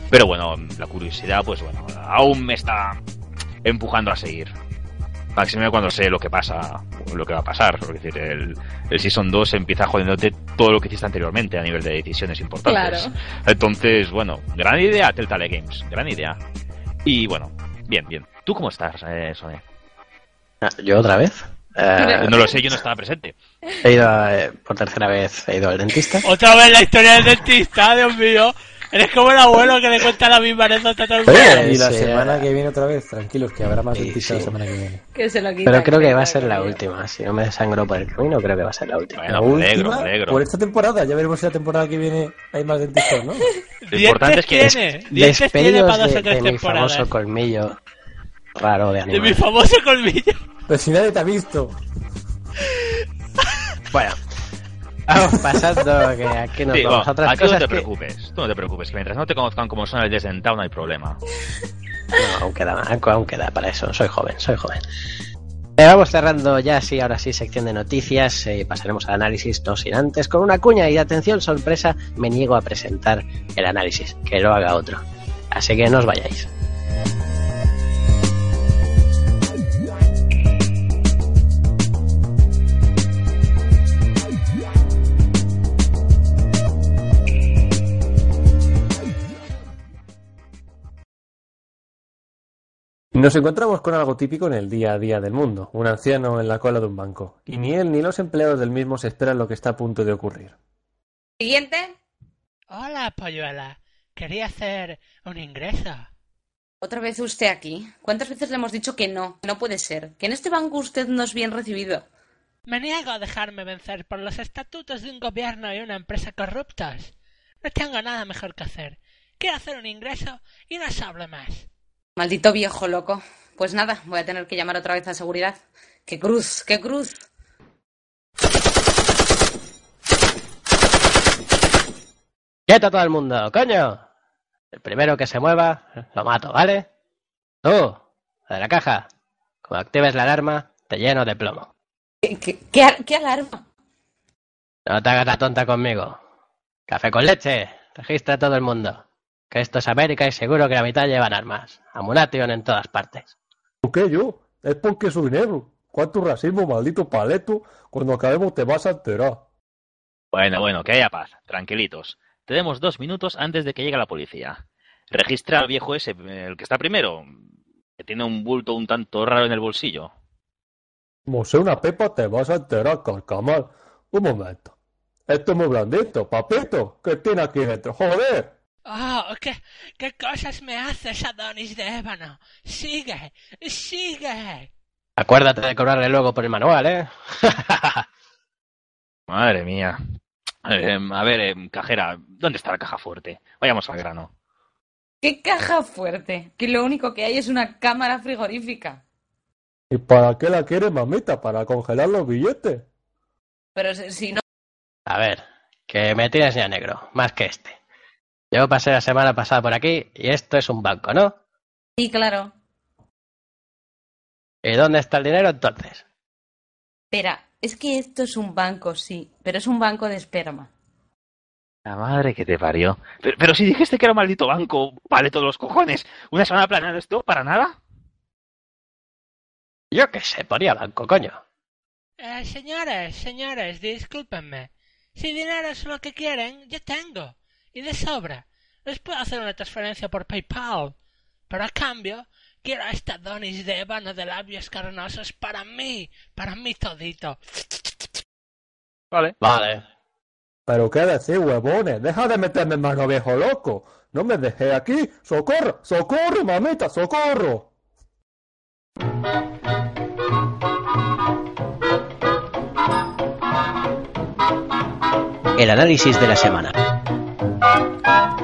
D: Pero bueno, la curiosidad, pues bueno, aún me está empujando a seguir. Máximo cuando sé lo que pasa, lo que va a pasar. Es decir, el, el Season 2 empieza jodiéndote todo lo que hiciste anteriormente a nivel de decisiones importantes.
B: Claro.
D: Entonces, bueno, gran idea Telltale Games, gran idea. Y bueno, bien, bien. ¿Tú cómo estás, eh, Sone?
A: Ah, ¿Yo otra vez? Eh,
D: No lo sé, yo no estaba presente.
A: he ido eh, por tercera vez he ido al dentista.
E: Otra vez la historia del dentista, Dios mío. Eres como el abuelo que le cuenta la misma anécdota a todo el mundo.
A: Oye,
F: Y la
A: sí,
F: semana
A: eh,
F: que viene otra vez, tranquilos, que habrá más
A: Sí,
F: dentistas la
A: sí.
F: semana que viene.
B: Que se lo quita.
A: Pero creo que va a ser la
B: que-
A: última. Si no me desangro por el camino, creo que va a ser la última.
D: Bueno,
F: la
D: me alegro,
F: última,
D: me alegro.
F: por esta temporada, ya veremos si la temporada que viene hay más dentistas, ¿no?
D: Lo importante es que
E: tiene, dientes tiene
A: Despedidos
E: para
A: de, de mi famoso colmillo raro de
E: De mi famoso colmillo.
F: Pero si nadie te ha visto.
A: Bueno, vamos pasando que aquí nos
D: Sí,
A: vamos
D: bueno,
A: a otras
D: a ti no
A: cosas
D: te
A: que...
D: preocupes, tú no te preocupes, que mientras no te conozcan como son el desdentado no hay problema.
A: No, aún queda, aún queda para eso. Soy joven, soy joven. Eh, vamos cerrando ya, sí, ahora sí, sección de noticias. eh, pasaremos al análisis, no sin antes, con una cuña y atención, sorpresa, me niego a presentar el análisis, que lo haga otro. Así que no os vayáis.
F: Nos encontramos con algo típico en el día a día del mundo, un anciano en la cola de un banco, y ni él ni los empleados del mismo se esperan lo que está a punto de ocurrir.
B: Siguiente.
E: Hola, polluela. Quería hacer un ingreso.
B: Otra vez usted aquí. ¿Cuántas veces le hemos dicho que no? No puede ser. Que en este banco usted no es bien recibido.
E: Me niego a dejarme vencer por los estatutos de un gobierno y una empresa corruptos. No tengo nada mejor que hacer. Quiero hacer un ingreso y no se hable más.
B: Maldito viejo loco. Pues nada, voy a tener que llamar otra vez a seguridad. ¡Qué cruz! ¡Qué cruz!
A: ¡Quieto todo el mundo, coño! El primero que se mueva, lo mato, ¿vale? Tú, la de la caja. Como actives la alarma, te lleno de plomo.
B: ¿Qué, qué, qué ar- qué alarma?
A: No te hagas la tonta conmigo. Café con leche. Registra a todo el mundo. Que esto es América y seguro que la mitad llevan armas. Amunation en todas partes.
F: ¿Por qué yo? Es porque soy negro. ¿Cuánto racismo, maldito paleto? Cuando acabemos te vas a enterar.
D: Bueno, bueno, que haya paz, tranquilitos. Tenemos dos minutos antes de que llegue la policía. Registra al viejo ese, el que está primero, que tiene un bulto un tanto raro en el bolsillo.
F: Como sea una pepa te vas a enterar, carcamal. Un momento. Esto es muy blandito, papito. ¿Qué tiene aquí dentro? ¡Joder!
E: Oh, ¿qué, qué cosas me haces, Adonis de ébano? Sigue, sigue.
A: Acuérdate de cobrarle luego por el manual, ¿eh?
D: Madre mía. Eh, a ver, eh, cajera, ¿dónde está la caja fuerte? Vayamos al grano.
B: ¿Qué caja fuerte? Que lo único que hay es una cámara frigorífica.
F: ¿Y para qué la quiere mamita? ¿Para congelar los billetes?
B: Pero si si no,
A: A ver, que me tienes ya negro, más que este. Yo pasé la semana pasada por aquí y esto es un banco, ¿no?
B: sí, claro.
A: ¿Y dónde está el dinero entonces?
B: Espera, es que esto es un banco, sí, pero es un banco de esperma.
D: La madre que te parió. Pero, pero si dijiste que era un maldito banco, vale todos los cojones. ¿Una semana planeando esto para nada?
A: Yo qué sé, ponía banco, coño.
E: Eh, señores, señores, discúlpenme. Si dinero es lo que quieren, yo tengo. Y de sobra. Les puedo hacer una transferencia por PayPal. Pero a cambio, quiero esta donis de ébano de labios carnosos para mí. Para mí todito.
D: Vale.
A: Vale.
F: ¿Pero qué decir, huevones? Deja de meterme en mano viejo loco. No me dejé aquí. ¡Socorro! ¡Socorro, mamita! ¡Socorro!
A: El análisis de la semana.
D: Thank you.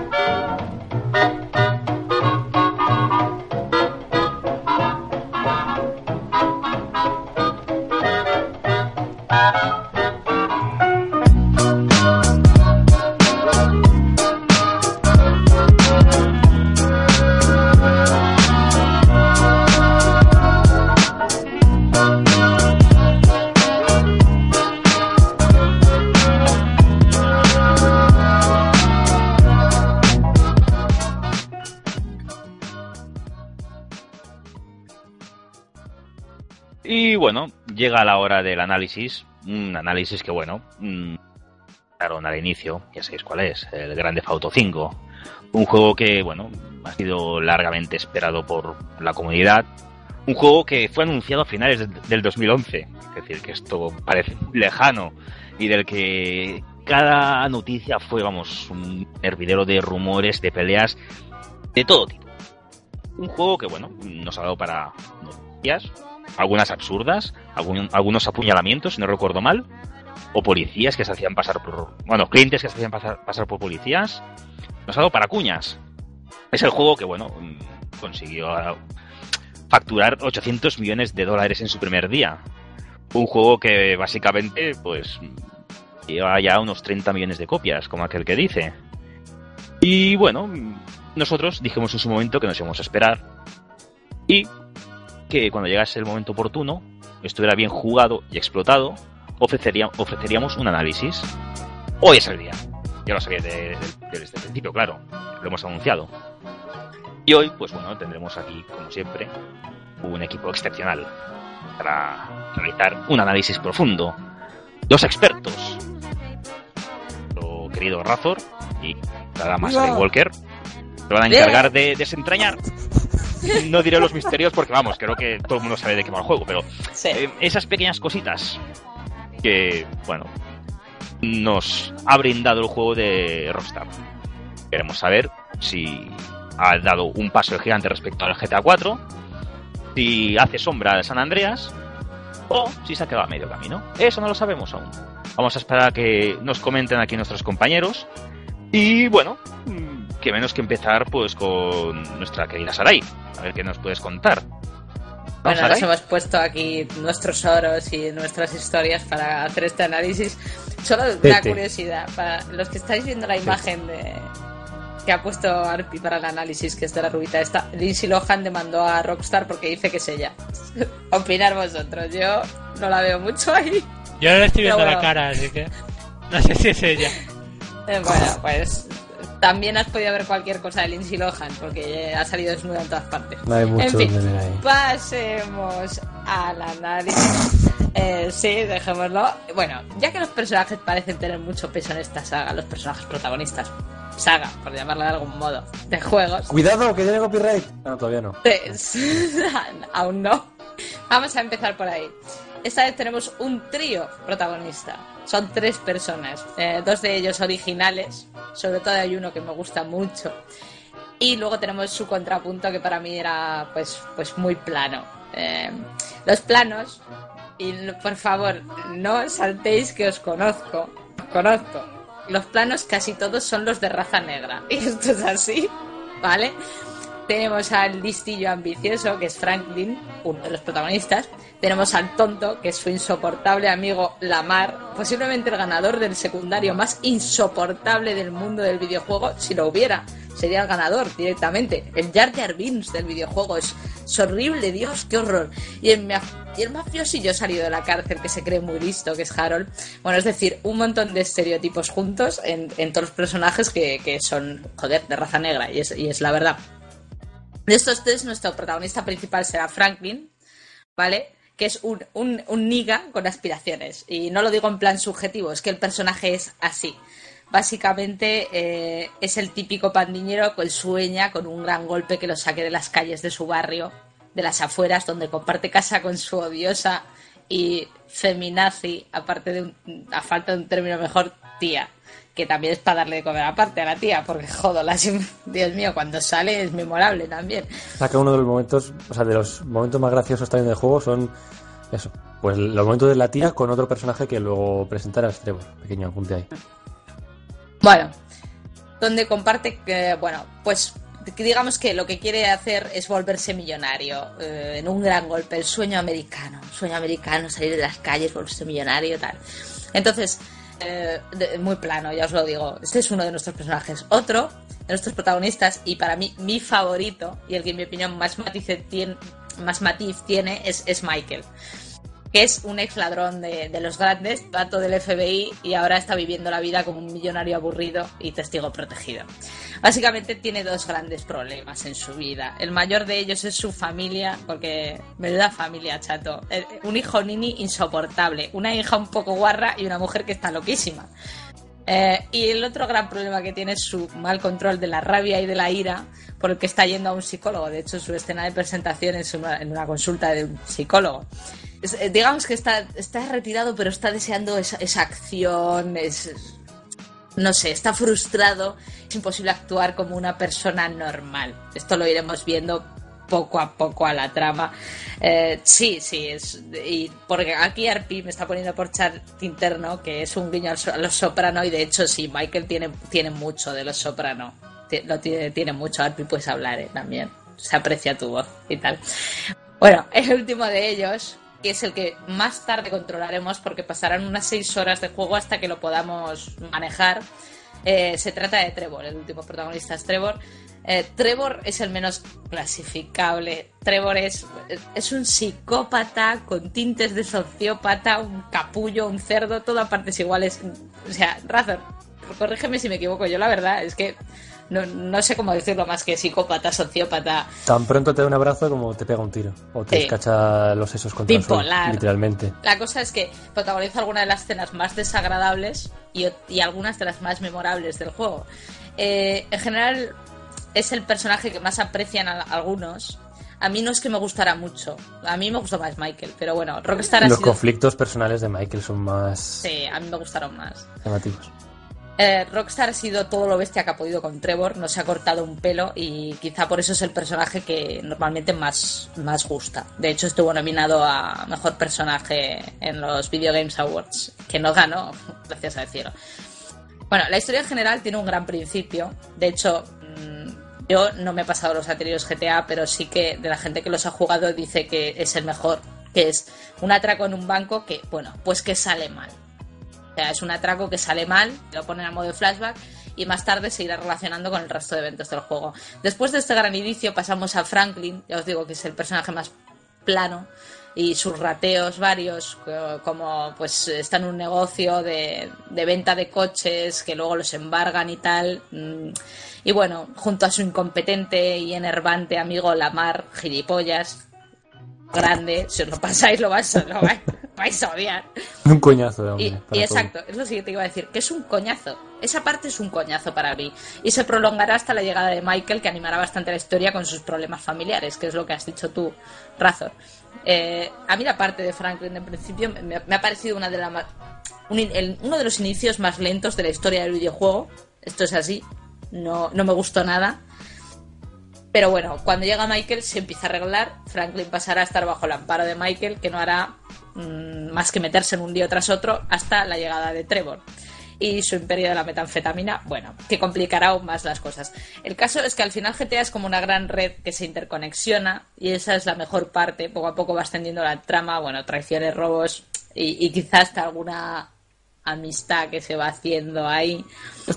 D: Bueno, llega la hora del análisis. Un análisis que, bueno, mm, claro, al inicio, ya sabéis cuál es, el Grande Auto 5. Un juego que, bueno, ha sido largamente esperado por la comunidad. Un juego que fue anunciado a finales de- del 2011. Es decir, que esto parece lejano y del que cada noticia fue, vamos, un hervidero de rumores, de peleas, de todo tipo. Un juego que, bueno, nos ha dado para noticias, algunas absurdas, algún- algunos apuñalamientos, si no recuerdo mal, o policías que se hacían pasar por. Bueno, clientes que se hacían pasar, por policías. Nos ha dado para cuñas. Es el juego que, bueno, mm, consiguió ah, facturar 800 millones de dólares en su primer día. Un juego que básicamente, pues, lleva ya unos 30 millones de copias, como aquel que dice. Y bueno, mm, nosotros dijimos en su momento que nos íbamos a esperar. Y que cuando llegase el momento oportuno, estuviera bien jugado y explotado, ofrecería- ofreceríamos un análisis. Hoy es el día. Ya lo sabía de- de- desde el principio, claro. Lo hemos anunciado. Y hoy, pues bueno, tendremos aquí, como siempre, un equipo excepcional para realizar un análisis profundo. Dos expertos. Nuestro querido Razor y la dama Walker se van a encargar de desentrañar. No diré los misterios porque, vamos, creo que todo el mundo sabe de qué va el juego, pero
B: Sí.
D: eh, esas pequeñas cositas que, bueno, nos ha brindado el juego de Rockstar. Queremos saber si ha dado un paso gigante respecto al GTA 4, si hace sombra de San Andreas o si se ha quedado a medio camino. Eso no lo sabemos aún. Vamos a esperar a que nos comenten aquí nuestros compañeros y bueno, que menos que empezar pues con nuestra querida Sarai. A ver qué nos puedes contar. ¿No,
B: Bueno,
D: Sarai?
B: nos hemos puesto aquí nuestros oros y nuestras historias para hacer este análisis. Solo una curiosidad, para los que estáis viendo la imagen de que ha puesto Arpi para el análisis, que es de la rubita esta, Lindsay Lohan demandó a Rockstar porque dice que es ella. Opinar vosotros, yo no la veo mucho ahí.
E: Yo no le estoy viendo la cara, así que. No sé si es ella.
B: Eh, bueno, pues también has podido ver cualquier cosa de Lindsay Lohan, porque ha salido desnuda en todas partes.
F: No hay mucho
B: En fin.
F: donde ahí.
B: Pasemos al análisis. Eh, sí, dejémoslo. Bueno, ya que los personajes parecen tener mucho peso en esta saga, los personajes protagonistas, saga, por llamarlo de algún modo, de juegos,
F: Cuidado, que tiene copyright. No, todavía no.
B: pues, aún no. Vamos a empezar por ahí. Esta vez tenemos un trío protagonista. Son tres personas, eh, dos de ellos originales, sobre todo hay uno que me gusta mucho. Y luego tenemos su contrapunto que para mí era pues, pues muy plano. Eh, los planos, y por favor, no saltéis que os conozco. Os conozco. los planos casi todos son los de raza negra. Y esto es así, ¿vale? Tenemos al listillo ambicioso, que es Franklin, uno de los protagonistas. Tenemos al tonto, que es su insoportable amigo Lamar, posiblemente el ganador del secundario más insoportable del mundo del videojuego, si lo hubiera. Sería el ganador directamente. El Jar Jar del videojuego es, horrible, Dios, qué horror. Y el, y el mafiosillo salido de la cárcel, que se cree muy listo, que es Harold. Bueno, es decir, un montón de estereotipos juntos en, todos los personajes que, que son, joder, de raza negra, y es la verdad. De estos tres, nuestro protagonista principal será Franklin, ¿vale? Que es un, un, un niga con aspiraciones. Y no lo digo en plan subjetivo, es que el personaje es así. Básicamente eh, es el típico pandillero que sueña con un gran golpe que lo saque de las calles de su barrio, de las afueras, donde comparte casa con su odiosa y feminazi, aparte de un, a falta de un término mejor, tía. Que también es para darle de comer aparte a la tía, porque joder, la Dios mío, cuando sale es memorable también.
F: Saca uno de los momentos, o sea, de los momentos más graciosos también del juego son eso, pues los momentos de la tía con otro personaje que luego presentarás, Trevor. Pequeño apunte ahí.
B: Bueno, donde comparte que, bueno, pues digamos que lo que quiere hacer es volverse millonario eh, en un gran golpe, el sueño americano, sueño americano, salir de las calles, volverse millonario, tal. Entonces, eh, muy plano, ya os lo digo, este es uno de nuestros personajes. Otro de nuestros protagonistas, y para mí mi favorito, y el que en mi opinión más matiz tiene, más matiz tiene es, es Michael que es un ex ladrón de, los grandes, dato del FBI, y ahora está viviendo la vida como un millonario aburrido y testigo protegido. Básicamente tiene dos grandes problemas en su vida. El mayor de ellos es su familia, porque menuda familia, chato. Eh, Un hijo nini insoportable, una hija un poco guarra y una mujer que está loquísima. Eh, y el otro gran problema que tiene es su mal control de la rabia y de la ira, por el que está yendo a un psicólogo. De hecho, su escena de presentación es en una consulta de un psicólogo. Eh, digamos que está, está retirado, pero está deseando esa, esa acción, es, no sé, está frustrado, es imposible actuar como una persona normal. Esto lo iremos viendo poco a poco a la trama. Eh, sí, sí, es, y porque aquí Arpi me está poniendo por chat interno que es un guiño a los soprano y de hecho sí, Michael tiene, tiene mucho de los soprano. Lo tiene, tiene mucho, Arpi puedes hablar eh, también. Se aprecia tu voz y tal. Bueno, el último de ellos, que es el que más tarde controlaremos porque pasarán unas seis horas de juego hasta que lo podamos manejar. Eh, se trata de Trevor, el último protagonista es Trevor. Eh, Trevor es el menos clasificable. Trevor es, es un psicópata con tintes de sociópata, un capullo, un cerdo, todo a partes iguales. O sea, Razor, corrígeme si me equivoco. Yo la verdad es que no, no sé cómo decirlo más que psicópata, sociópata.
F: Tan pronto te da un abrazo como te pega un tiro. O te
B: Sí.
F: escacha los sesos contra
B: Bipolar.
F: literalmente.
B: La cosa es que protagoniza algunas de las escenas más desagradables y, y algunas de las más memorables del juego. Eh, en general, es el personaje que más aprecian a- algunos. A mí no es que me gustara mucho. A mí me gustó más Michael, pero bueno, Rockstar ha
F: Los
B: sido.
F: conflictos personales de Michael son más
B: Sí, a mí me gustaron más.
F: llamativos.
B: Eh, Rockstar ha sido todo lo bestia que ha podido con Trevor, no se ha cortado un pelo y quizá por eso es el personaje que normalmente más, más gusta. De hecho, estuvo nominado a mejor personaje en los Video Games Awards, que no ganó, gracias al cielo. Bueno, la historia en general tiene un gran principio. De hecho, mm, yo no me he pasado los anteriores GTA, pero sí que de la gente que los ha jugado dice que es el mejor. Que es un atraco en un banco que, bueno, pues que sale mal. O sea, es un atraco que sale mal, lo ponen a modo de flashback y más tarde se irá relacionando con el resto de eventos del juego. Después de este gran inicio pasamos a Franklin, ya os digo que es el personaje más plano y sus rateos varios, co- como pues está en un negocio de, de venta de coches que luego los embargan y tal. mm, Y bueno, junto a su incompetente y enervante amigo Lamar, gilipollas, grande, si os lo pasáis lo vais, lo vais, vais a odiar.
F: Un coñazo de hombre.
B: Y, y exacto, es lo siguiente que iba a decir, que es un coñazo. Esa parte es un coñazo para mí. Y se prolongará hasta la llegada de Michael, que animará bastante la historia con sus problemas familiares, que es lo que has dicho tú, Razor. Eh, a mí la parte de Franklin, en principio, me, me ha parecido una de la un el- uno de los inicios más lentos de la historia del videojuego. Esto es así. No, no me gustó nada. Pero bueno, cuando llega Michael se empieza a arreglar. Franklin pasará a estar bajo el amparo de Michael, que no hará mm, más que meterse en un lío tras otro hasta la llegada de Trevor. y su imperio de la metanfetamina, bueno, que complicará aún más las cosas. El caso es que al final GTA es como una gran red que se interconexiona y esa es la mejor parte. Poco a poco va extendiendo la trama, bueno, traiciones, robos y, y quizás hasta alguna amistad que se va haciendo ahí.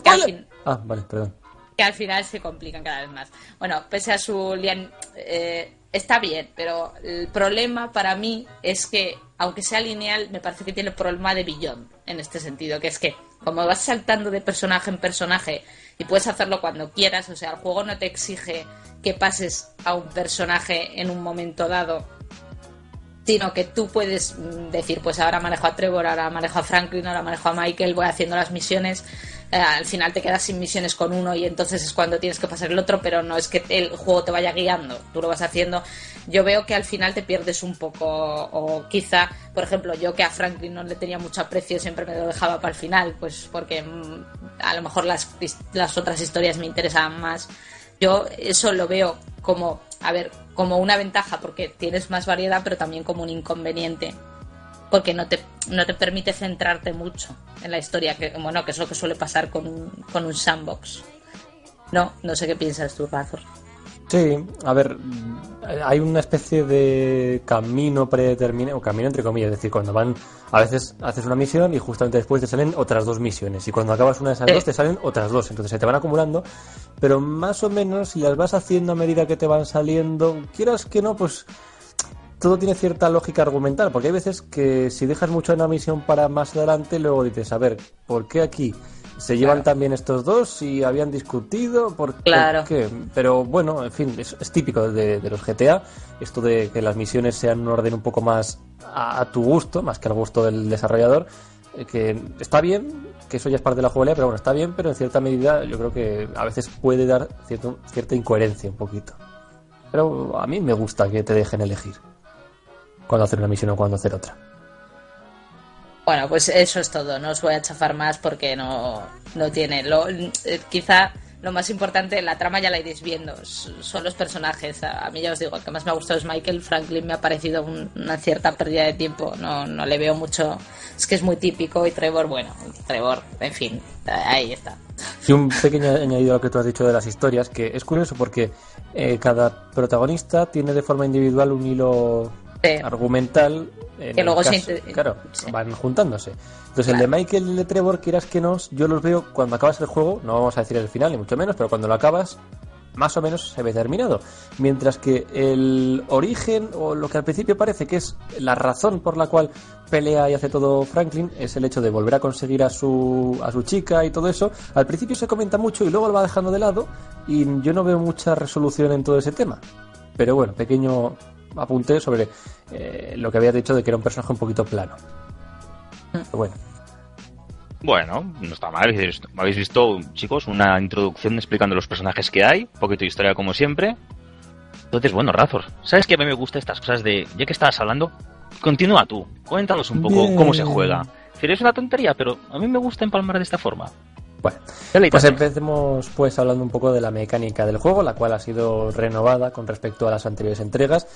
B: Que al fin-
F: Ah, vale, perdón.
B: Que al final se complican cada vez más. Bueno, pese a su lian- eh, está bien, pero el problema para mí es que, aunque sea lineal, me parece que tiene el problema de billón en este sentido, que es que como vas saltando de personaje en personaje y puedes hacerlo cuando quieras, o sea, el juego no te exige que pases a un personaje en un momento dado sino que tú puedes mm, decir, pues ahora manejo a Trevor, ahora manejo a Franklin, ahora manejo a Michael, voy haciendo las misiones, al final te quedas sin misiones con uno y entonces es cuando tienes que pasar el otro, pero no es que el juego te vaya guiando, tú lo vas haciendo. Yo veo que al final te pierdes un poco, o quizá, por ejemplo, yo que a Franklin no le tenía mucho aprecio, siempre me lo dejaba para el final, pues porque mm, a lo mejor las, las otras historias me interesaban más. Yo eso lo veo como, a ver, como una ventaja porque tienes más variedad, pero también como un inconveniente porque no te, no te permite centrarte mucho en la historia, que bueno, que es lo que suele pasar con un, con un sandbox. No, no sé qué piensas tú, Razor.
F: Sí, a ver, hay una especie de camino predeterminado, o camino entre comillas, es decir, cuando van, a veces haces una misión y justamente después te salen otras dos misiones, y cuando acabas una de esas
B: Sí.
F: dos te salen otras dos, entonces se te van acumulando, pero más o menos si las vas haciendo a medida que te van saliendo, quieras que no, pues todo tiene cierta lógica argumental, porque hay veces que si dejas mucho en una misión para más adelante, luego dices, a ver, ¿por qué aquí? ¿Se llevan también estos dos y habían discutido? ¿Por, por
B: Claro.
F: qué? Pero bueno, en fin, es, es típico de, de los GTA, esto de que las misiones sean un orden un poco más a, a tu gusto, más que al gusto del desarrollador, eh, que está bien, que eso ya es parte de la jugabilidad, pero bueno, está bien, pero en cierta medida yo creo que a veces puede dar cierto, cierta incoherencia un poquito. Pero a mí me gusta que te dejen elegir cuándo hacer una misión o cuándo hacer otra.
B: Bueno, pues eso es todo. No os voy a chafar más porque no, no tiene. Lo, eh, quizá lo más importante, la trama ya la iréis viendo. Son los personajes. A, a mí ya os digo, el que más me ha gustado es Michael. Franklin me ha parecido un- una cierta pérdida de tiempo. No, no le veo mucho. Es que es muy típico. Y Trevor, bueno, Trevor, en fin, ahí está.
F: Y un pequeño añadido a lo que tú has dicho de las historias, que es curioso porque eh, cada protagonista tiene de forma individual un hilo
B: Sí.
F: argumental. en
B: Que luego
F: caso- Claro,
B: sí.
F: van juntándose. Entonces, el de Michael y el de Trevor, quieras que no, yo los veo cuando acabas el juego, no vamos a decir el final, ni mucho menos, pero cuando lo acabas, más o menos se ve terminado. Mientras que el origen, o lo que al principio parece que es la razón por la cual pelea y hace todo Franklin, es el hecho de volver a conseguir a su, a su chica y todo eso. Al principio se comenta mucho y luego lo va dejando de lado, y yo no veo mucha resolución en todo ese tema. Pero bueno, pequeño apunte sobre eh, lo que había dicho de que era un personaje un poquito plano. Pero bueno.
D: Bueno, no está mal. Habéis visto- Habéis visto, chicos, una introducción explicando los personajes que hay, un poquito de historia como siempre. Entonces, bueno, Razor, ¿sabes que a mí me gustan estas cosas de, ya que estabas hablando, continúa tú, cuéntanos un poco
F: Bien.
D: cómo se juega. Es decir, es una tontería, pero a mí me gusta empalmar de esta forma.
F: Bueno, pues empecemos pues hablando un poco de la mecánica del juego, la cual ha sido renovada con respecto a las anteriores entregas.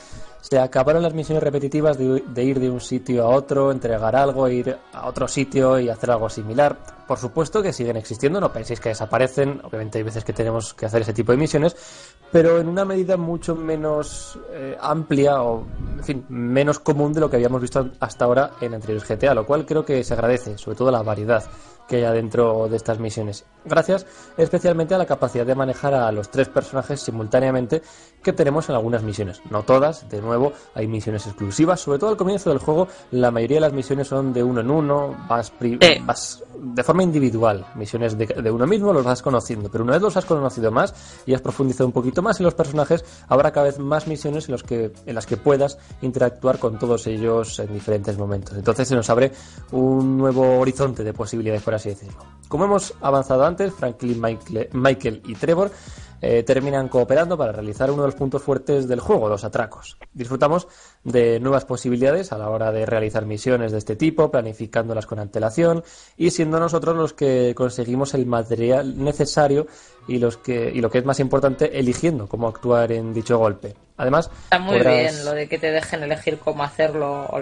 F: Se acabaron las misiones repetitivas de, de ir de un sitio a otro, entregar algo, ir a otro sitio y hacer algo similar. Por supuesto que siguen existiendo, no penséis que desaparecen, obviamente hay veces que tenemos que hacer ese tipo de misiones, pero en una medida mucho menos eh, amplia o, en fin, menos común de lo que habíamos visto hasta ahora en anteriores GTA, lo cual creo que se agradece, sobre todo la variedad que haya dentro de estas misiones. Gracias especialmente a la capacidad de manejar a los tres personajes simultáneamente que tenemos en algunas misiones. No todas, de nuevo, hay misiones exclusivas, sobre todo al comienzo del juego, la mayoría de las misiones son de uno en uno, vas, pri- vas de forma individual, misiones de, de uno mismo los vas conociendo, pero una vez los has conocido más y has profundizado un poquito más en los personajes, habrá cada vez más misiones en, los que, en las que puedas interactuar con todos ellos en diferentes momentos. Entonces se nos abre un nuevo horizonte de posibilidades, por así decirlo. Como hemos avanzado antes, Franklin, Michael, Michael y Trevor eh, terminan cooperando para realizar uno de los puntos fuertes del juego, los atracos. Disfrutamos de nuevas posibilidades a la hora de realizar misiones de este tipo, planificándolas con antelación y siendo nosotros los que conseguimos el material necesario y, los que, y lo que es más importante, eligiendo cómo actuar en dicho golpe. Además,
B: Está muy
F: podrás-
B: bien lo de que te dejen elegir cómo hacerlo o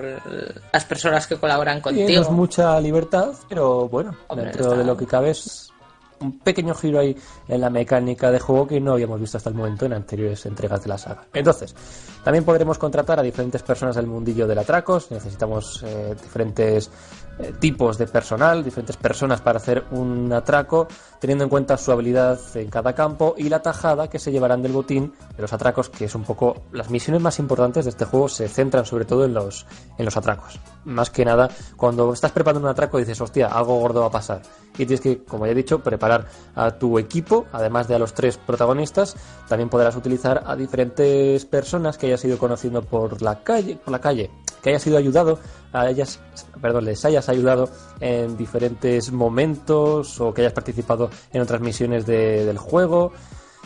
B: las personas que colaboran contigo.
F: no es mucha libertad, pero bueno,
B: Hombre,
F: dentro
B: está-
F: de lo que cabe es un pequeño giro ahí en la mecánica de juego que no habíamos visto hasta el momento en anteriores entregas de la saga. Entonces, también podremos contratar a diferentes personas del mundillo del atracos. Necesitamos eh, diferentes tipos de personal, diferentes personas para hacer un atraco, teniendo en cuenta su habilidad en cada campo y la tajada que se llevarán del botín de los atracos, que es un poco las misiones más importantes de este juego se centran sobre todo en los en los atracos. Más que nada, cuando estás preparando un atraco dices, hostia, algo gordo va a pasar. Y tienes que, como ya he dicho, preparar a tu equipo, además de a los tres protagonistas, también podrás utilizar a diferentes personas que hayas ido conociendo por la calle, por la calle, que hayas sido ayudado, a ellas, perdón, les hayas ayudado en diferentes momentos o que hayas participado en otras misiones de- del juego.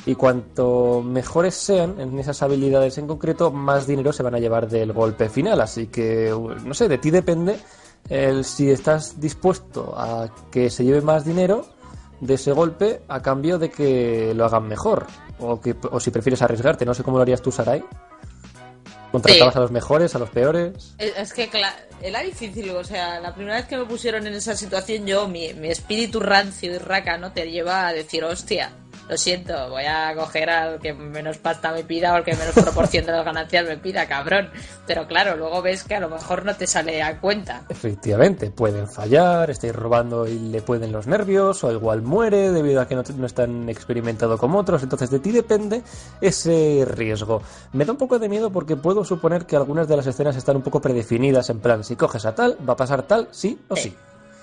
F: Y cuanto mejores sean en esas habilidades en concreto, más dinero se van a llevar del golpe final. Así que, no sé, de ti depende el si estás dispuesto a que se lleve más dinero de ese golpe a cambio de que lo hagan mejor. O, que, o si prefieres arriesgarte. No sé cómo lo harías tú, Sarai. ¿Contratabas
B: Sí.
F: a los mejores, a los peores?
B: Es es que era difícil, o sea, la primera vez que me pusieron en esa situación yo, mi, mi espíritu rancio y raca, ¿no? Te lleva a decir, hostia, lo siento, voy a coger al que menos pasta me pida o al que menos proporción de las ganancias me pida, cabrón. Pero claro, luego ves que a lo mejor no te sale a cuenta.
F: Efectivamente, pueden fallar, estáis robando y le pueden los nervios, o igual muere debido a que no, no es tan experimentado como otros, entonces de ti depende ese riesgo. Me da un poco de miedo porque puedo suponer que algunas de las escenas están un poco predefinidas, en plan, si coges a tal, va a pasar tal, sí o sí.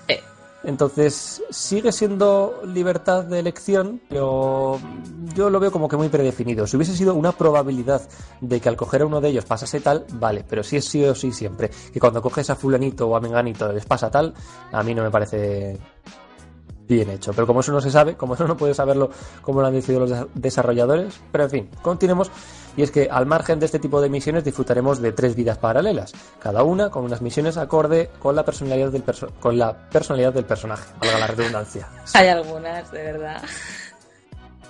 B: Eh,
F: Entonces, sigue siendo libertad de elección, pero yo lo veo como que muy predefinido. Si hubiese sido una probabilidad de que al coger a uno de ellos pasase tal, vale, pero si es sí o sí siempre, que cuando coges a fulanito o a menganito les pasa tal, a mí no me parece bien hecho. Pero como eso no se sabe, como eso no puede saberlo como lo han decidido los de- desarrolladores, pero en fin, continuemos. Y es que al margen de este tipo de misiones disfrutaremos de tres vidas paralelas, cada una con unas misiones acorde con la personalidad del, perso- con la personalidad del personaje, valga la redundancia.
B: hay algunas, de verdad.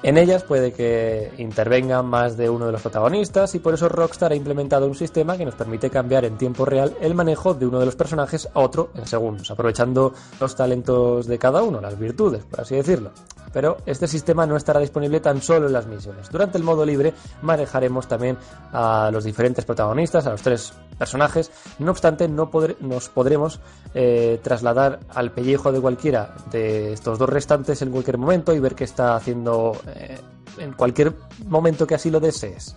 F: En ellas puede que intervengan más de uno de los protagonistas y por eso Rockstar ha implementado un sistema que nos permite cambiar en tiempo real el manejo de uno de los personajes a otro en segundos, aprovechando los talentos de cada uno, las virtudes, por así decirlo. Pero este sistema no estará disponible tan solo en las misiones. Durante el modo libre manejaremos también a los diferentes protagonistas, a los tres personajes. No obstante, no nos podremos eh, trasladar al pellejo de cualquiera de estos dos restantes en cualquier momento y ver qué está haciendo eh, en cualquier momento que así lo desees.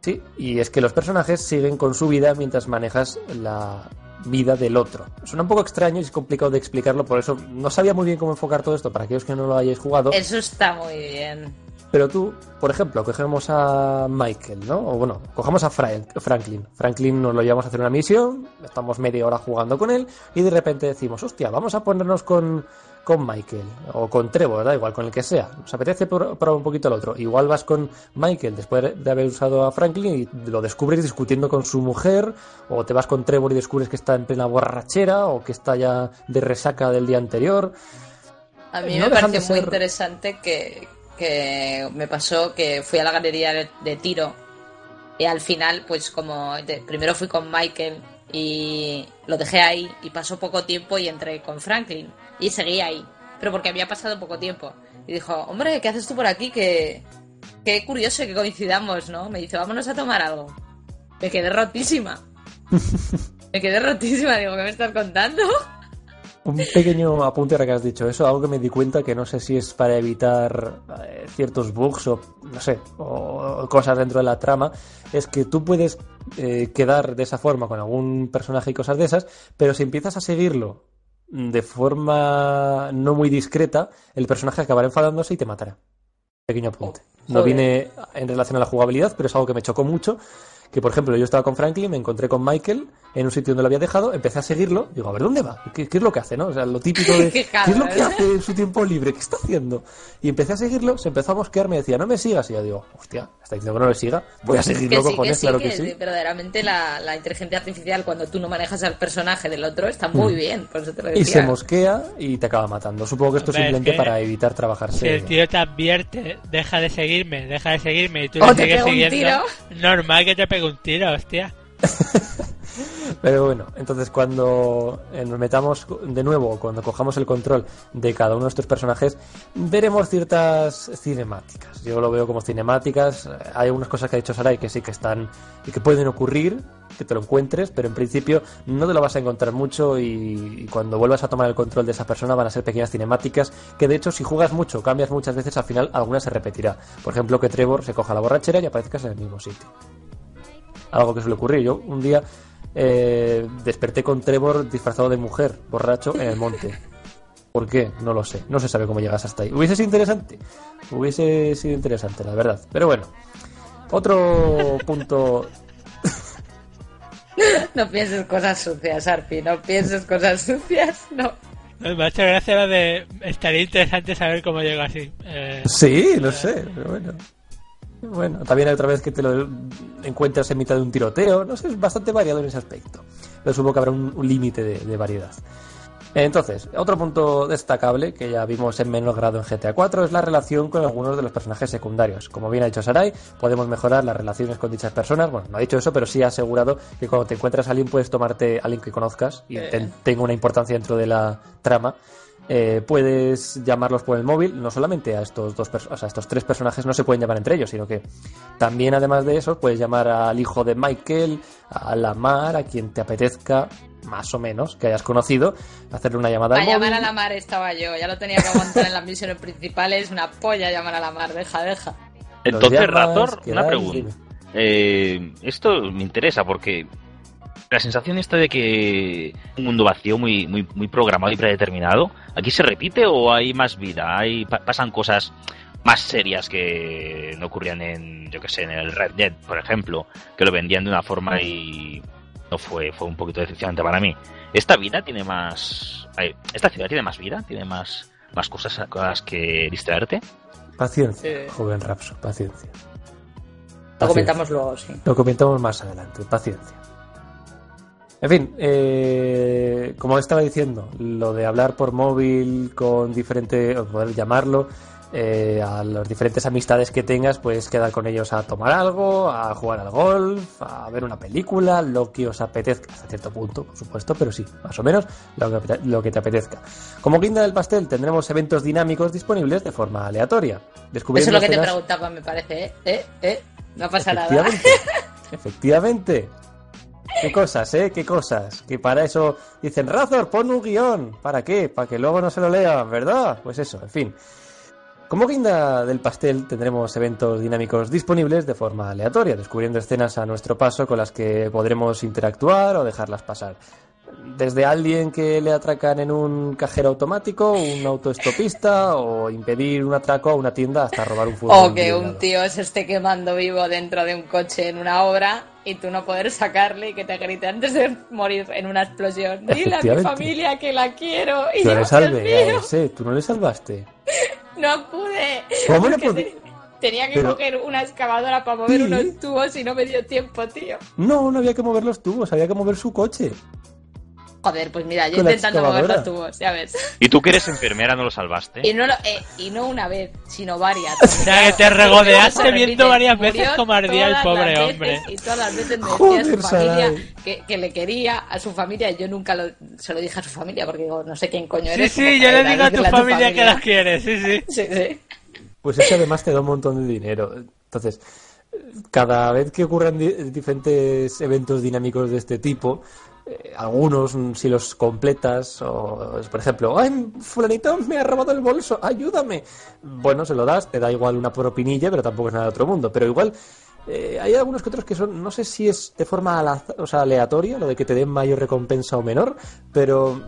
F: Sí, y es que los personajes siguen con su vida mientras manejas la vida del otro. Suena un poco extraño y es complicado de explicarlo, por eso no sabía muy bien cómo enfocar todo esto para aquellos que no lo hayáis jugado.
B: Eso está muy bien.
F: Pero tú, por ejemplo, cogemos a Michael, ¿no? O bueno, cogemos a Frank- Franklin. Franklin nos lo llevamos a hacer una misión, estamos media hora jugando con él y de repente decimos, hostia, vamos a ponernos con, con Michael o con Trevor, da igual, con el que sea. Nos apetece probar un poquito el otro. Igual vas con Michael después de haber usado a Franklin y lo descubres discutiendo con su mujer, o te vas con Trevor y descubres que está en plena borrachera o que está ya de resaca del día anterior.
B: A mí
F: No
B: me pareció muy interesante que, que me pasó que fui a la galería de, de tiro y al final, pues como de- primero fui con Michael y lo dejé ahí y pasó poco tiempo y entré con Franklin y seguí ahí, pero porque había pasado poco tiempo. Y dijo, hombre, ¿qué haces tú por aquí? Que qué curioso que coincidamos, ¿no? Me dice, vámonos a tomar algo. Me quedé rotísima. me quedé rotísima, digo, ¿qué me estás contando?
F: Un pequeño apunte ahora que has dicho eso, algo que me di cuenta que no sé si es para evitar eh, ciertos bugs o no sé, o cosas dentro de la trama, es que tú puedes eh, quedar de esa forma con algún personaje y cosas de esas, pero si empiezas a seguirlo de forma no muy discreta, el personaje acabará enfadándose y te matará. Pequeño apunte. No
B: Joder.
F: viene en relación a la jugabilidad, pero es algo que me chocó mucho que por ejemplo yo estaba con Franklin, me encontré con Michael en un sitio donde lo había dejado, empecé a seguirlo, digo, a ver, ¿dónde va? ¿Qué, qué es lo que hace, no? O sea, lo típico de,
B: Qué
F: ¿qué es lo que hace en su tiempo libre? ¿Qué está haciendo? Y empecé a seguirlo, se empezó a mosquear, me decía, no me sigas, y yo digo, hostia, está diciendo que no le siga, voy a
B: Que
F: seguirlo,
B: sí, que
F: cojones,
B: sí,
F: claro
B: que,
F: que sí.
B: verdaderamente la, la inteligencia artificial, cuando tú no manejas al personaje del otro, está muy bien. Por eso te lo
F: Mm. Y se mosquea y te acaba matando. Supongo que esto es
E: Hombre, es
F: simplemente
E: que
F: para evitar trabajarse.
E: Si el tío te advierte, deja de seguirme, deja de seguirme y tú le
B: te
E: sigues siguiendo, normal que te pegue un tiro, hostia.
F: Pero bueno, entonces cuando eh, nos metamos de nuevo, cuando cojamos el control de cada uno de estos personajes, veremos ciertas cinemáticas. Yo lo veo como cinemáticas. Eh, Hay algunas cosas que ha dicho Sarai que sí que están y que pueden ocurrir, que te lo encuentres, pero en principio no te lo vas a encontrar mucho y, cuando vuelvas a tomar el control de esa persona van a ser pequeñas cinemáticas que de hecho si juegas mucho, cambias muchas veces, al final alguna se repetirá. Por ejemplo, que Trevor se coja la borrachera y aparezcas en el mismo sitio algo que suele ocurrir. Yo un día eh, desperté con Trevor disfrazado de mujer, borracho, en el monte. ¿Por qué? No lo sé. No se sabe cómo llegas hasta ahí. Hubiese sido interesante. Hubiese sido interesante, la verdad. Pero bueno. Otro punto.
B: No pienses cosas sucias, Arpi. No pienses cosas sucias. No.
E: Me ha hecho gracia lo de... Estaría interesante saber cómo llega así. Eh,
F: Sí, lo sé, pero bueno. Bueno, también hay otra vez que te lo encuentras en mitad de un tiroteo. No sé, es bastante variado en ese aspecto. Pero supongo que habrá un, un límite de, de variedad. Entonces, otro punto destacable que ya vimos en menor grado en GTA 4 es la relación con algunos de los personajes secundarios. Como bien ha dicho Sarai, podemos mejorar las relaciones con dichas personas. Bueno, no ha dicho eso, pero sí ha asegurado que cuando te encuentras a alguien puedes tomarte a alguien que conozcas y ten- tenga una importancia dentro de la trama. Eh, puedes llamarlos por el móvil, no solamente a estos dos o sea, a estos tres personajes no se pueden llamar entre ellos, sino que también además de eso puedes llamar al hijo de Michael, a la Mar, a quien te apetezca, más o menos, que hayas conocido, hacerle una llamada móvil.
B: llamar a la mar estaba yo. Ya lo tenía que aguantar en las misiones principales. Una polla llamar a la mar. Deja, deja.
D: Entonces,
F: llamas,
D: Razor, una pregunta. Eh, esto me interesa porque la sensación esta de que un mundo vacío muy, muy, muy programado y predeterminado, ¿aquí se repite o hay más vida? Hay, pa- pasan cosas más serias que no ocurrían en, yo que sé, en el Red Dead, por ejemplo, que lo vendían de una forma y no fue, fue un poquito decepcionante para mí. Esta vida tiene más, esta ciudad tiene más vida, tiene más, más cosas a con las que distraerte.
F: Paciencia, joven Rapso, paciencia.
B: Lo comentamos luego, sí.
F: Lo comentamos más adelante, paciencia. En fin, eh, como estaba diciendo, lo de hablar por móvil con diferente, o poder llamarlo, eh, a las diferentes amistades que tengas, pues quedar con ellos a tomar algo, a jugar al golf, a ver una película, lo que os apetezca, hasta cierto punto, por supuesto, pero sí, más o menos lo que, lo que te apetezca. Como guinda del pastel, tendremos eventos dinámicos disponibles de forma aleatoria.
B: Eso es lo que te preguntaba, me parece, ¿eh? ¿Eh? ¿Eh? No pasa nada.
F: Efectivamente. ¿Qué cosas, eh? ¿Qué cosas? Que para eso dicen, Razor, pon un guion. ¿Para qué? Para que luego no se lo lean, ¿verdad? Pues eso, en fin. Como guinda del pastel tendremos eventos dinámicos disponibles de forma aleatoria, descubriendo escenas a nuestro paso con las que podremos interactuar o dejarlas pasar. Desde alguien que le atracan en un cajero automático, un autoestopista o impedir un atraco a una tienda hasta robar un fútbol.
B: O que un tío se esté quemando vivo dentro de un coche en una obra y tú no poder sacarle y que te grite antes de morir en una explosión. Dile a mi familia que la quiero. Y
F: Yo
B: yo,
F: le salvé ese, tú no le salvaste.
B: no pude.
F: ¿Cómo no pude?
B: te- Tenía que
F: Pero-
B: coger una excavadora para mover
F: Sí.
B: unos tubos y no me dio tiempo, tío.
F: No, no había que mover los tubos, había que mover su coche.
B: Joder, pues mira, yo intentando mover los tubos, ya ves.
D: Y tú que eres enfermera no lo salvaste.
B: Y no, lo- eh, y no una vez, sino varias.
E: O sea, que te regodeaste viendo varias veces cómo ardía el pobre hombre.
B: Y todas las veces me decía
F: Joder,
B: a su familia que, que le quería a su familia y yo nunca lo, se lo dije a su familia porque digo, no sé quién coño
E: Sí,
B: eres.
E: sí,
B: como
E: yo le digo a tu familia que las quieres, sí, sí.
B: Sí, sí.
F: Pues ese además te da un montón de dinero. Entonces, cada vez que ocurran di- diferentes eventos dinámicos de este tipo, eh, algunos, mm, si los completas, o por ejemplo, ¡ay, fulanito me ha robado el bolso! ¡Ayúdame! Bueno, se lo das, te da igual una propinilla, pero tampoco es nada de otro mundo. Pero igual, eh, hay algunos que otros que son, no sé si es de forma o sea, aleatoria, lo de que te den mayor recompensa o menor, pero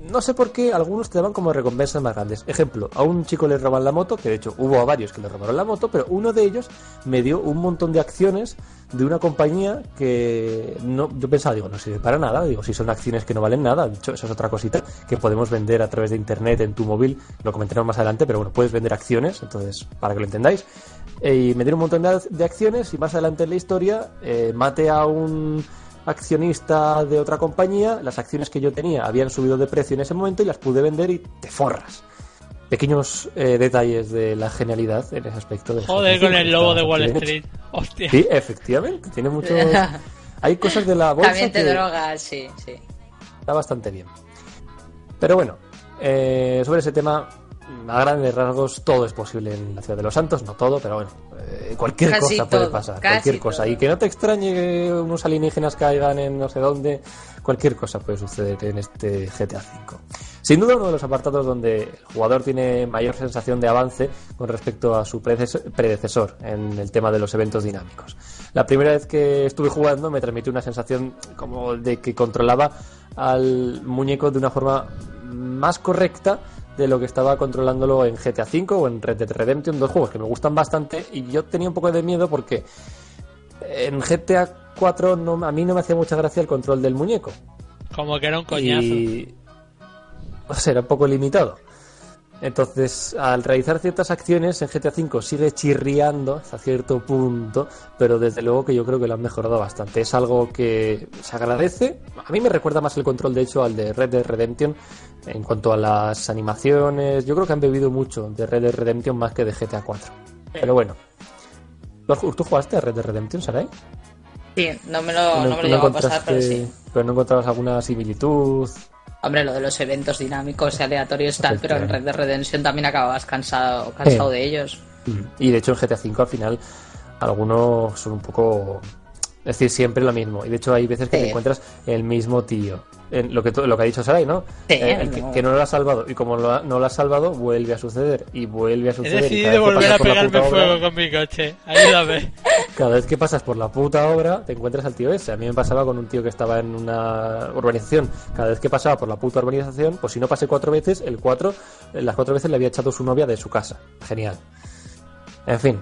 F: no sé por qué algunos te daban como recompensas más grandes. Ejemplo, a un chico le roban la moto, que de hecho hubo a varios que le robaron la moto, pero uno de ellos me dio un montón de acciones de una compañía que no, yo pensaba, digo, no sirve para nada, digo, si son acciones que no valen nada, de hecho, eso es otra cosita que podemos vender a través de internet en tu móvil, lo comentaremos más adelante, pero bueno, puedes vender acciones, entonces, para que lo entendáis. Eh, y me dieron un montón de, de acciones y más adelante en la historia eh, mate a un accionista de otra compañía, las acciones que yo tenía habían subido de precio en ese momento y las pude vender y te forras. Pequeños eh, detalles de la genialidad en ese aspecto. De
E: Joder, con el lobo de Wall Street. Hostia.
F: Sí, efectivamente, tiene mucho... Hay cosas de la bolsa
B: También te
F: que
B: drogas, sí, sí.
F: está bastante bien. Pero bueno, eh, sobre ese tema, a grandes rasgos, todo es posible en la ciudad de los Santos, no todo, pero bueno, eh, cualquier
B: Casi
F: cosa puede pasar, cualquier cosa. Y que no te extrañe que unos alienígenas caigan en no sé dónde, cualquier cosa puede suceder en este GTA V. Sin duda uno de los apartados donde el jugador tiene mayor sensación de avance con respecto a su predecesor en el tema de los eventos dinámicos. La primera vez que estuve jugando me transmitió una sensación como de que controlaba al muñeco de una forma más correcta de lo que estaba controlándolo en GTA V o en Red Dead Redemption, dos juegos que me gustan bastante y yo tenía un poco de miedo porque en GTA 4 no, a mí no me hacía mucha gracia el control del muñeco
E: Como que era un coñazo.
F: y o sea, era un poco limitado. Entonces, al realizar ciertas acciones en GTA V sigue chirriando hasta cierto punto, pero desde luego que yo creo que lo han mejorado bastante. Es algo que se agradece. A mí me recuerda más el control, de hecho, al de Red Dead Redemption en cuanto a las animaciones. Yo creo que han bebido mucho de Red Dead Redemption más que de GTA 4. Pero bueno. ¿Tú jugaste a Red Dead Redemption, Sarai?
B: Sí, no me lo, no me lo llevo a pasar, pero sí.
F: pero no encontrabas alguna similitud.
B: Hombre, lo de los eventos dinámicos y aleatorios y tal, pero en Red. Dead Redemption también acababas cansado, cansado
F: Sí.
B: de ellos.
F: Y de hecho en GTA V al final algunos son un poco... Es decir, siempre lo mismo. Y de hecho hay veces que
B: Sí.
F: te encuentras el mismo tío. En lo que lo que ha dicho Sarai, ¿no?
B: Sí,
F: Eh, el que,
B: no.
F: que no lo ha salvado. Y como lo ha- no lo ha salvado, vuelve a suceder. Y vuelve a
E: He
F: suceder. cada
E: decidido
F: vez que
E: volver
F: pasas
E: a
F: por la
E: pegarme
F: puta obra-
E: fuego con mi coche. Ayúdame.
F: Cada vez que pasas por la puta obra, te encuentras al tío ese. A mí me pasaba con un tío que estaba en una urbanización. Cada vez que pasaba por la puta urbanización, pues si no pasé cuatro veces, el cuatro, las cuatro veces le había echado su novia de su casa. Genial. En fin.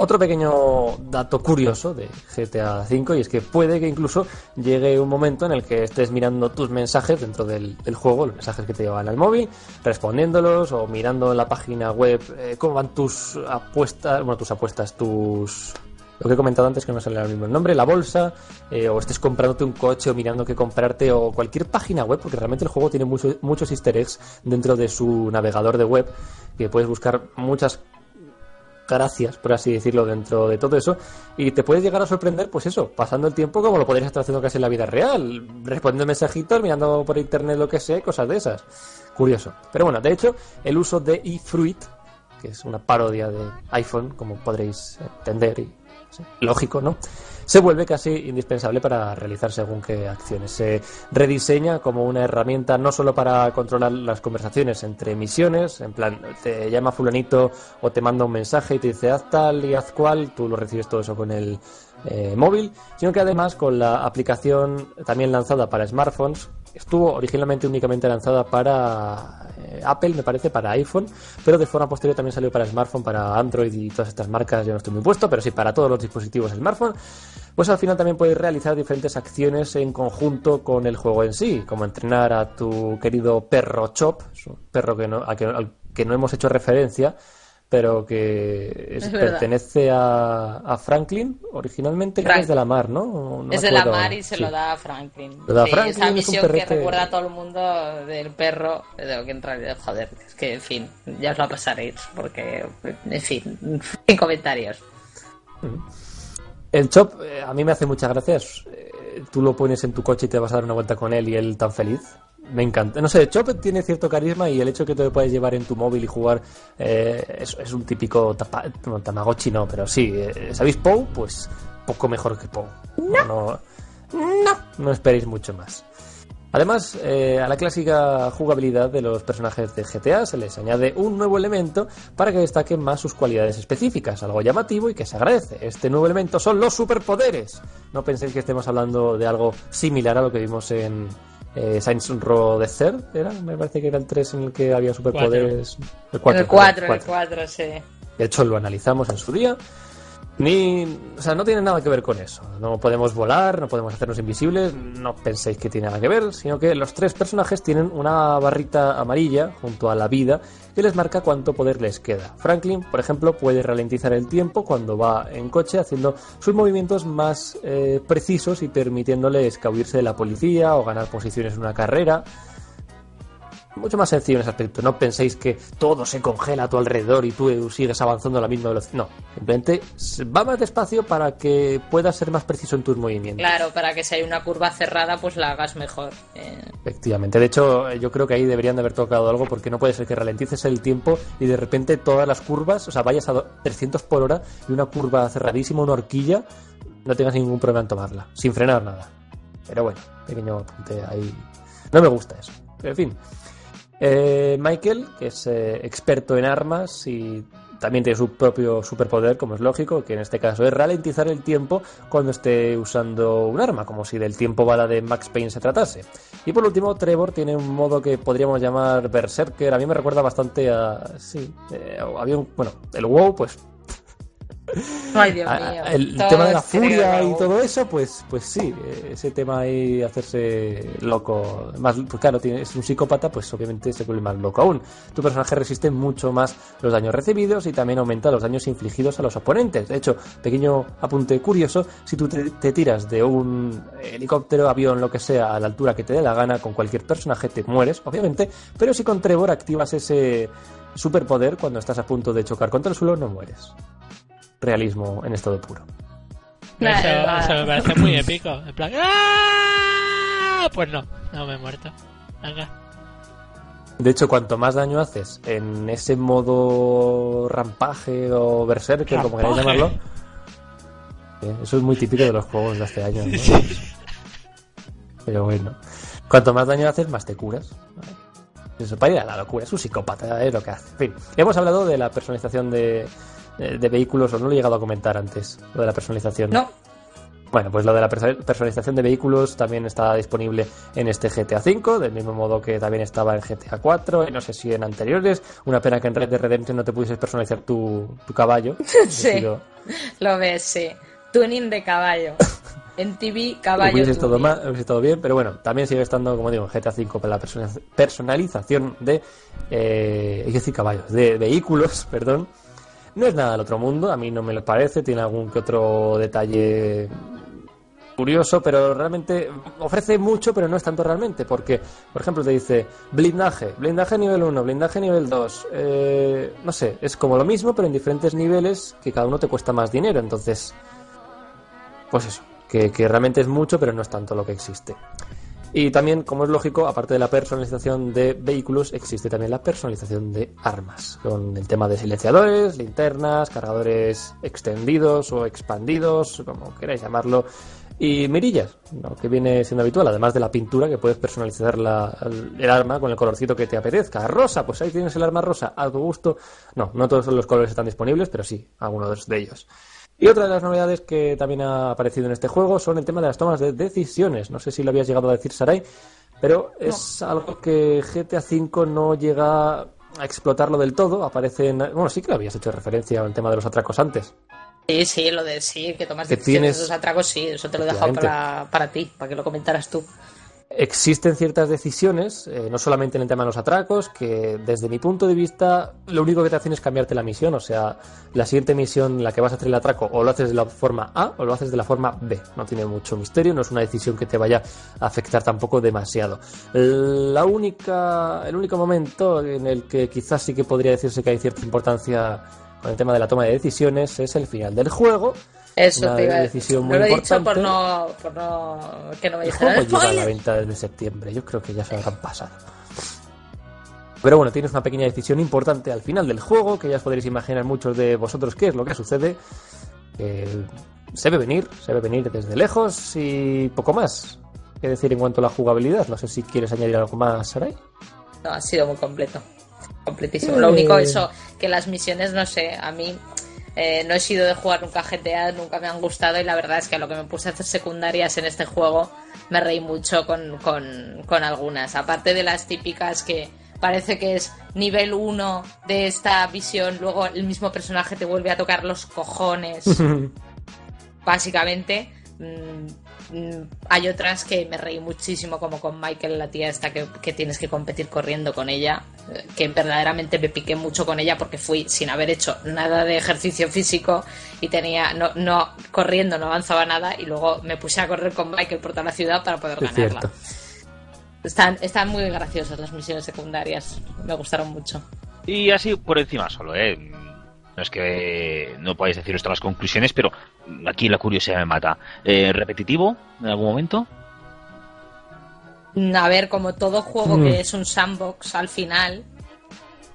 F: Otro pequeño dato curioso de GTA V y es que puede que incluso llegue un momento en el que estés mirando tus mensajes dentro del, juego, los mensajes que te llevan al móvil, respondiéndolos o mirando en la página web eh, cómo van tus apuestas, bueno, tus apuestas, tus... Lo que he comentado antes que no sale ahora mismo nombre, la bolsa, eh, o estés comprándote un coche o mirando qué comprarte o cualquier página web, porque realmente el juego tiene mucho- muchos easter eggs dentro de su navegador de web, que puedes buscar muchas gracias, por así decirlo, dentro de todo eso. Y te puedes llegar a sorprender, pues eso, pasando el tiempo como lo podrías estar haciendo casi en la vida real, respondiendo mensajitos, mirando por internet lo que sea, cosas de esas. Curioso. Pero bueno, de hecho, el uso de eFruit, que es una parodia de iPhone, como podréis entender, y lógico, ¿no? Se vuelve casi indispensable para realizar según qué acciones. Se rediseña como una herramienta no solo para controlar las conversaciones entre misiones, en plan, te llama fulanito o te manda un mensaje y te dice haz tal y haz cual, tú lo recibes todo eso con el eh, móvil, sino que además con la aplicación también lanzada para smartphones, estuvo originalmente únicamente lanzada para eh, Apple, me parece, para iPhone, pero de forma posterior también salió para smartphone, para Android y todas estas marcas, yo no estoy muy puesto, pero sí para todos los dispositivos smartphone, pues al final también puedes realizar diferentes acciones en conjunto con el juego en sí, como entrenar a tu querido perro Chop, un perro que no, a que, al que no hemos hecho referencia, pero que es-
B: Es
F: pertenece a, a Franklin originalmente, creo que
B: Frank.
F: es de la mar, ¿no? No
B: es de la mar y se
F: Sí.
B: lo da a Franklin.
F: Lo da
B: Sí,
F: Franklin,
B: esa
F: es
B: misión que
F: perrete.
B: recuerda a todo el mundo del perro, de lo que en realidad, joder, es que en fin, ya os la pasaréis, porque, en fin, sin comentarios.
F: El Chop eh, a mí me hace muchas gracias. Eh, tú lo pones en tu coche y te vas a dar una vuelta con él y él tan feliz. Me encanta. No sé, Chop tiene cierto carisma y el hecho que te lo puedes llevar en tu móvil y jugar eh, es, es un típico tapa, no, Tamagotchi, no, pero sí. eh, ¿Sabéis Pou? Pues poco mejor que Pou. No, no, no, no esperéis mucho más. Además, eh, a la clásica jugabilidad de los personajes de GTA se les añade un nuevo elemento para que destaquen más sus cualidades específicas, algo llamativo y que se agradece. Este nuevo elemento son los superpoderes. No penséis que estemos hablando de algo similar a lo que vimos en, eh, Saints Row the Third, ¿era? Me parece que era el 3 en el que había superpoderes. El 4.
B: el 4, el 4, sí.
F: De hecho, lo analizamos en su día. Ni, o sea, no tiene nada que ver con eso. No podemos volar, no podemos hacernos invisibles, no penséis que tiene nada que ver, sino que los tres personajes tienen una barrita amarilla junto a la vida que les marca cuánto poder les queda. Franklin, por ejemplo, puede ralentizar el tiempo cuando va en coche haciendo sus movimientos más eh, precisos y permitiéndole escabuirse de la policía o ganar posiciones en una carrera mucho más sencillo en ese aspecto. No penséis que todo se congela a tu alrededor y tú sigues avanzando a la misma velocidad. No, simplemente va más despacio para que puedas ser más preciso en tus movimientos.
B: Claro, para que si hay una curva cerrada, pues la hagas mejor. Eh,
F: Efectivamente. De hecho, yo creo que ahí deberían de haber tocado algo porque no puede ser que ralentices el tiempo y de repente todas las curvas, o sea, vayas a do- 300 por hora y una curva cerradísima, una horquilla, no tengas ningún problema en tomarla, sin frenar nada. Pero bueno, pequeño apunte ahí. No me gusta eso. Pero en fin. Eh, Michael, que es eh, experto en armas y también tiene su propio superpoder, como es lógico, que en este caso es ralentizar el tiempo cuando esté usando un arma, como si del tiempo bala de Max Payne se tratase. Y por último, Trevor tiene un modo que podríamos llamar Berserker. A mí me recuerda bastante a. Sí, eh, había un. Bueno, el WoW, pues
B: Ay, Dios
F: a-
B: mío.
F: Ah, el
B: Todo
F: tema de la furia y todo eso, pues, pues sí, ese tema ahí hacerse loco, más, pues claro, es un psicópata, pues obviamente se vuelve más loco aún. Tu personaje resiste mucho más los daños recibidos y también aumenta los daños infligidos a los oponentes. De hecho, pequeño apunte curioso, si tú te, te tiras de un helicóptero, avión, lo que sea, a la altura que te dé la gana con cualquier personaje, te mueres, obviamente, pero si con Trevor activas ese superpoder cuando estás a punto de chocar contra el suelo, no mueres realismo en estado puro.
E: Eso,
B: eh,
E: eso me parece muy épico. En plan, ¡ah! Pues no, no me he muerto. Venga.
F: De hecho, cuanto más daño haces en ese modo rampaje o berserker, como queráis
E: Rampaje.
F: llamarlo, eh, eso es muy típico de los juegos de hace años. ¿no? Pero bueno, cuanto más daño haces, más te curas. Eso para ir a la locura, es un psicópata, es lo que hace. En fin, hemos hablado de la personalización de, de- de vehículos, o no lo he llegado a comentar antes, lo de la personalización.
B: No,
F: Bueno, pues lo de la perso- personalización de vehículos también está disponible en este GTA V, del mismo modo que también estaba en GTA 4, y no sé si en anteriores. Una pena que en Red Dead Redemption no te pudieses personalizar tu, tu caballo.
B: Sí. Lo ves, sí. Tuning de caballo. En TV, caballo.
F: hubiese estado,
B: tuning.
F: mal, hubiese estado bien, pero bueno, también sigue estando, como digo, en GTA V para la persona- personalización de, eh, iba a decir caballos, de vehículos, perdón. No es nada del otro mundo, a mí no me lo parece, tiene algún que otro detalle curioso, pero realmente ofrece mucho, pero no es tanto realmente, porque, por ejemplo, te dice blindaje, blindaje nivel 1, blindaje nivel 2, eh, no sé, es como lo mismo, pero en diferentes niveles que cada uno te cuesta más dinero, entonces, pues eso, que, que realmente es mucho, pero no es tanto lo que existe. Y también, como es lógico, aparte de la personalización de vehículos, existe también la personalización de armas, con el tema de silenciadores, linternas, cargadores extendidos o expandidos, como queráis llamarlo, y mirillas, que viene siendo habitual, además de la pintura, que puedes personalizar la- el arma con el colorcito que te apetezca. Rosa, pues ahí tienes el arma rosa, a tu gusto. No, no todos los colores están disponibles, pero sí, algunos de ellos. Y otra de las novedades que también ha aparecido en este juego son el tema de las tomas de decisiones. No sé si lo habías llegado a decir, Sarai, pero es algo que GTA V no llega a explotarlo del todo. Aparece en... Bueno, sí que lo habías hecho referencia al tema de los atracos antes.
B: Sí, sí, lo de sí, que tomas
F: Que
B: decisiones
F: tienes-
B: de los atracos, sí, eso te lo he dejado para, para ti, para que lo comentaras tú.
F: Existen ciertas decisiones, eh, no solamente en el tema de los atracos, que desde mi punto de vista lo único que te hacen es cambiarte la misión. O sea, la siguiente misión en la que vas a hacer el atraco o lo haces de la forma A o lo haces de la forma B. No tiene mucho misterio, no es una decisión que te vaya a afectar tampoco demasiado. La única, el único momento en el que quizás sí que podría decirse que hay cierta importancia con el tema de la toma de decisiones es el final del juego.
B: Eso
F: Una
B: te iba
F: decisión
B: No
F: muy
B: lo he dicho por
F: importante.
B: no, por no que no me
F: El
B: dijeran
F: llega a la venta desde septiembre. Yo creo que ya se habrán pasado. Pero bueno, tienes una pequeña decisión importante al final del juego, que ya os podréis imaginar muchos de vosotros qué es lo que sucede. Que se ve venir, se ve venir desde lejos y poco más. ¿Qué decir en cuanto a la jugabilidad? No sé si quieres añadir algo más, Sarai.
B: No, ha sido muy completo. Completísimo.
F: Eh.
B: Lo único eso, que las misiones, no sé, a mí Eh, no he sido de jugar nunca GTA, nunca me han gustado y la verdad es que a lo que me puse a hacer secundarias en este juego me reí mucho con, con, con algunas. Aparte de las típicas que parece que es nivel 1 de esta visión, luego el mismo personaje te vuelve a tocar los cojones. Básicamente, mm, hay otras que me reí muchísimo, como con Michael, la tía esta que, que tienes que competir corriendo con ella, eh, que verdaderamente me piqué mucho con ella porque fui sin haber hecho nada de ejercicio físico y tenía, no, no corriendo, no avanzaba nada y luego me puse a correr con Michael por toda la ciudad para poder
F: Es
B: ganarla.
F: cierto.
B: Están, están muy graciosas las misiones secundarias, me gustaron mucho.
D: Y así por encima solo, ¿eh? No es que no podáis deciros todas las conclusiones, pero aquí la curiosidad me mata. Eh, ¿Repetitivo en algún momento?
B: A ver, como todo juego
F: Mm.
B: que es un sandbox al final,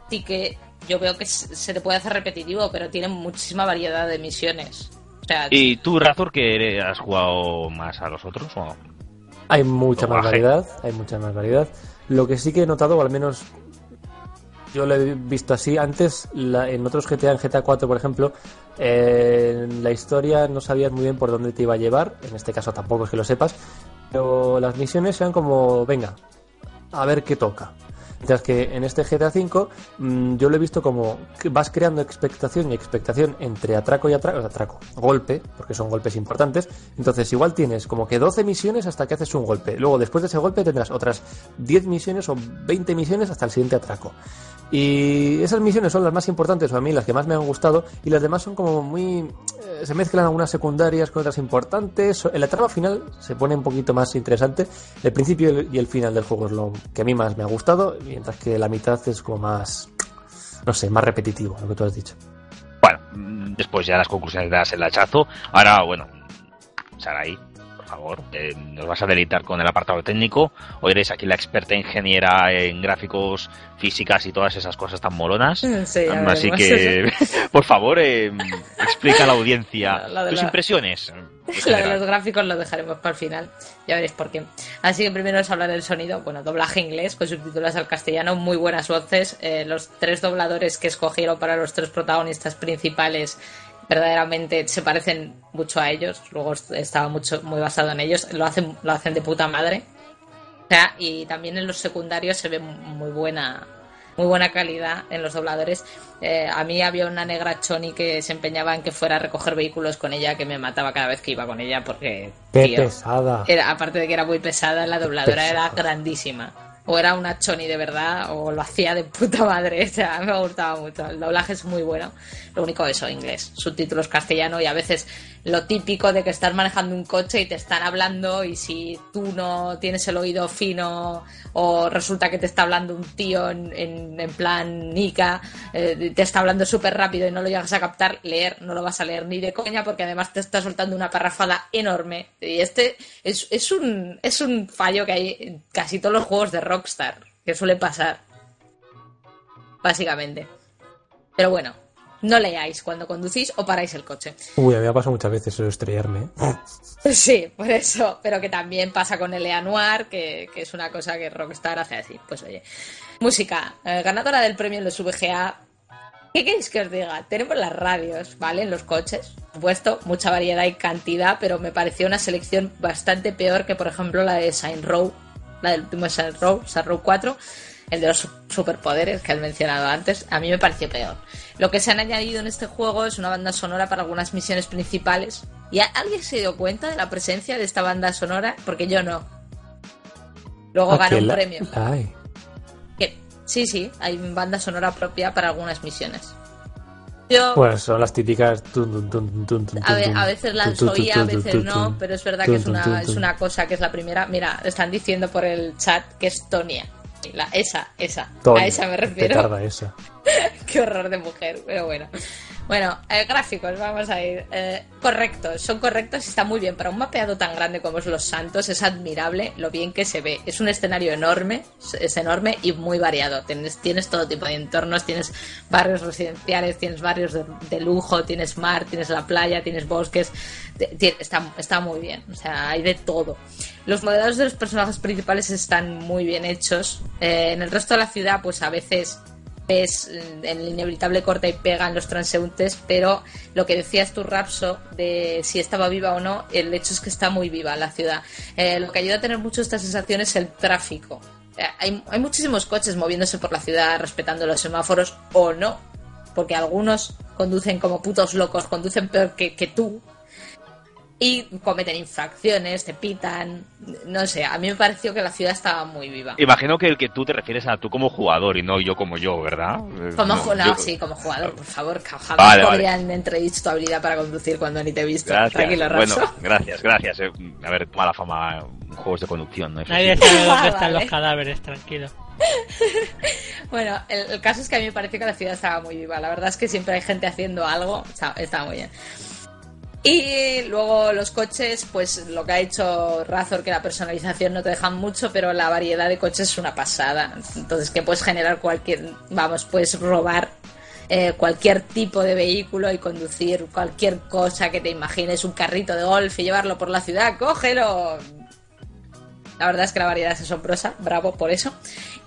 B: sí que yo veo que se te puede hacer repetitivo, pero tiene muchísima variedad de misiones. O sea,
D: ¿Y tú, Razor, que has jugado más a los otros? o?
F: Hay mucha más variedad, hay mucha más variedad. Lo que sí que he notado, o al menos yo lo he visto así, antes la- en otros GTA, en GTA 4 por ejemplo, la historia no sabías muy bien por dónde te iba a llevar, en este caso tampoco es que lo sepas, pero las misiones eran como, venga, a ver qué toca. Mientras que en este GTA V mm, yo lo he visto como que vas creando expectación y expectación entre atraco y atraco, atraco, golpe, porque son golpes importantes. Entonces igual tienes como que 12 misiones hasta que haces un golpe. Luego después de ese golpe tendrás otras 10 misiones o 20 misiones hasta el siguiente atraco. Y esas misiones son las más importantes o a mí las que más me han gustado y las demás son como muy... eh, se mezclan algunas secundarias con otras importantes. En la final se pone un poquito más interesante. El principio y el final del juego es lo que a mí más me ha gustado, mientras que la mitad es como más... No sé, más repetitivo, lo que tú has dicho.
D: Bueno, mm, después ya las conclusiones das el hachazo. Ahora, bueno, Sarai, favor, eh, nos vas a deleitar con el apartado técnico. Hoy eres aquí la experta ingeniera en gráficos, físicas y todas esas cosas tan molonas.
B: Sí,
D: Así
B: veremos.
D: que, por favor, eh, explica a la audiencia
B: La- la de
D: tus
B: la-
D: impresiones.
B: Lo de los gráficos lo dejaremos para el final. Ya veréis por qué. Así que primero os hablaré del sonido. Bueno, doblaje inglés con subtítulos al castellano. Muy buenas voces. Eh, los tres dobladores que escogieron para los tres protagonistas principales verdaderamente se parecen mucho a ellos. Luego estaba mucho, muy basado en ellos. Lo hacen, lo hacen de puta madre. O sea, y también en los secundarios se ve muy buena muy buena calidad en los dobladores. Eh, a mí había una negra Choni que se empeñaba en que fuera a recoger vehículos con ella, que me mataba cada vez que iba con ella porque
F: ¡Qué
B: tío,
F: pesada!
B: era, aparte de que era muy pesada, la dobladora era grandísima. O era una Choni de verdad, o lo hacía de puta madre. O sea, me gustaba mucho. El doblaje es muy bueno. Lo único eso, inglés. Subtítulos castellano y a veces lo típico de que estás manejando un coche y te están hablando y si tú no tienes el oído fino o resulta que te está hablando un tío en, en- plan Nika, eh, te está hablando súper rápido y no lo llegas a captar, leer no lo vas a leer ni de coña porque además te está soltando una parrafada enorme. Y este es, es, un, es un fallo que hay en casi todos los juegos de Rockstar, que suele pasar. Básicamente. Pero bueno, no leáis cuando conducís o paráis el coche.
F: Uy, a mí me ha pasado muchas veces eso de estrellarme. ¿eh?
B: Sí, por eso, pero que también pasa con el Noir, que, que es una cosa que Rockstar hace así. Pues oye, música, eh, ganadora del premio en los VGA. ¿Qué queréis que os diga? Tenemos las radios, ¿vale? En los coches. Por supuesto, mucha variedad y cantidad, pero me pareció una selección bastante peor que, por ejemplo, la de Saint Row, la del último Saint Row, Saint Row 4, el de los su- superpoderes que has mencionado antes. A mí me pareció peor. Lo que se han añadido en este juego es una banda sonora para algunas misiones principales. ¿Y alguien se dio cuenta de la presencia de esta banda sonora? Porque yo no. Luego
F: Ah,
B: ganó un
F: la-
B: premio.
F: la hay.
B: Que- sí, sí, hay banda sonora propia para algunas misiones. Yo
F: Bueno, son las típicas. tun, tun, tun, tun, tun,
B: a, ve-
F: tun,
B: a veces las oía, a veces no, pero es verdad que es una, es una cosa que es la primera. Mira, están diciendo por el chat que es Tonia. La, esa, esa. A esa me refiero.
F: esa.
B: Qué horror de mujer, pero bueno. Bueno, eh, gráficos, vamos a ir. Eh, correctos, son correctos y está muy bien. Para un mapeado tan grande como es Los Santos, es admirable lo bien que se ve. Es un escenario enorme, es- enorme y muy variado. Tienes, tienes todo tipo de entornos, tienes barrios residenciales, tienes barrios de, lujo, tienes mar, tienes la playa, tienes bosques. Está, está muy bien, o sea, hay de todo. Los modelados de los personajes principales están muy bien hechos. Eh, en el resto de la ciudad, pues a veces ves eh, el inevitable corta y pega en los transeúntes, pero lo que decías tú, Rapso, de si estaba viva o no, el hecho es que está muy viva la ciudad. Eh, lo que ayuda a tener mucho esta sensación es el tráfico. Eh, hay, hay muchísimos coches moviéndose por la ciudad, respetando los semáforos o no, porque algunos conducen como putos locos, conducen peor que, que tú, y cometen infracciones, te pitan, no sé, a mí me pareció que la ciudad estaba muy viva.
D: Imagino que el que tú te refieres a tú como jugador y no yo como yo, ¿verdad? Eh,
B: Como
D: no,
B: no,
D: yo-
B: sí, como jugador, por favor, jamás
D: Vale, vale.
B: podrían entredicho tu habilidad para conducir cuando ni te he visto.
D: Gracias.
B: Tranquilo,
D: bueno,
B: Rapso.
D: gracias, gracias. eh. A ver, mala fama en juegos de conducción, ¿no? Eso
E: Nadie
D: sí.
E: sabe dónde
B: Ah,
E: están
B: vale.
E: los cadáveres, tranquilo.
B: Bueno, el, el caso es que a mí me pareció que la ciudad estaba muy viva. La verdad es que siempre hay gente haciendo algo. Está, está muy bien. Y luego los coches, pues lo que ha hecho Razor, que la personalización no te dejan mucho, pero la variedad de coches es una pasada. Entonces, que puedes generar cualquier, vamos, puedes robar eh, cualquier tipo de vehículo y conducir cualquier cosa que te imagines, un carrito de golf y llevarlo por la ciudad, cógelo. La verdad es que la variedad es asombrosa, bravo por eso.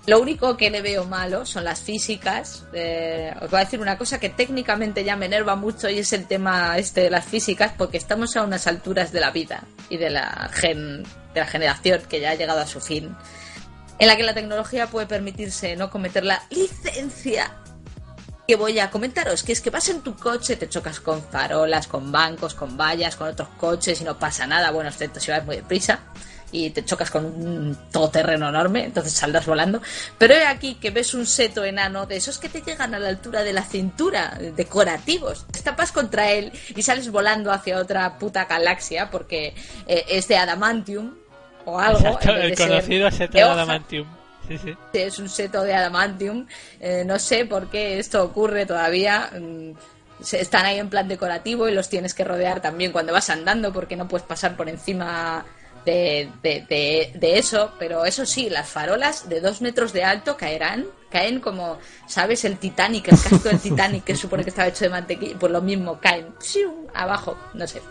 B: Lo único que le veo malo son las físicas. Eh, os voy a decir una cosa que técnicamente ya me enerva mucho y es el tema este de las físicas, porque estamos a unas alturas de la vida y de la, gen, de la generación que ya ha llegado a su fin, en la que la tecnología puede permitirse no cometer la licencia que voy a comentaros, que es que vas en tu coche, te chocas con farolas, con bancos, con vallas, con otros coches y no pasa nada, bueno, excepto si vas muy deprisa y te chocas con un todoterreno enorme, entonces saldrás volando. Pero he aquí que ves un seto enano de esos que te llegan a la altura de la cintura, decorativos. Te tapas contra él y sales volando hacia otra puta galaxia porque eh, es de adamantium o algo.
E: Exacto, el conocido seto
B: de
E: Adamantium. Sí, sí.
B: es un seto de adamantium. Eh, no sé por qué esto ocurre todavía. Mm, Están ahí en plan decorativo y los tienes que rodear también cuando vas andando porque no puedes pasar por encima de, de- eso. Pero eso sí, las farolas de dos metros de alto caerán. Caen como, ¿sabes? El Titanic, el casco del Titanic que supone que estaba hecho de mantequilla. Pues lo mismo, caen abajo, no sé.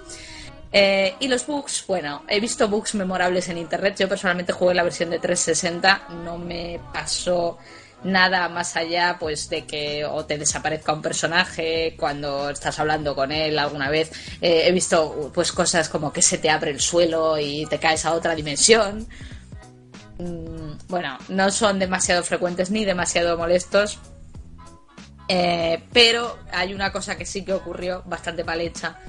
B: Eh, y los bugs, bueno, he visto bugs memorables en internet. Yo personalmente jugué la versión de 360, no me pasó nada más allá pues de que o te desaparezca un personaje cuando estás hablando con él alguna vez. Eh, he visto pues cosas como que se te abre el suelo y te caes a otra dimensión. Mm, bueno no son demasiado frecuentes ni demasiado molestos. Eh, pero hay una cosa que sí que ocurrió bastante mal hecha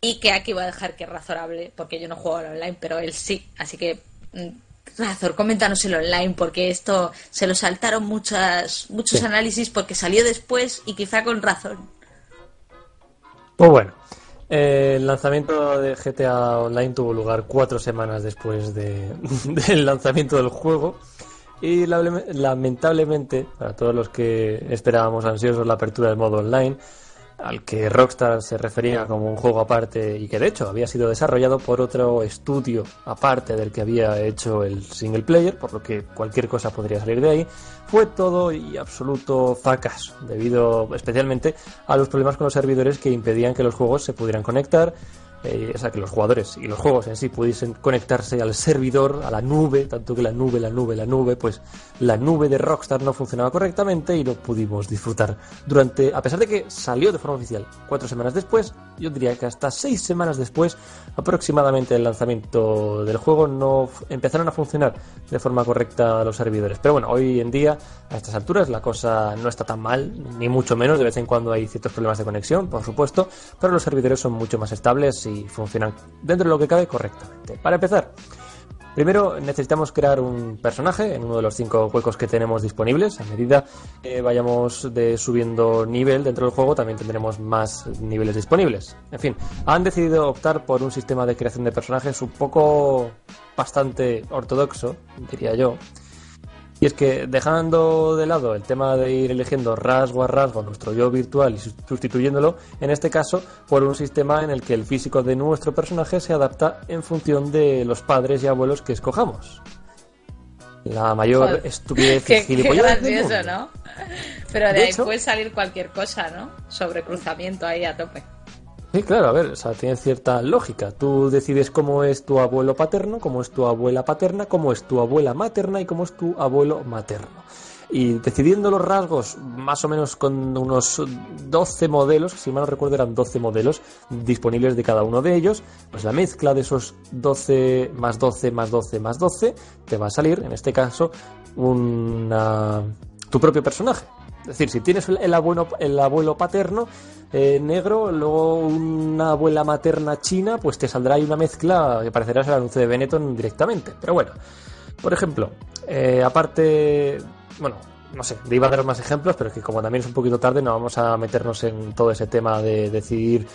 B: y que aquí voy a dejar que es razonable, porque yo no juego online, pero él sí. Así que, mm, Razor, coméntanos el online, porque esto se lo saltaron muchas, muchos
F: Sí.
B: análisis porque salió después y quizá con razón.
F: Pues bueno, eh, el lanzamiento de GTA Online tuvo lugar cuatro semanas después de- del lanzamiento del juego. Y lamentablemente, para todos los que esperábamos ansiosos la apertura del modo online, al que Rockstar se refería como un juego aparte y que de hecho había sido desarrollado por otro estudio aparte del que había hecho el single player, por lo que cualquier cosa podría salir de ahí, fue todo y absoluto fracaso, debido especialmente a los problemas con los servidores que impedían que los juegos se pudieran conectar, eh, o sea, que los jugadores y los juegos en sí pudiesen conectarse al servidor, a la nube, tanto que la nube, la nube, la nube, pues la nube de Rockstar no funcionaba correctamente y no pudimos disfrutar durante, a pesar de que salió de forma oficial cuatro semanas después, yo diría que hasta seis semanas después aproximadamente del lanzamiento del juego no empezaron a funcionar de forma correcta los servidores. Pero bueno, hoy en día, a estas alturas, la cosa no está tan mal, ni mucho menos, de vez en cuando hay ciertos problemas de conexión, por supuesto, pero los servidores son mucho más estables funcionan dentro de lo que cabe correctamente. Para empezar, Primero necesitamos crear un personaje en uno de los cinco huecos que tenemos disponibles. A medida que vayamos subiendo nivel dentro del juego, también tendremos más niveles disponibles. En fin, han decidido optar por un sistema de creación de personajes un poco bastante ortodoxo, diría yo. Y es que dejando de lado el tema de ir eligiendo rasgo a rasgo nuestro yo virtual y sustituyéndolo, en este caso, por un sistema en el que el físico de nuestro personaje se adapta en función de los padres y abuelos que escojamos. La mayor
B: Joder.
F: estupidez y
B: Qué, gracioso. ¿no? Pero de,
F: De
B: ahí
F: hecho-
B: puede salir cualquier cosa, ¿no? Sobre cruzamiento ahí a tope.
F: Sí, claro, a ver, o sea, tiene cierta lógica. Tú decides cómo es tu abuelo paterno, cómo es tu abuela paterna, cómo es tu abuela materna y cómo es tu abuelo materno. y decidiendo los rasgos más o menos con unos 12 modelos, si mal no recuerdo eran 12 modelos disponibles de cada uno de ellos, pues la mezcla de esos 12 más 12 más 12 más 12 te va a salir, en este caso, una, tu propio personaje. Es decir, si tienes el abuelo, el abuelo paterno eh, negro, luego una abuela materna china, pues te saldrá ahí una mezcla que parecerá el anuncio de Benetton directamente. Pero bueno, por ejemplo, eh, aparte, bueno, no sé, iba a dar más ejemplos, pero es que como también es un poquito tarde, no vamos a meternos en todo ese tema de decidir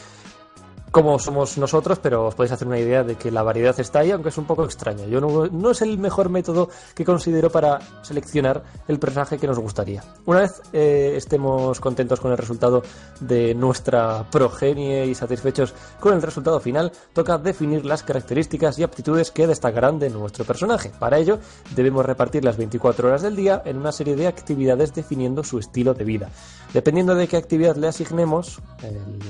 F: cómo somos nosotros, pero os podéis hacer una idea de que la variedad está ahí, aunque es un poco extraña. Yo no, no, es el mejor método que considero para seleccionar el personaje que nos gustaría. Una vez eh, estemos contentos con el resultado de nuestra progenie y satisfechos con el resultado final, toca definir las características y aptitudes que destacarán de nuestro personaje. Para ello, debemos repartir las 24 horas del día en una serie de actividades definiendo su estilo de vida. Dependiendo de qué actividad le asignemos,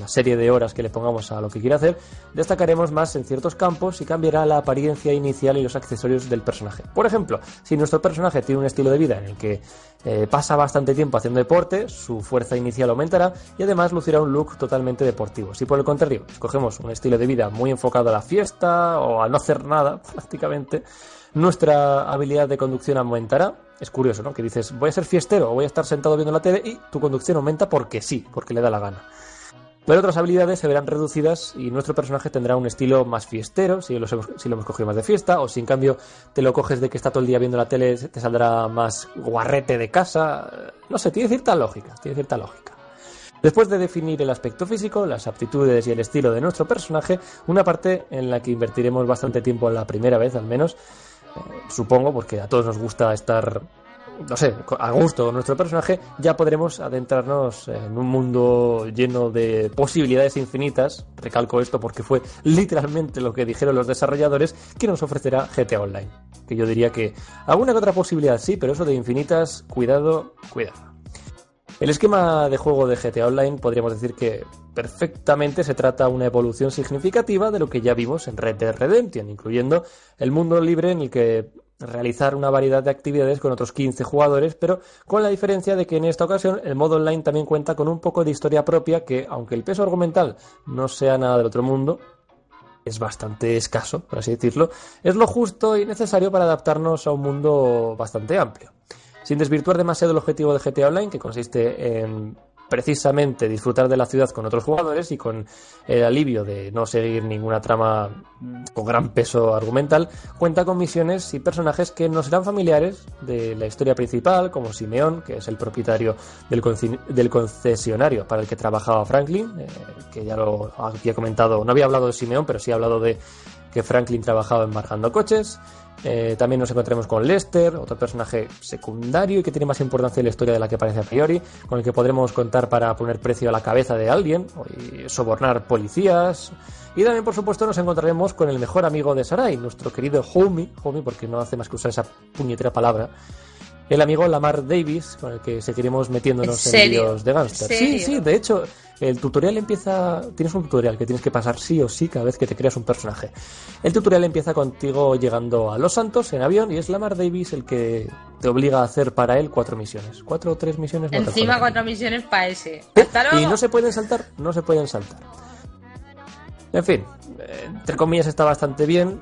F: la serie de horas que le pongamos a lo que quiera hacer, destacaremos más en ciertos campos y cambiará la apariencia inicial y los accesorios del personaje. Por ejemplo, si nuestro personaje tiene un estilo de vida en el que eh, pasa bastante tiempo haciendo deporte, su fuerza inicial aumentará y además lucirá un look totalmente deportivo. Si por el contrario escogemos un estilo de vida muy enfocado a la fiesta o a no hacer nada prácticamente, nuestra habilidad de conducción aumentará. Es curioso, ¿no? Que dices, voy a ser fiestero o voy a estar sentado viendo la tele y tu conducción aumenta porque sí, porque le da la gana. Pero otras habilidades se verán reducidas y nuestro personaje tendrá un estilo más fiestero, si lo, hemos, si lo hemos cogido más de fiesta, o si en cambio te lo coges de que está todo el día viendo la tele, te saldrá más guarrete de casa. No sé, tiene cierta lógica, tiene cierta lógica. Después de definir el aspecto físico, las aptitudes y el estilo de nuestro personaje, una parte en la que invertiremos bastante tiempo la primera vez al menos, supongo, porque a todos nos gusta estar, no sé, a gusto nuestro personaje, ya podremos adentrarnos en un mundo lleno de posibilidades infinitas. Recalco esto porque fue literalmente lo que dijeron los desarrolladores que nos ofrecerá GTA Online. Que yo diría que alguna que otra posibilidad sí, pero eso de infinitas, cuidado, cuidado. El esquema de juego de GTA Online podríamos decir que perfectamente se trata una evolución significativa de lo que ya vimos en Red Dead Redemption, incluyendo el mundo libre en el que realizar una variedad de actividades con otros 15 jugadores, pero con la diferencia de que en esta ocasión el modo online también cuenta con un poco de historia propia que, aunque el peso argumental no sea nada del otro mundo, es bastante escaso, por así decirlo, es lo justo y necesario para adaptarnos a un mundo bastante amplio sin desvirtuar demasiado el objetivo de GTA Online, que consiste en precisamente disfrutar de la ciudad con otros jugadores y con el alivio de no seguir ninguna trama con gran peso argumental, cuenta con misiones y personajes que no serán familiares de la historia principal, como Simeón, que es el propietario del, concesionario para el que trabajaba Franklin, eh, que ya lo había comentado, no había hablado de Simeón, pero sí ha hablado de que Franklin trabajaba embarcando coches. Eh, también nos encontraremos con Lester, otro personaje secundario y que tiene más importancia en la historia de la que parece a priori, con el que podremos contar para poner precio a la cabeza de alguien y sobornar policías. Y también, por supuesto, nos encontraremos con el mejor amigo de Sarai, nuestro querido Homie, Homie porque no hace más que usar esa puñetera palabra, el amigo Lamar Davis, con el que seguiremos metiéndonos en, vídeos de gangster. Sí, sí, de hecho, el tutorial empieza. Tienes un tutorial que tienes que pasar sí o sí cada vez que te creas un personaje. El tutorial empieza contigo llegando a Los Santos en avión y es Lamar Davis el que te obliga a hacer para él cuatro misiones. ¿Cuatro o tres misiones?
B: Encima cuatro misiones para ese.
F: Y no se pueden saltar, no se pueden saltar. En fin, entre comillas está bastante bien.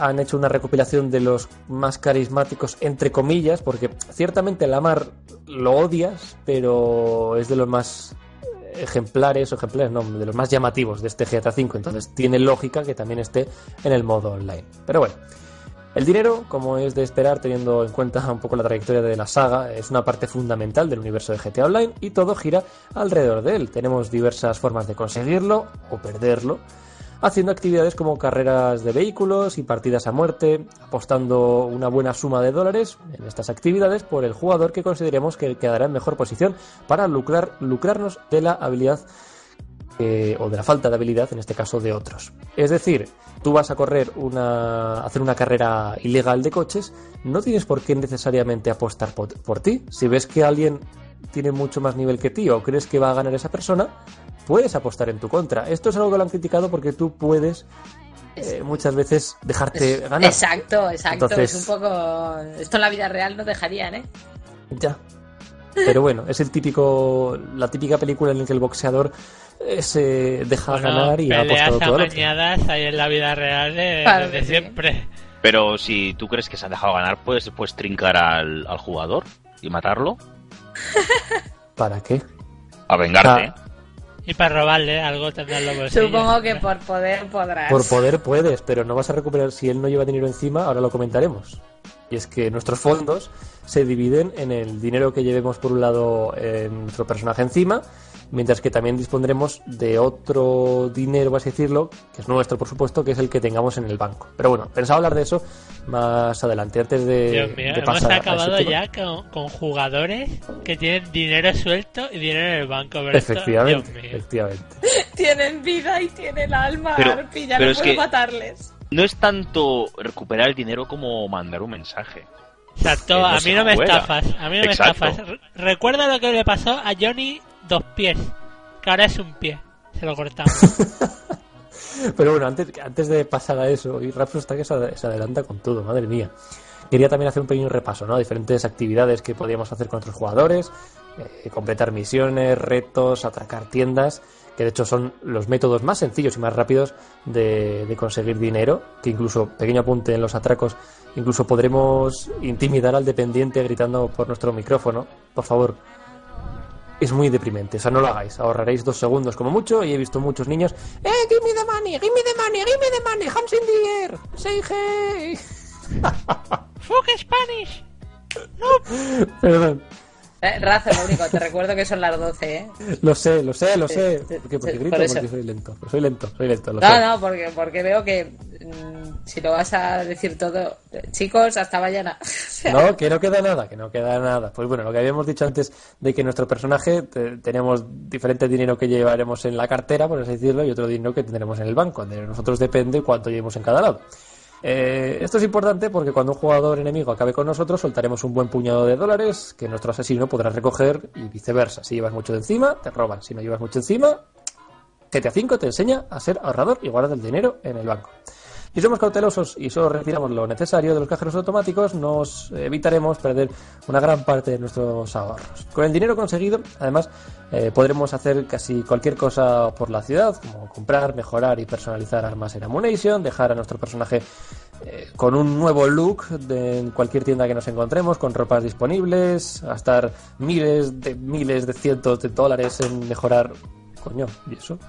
F: han hecho una recopilación de los más carismáticos, entre comillas, porque ciertamente Lamar lo odias, pero es de los más ejemplares o ejemplares, no, de los más llamativos de este GTA V. Entonces tiene lógica que también esté en el modo online. Pero bueno. El dinero, como es de esperar teniendo en cuenta un poco la trayectoria de la saga, es una parte fundamental del universo de GTA Online y todo gira alrededor de él. Tenemos diversas formas de conseguirlo o perderlo, haciendo actividades como carreras de vehículos y partidas a muerte, apostando una buena suma de dólares en estas actividades por el jugador que consideremos que quedará en mejor posición para lucrar, lucrarnos de la habilidad eh, o de la falta de habilidad, en este caso de otros. Es decir, tú vas a correr una, hacer una carrera ilegal de coches, no tienes por qué necesariamente apostar por, por ti. Si ves que alguien tiene mucho más nivel que ti o crees que va a ganar esa persona, puedes apostar en tu contra. Esto es algo que lo han criticado porque tú puedes eh, muchas veces dejarte ganar.
B: Exacto, exacto. Es un poco. Esto en la vida real no dejarían, ¿eh?
F: Ya. Pero bueno, es el típico, la típica película en la que el boxeador se deja
E: Bueno,
F: ganar y ha
E: peleas
F: apostado todo
E: hay en la vida real de,
B: Claro
E: de
B: que sí.
E: siempre.
D: Pero si tú crees que se han dejado ganar, puedes, puedes trincar al, al jugador y matarlo.
F: ¿Para qué?
D: A vengarte.
F: Ah.
E: Y para robarle algo los bolsillos.
B: Supongo que por poder podrás.
F: Por poder puedes, pero no vas a recuperar si él no lleva dinero encima, ahora lo comentaremos. Y es que nuestros fondos se dividen en el dinero que llevemos por un lado en nuestro personaje encima, mientras que también dispondremos de otro dinero, vas a decirlo, que es nuestro por supuesto, que es el que tengamos en el banco. Pero bueno, pensaba hablar de eso más adelante, antes de,
E: Dios mío,
F: de
E: hemos
F: pasar
E: acabado ya con, con jugadores que tienen dinero suelto y dinero en el banco. Pero
F: Efectivamente,
E: Dios mío.
F: efectivamente.
B: Tienen vida y tienen alma,
D: Pero-
B: Arpi, ya
D: pero
B: no
D: es
B: puedo
D: que-
B: matarles.
D: No es tanto recuperar el dinero como mandar un mensaje.
E: Exacto,
D: no
E: a mí no me
D: juega.
E: estafas. A mí no
D: Exacto.
E: me estafas. Re- Recuerda lo que le pasó a Johnny Dos Pies, que ahora es un pie. Se lo cortamos.
F: Pero bueno, antes, antes de pasar a eso, y Rapso está que se adelanta con todo, madre mía. Quería también hacer un pequeño repaso, ¿no? Diferentes actividades que podíamos hacer con otros jugadores, eh, completar misiones, retos, atracar tiendas, que de hecho son los métodos más sencillos y más rápidos de, de conseguir dinero, que incluso, pequeño apunte en los atracos, incluso podremos intimidar al dependiente gritando por nuestro micrófono. Por favor, es muy deprimente. O sea, no lo hagáis. Ahorraréis dos segundos como mucho y he visto muchos niños. ¡Eh, give me the money! ¡Give me the money! ¡Give me the money! ¡Hands in the air! ¡Say hey!
E: ¡Fuck Spanish!
F: Perdón.
B: Eh, Razo, lo único, te recuerdo que son las 12, ¿eh?
F: Lo sé, lo sé, lo sé. ¿Por qué? Porque grito
B: por
F: porque soy lento. Soy lento, soy lento, lo
B: No,
F: sé.
B: no, porque, porque veo que mm, si lo vas a decir todo, chicos, hasta mañana.
F: No, que no queda nada, que no queda nada. Pues bueno, lo que habíamos dicho antes de que nuestro personaje te- tenemos diferente dinero que llevaremos en la cartera, por así decirlo, y otro dinero que tendremos en el banco. De nosotros depende cuánto llevemos en cada lado. Eh, esto es importante porque cuando un jugador enemigo acabe con nosotros, soltaremos un buen puñado de dólares que nuestro asesino podrá recoger y viceversa. Si llevas mucho de encima, te roban. Si no llevas mucho encima, GTA V te enseña a ser ahorrador y guardar el dinero en el banco. Si somos cautelosos y solo retiramos lo necesario de los cajeros automáticos, nos evitaremos perder una gran parte de nuestros ahorros. Con el dinero conseguido, además, eh, podremos hacer casi cualquier cosa por la ciudad, como comprar, mejorar y personalizar armas en Ammunition, dejar a nuestro personaje eh, con un nuevo look de, en cualquier tienda que nos encontremos, con ropas disponibles, gastar miles de miles de cientos de dólares en mejorar. Coño, ¿y eso?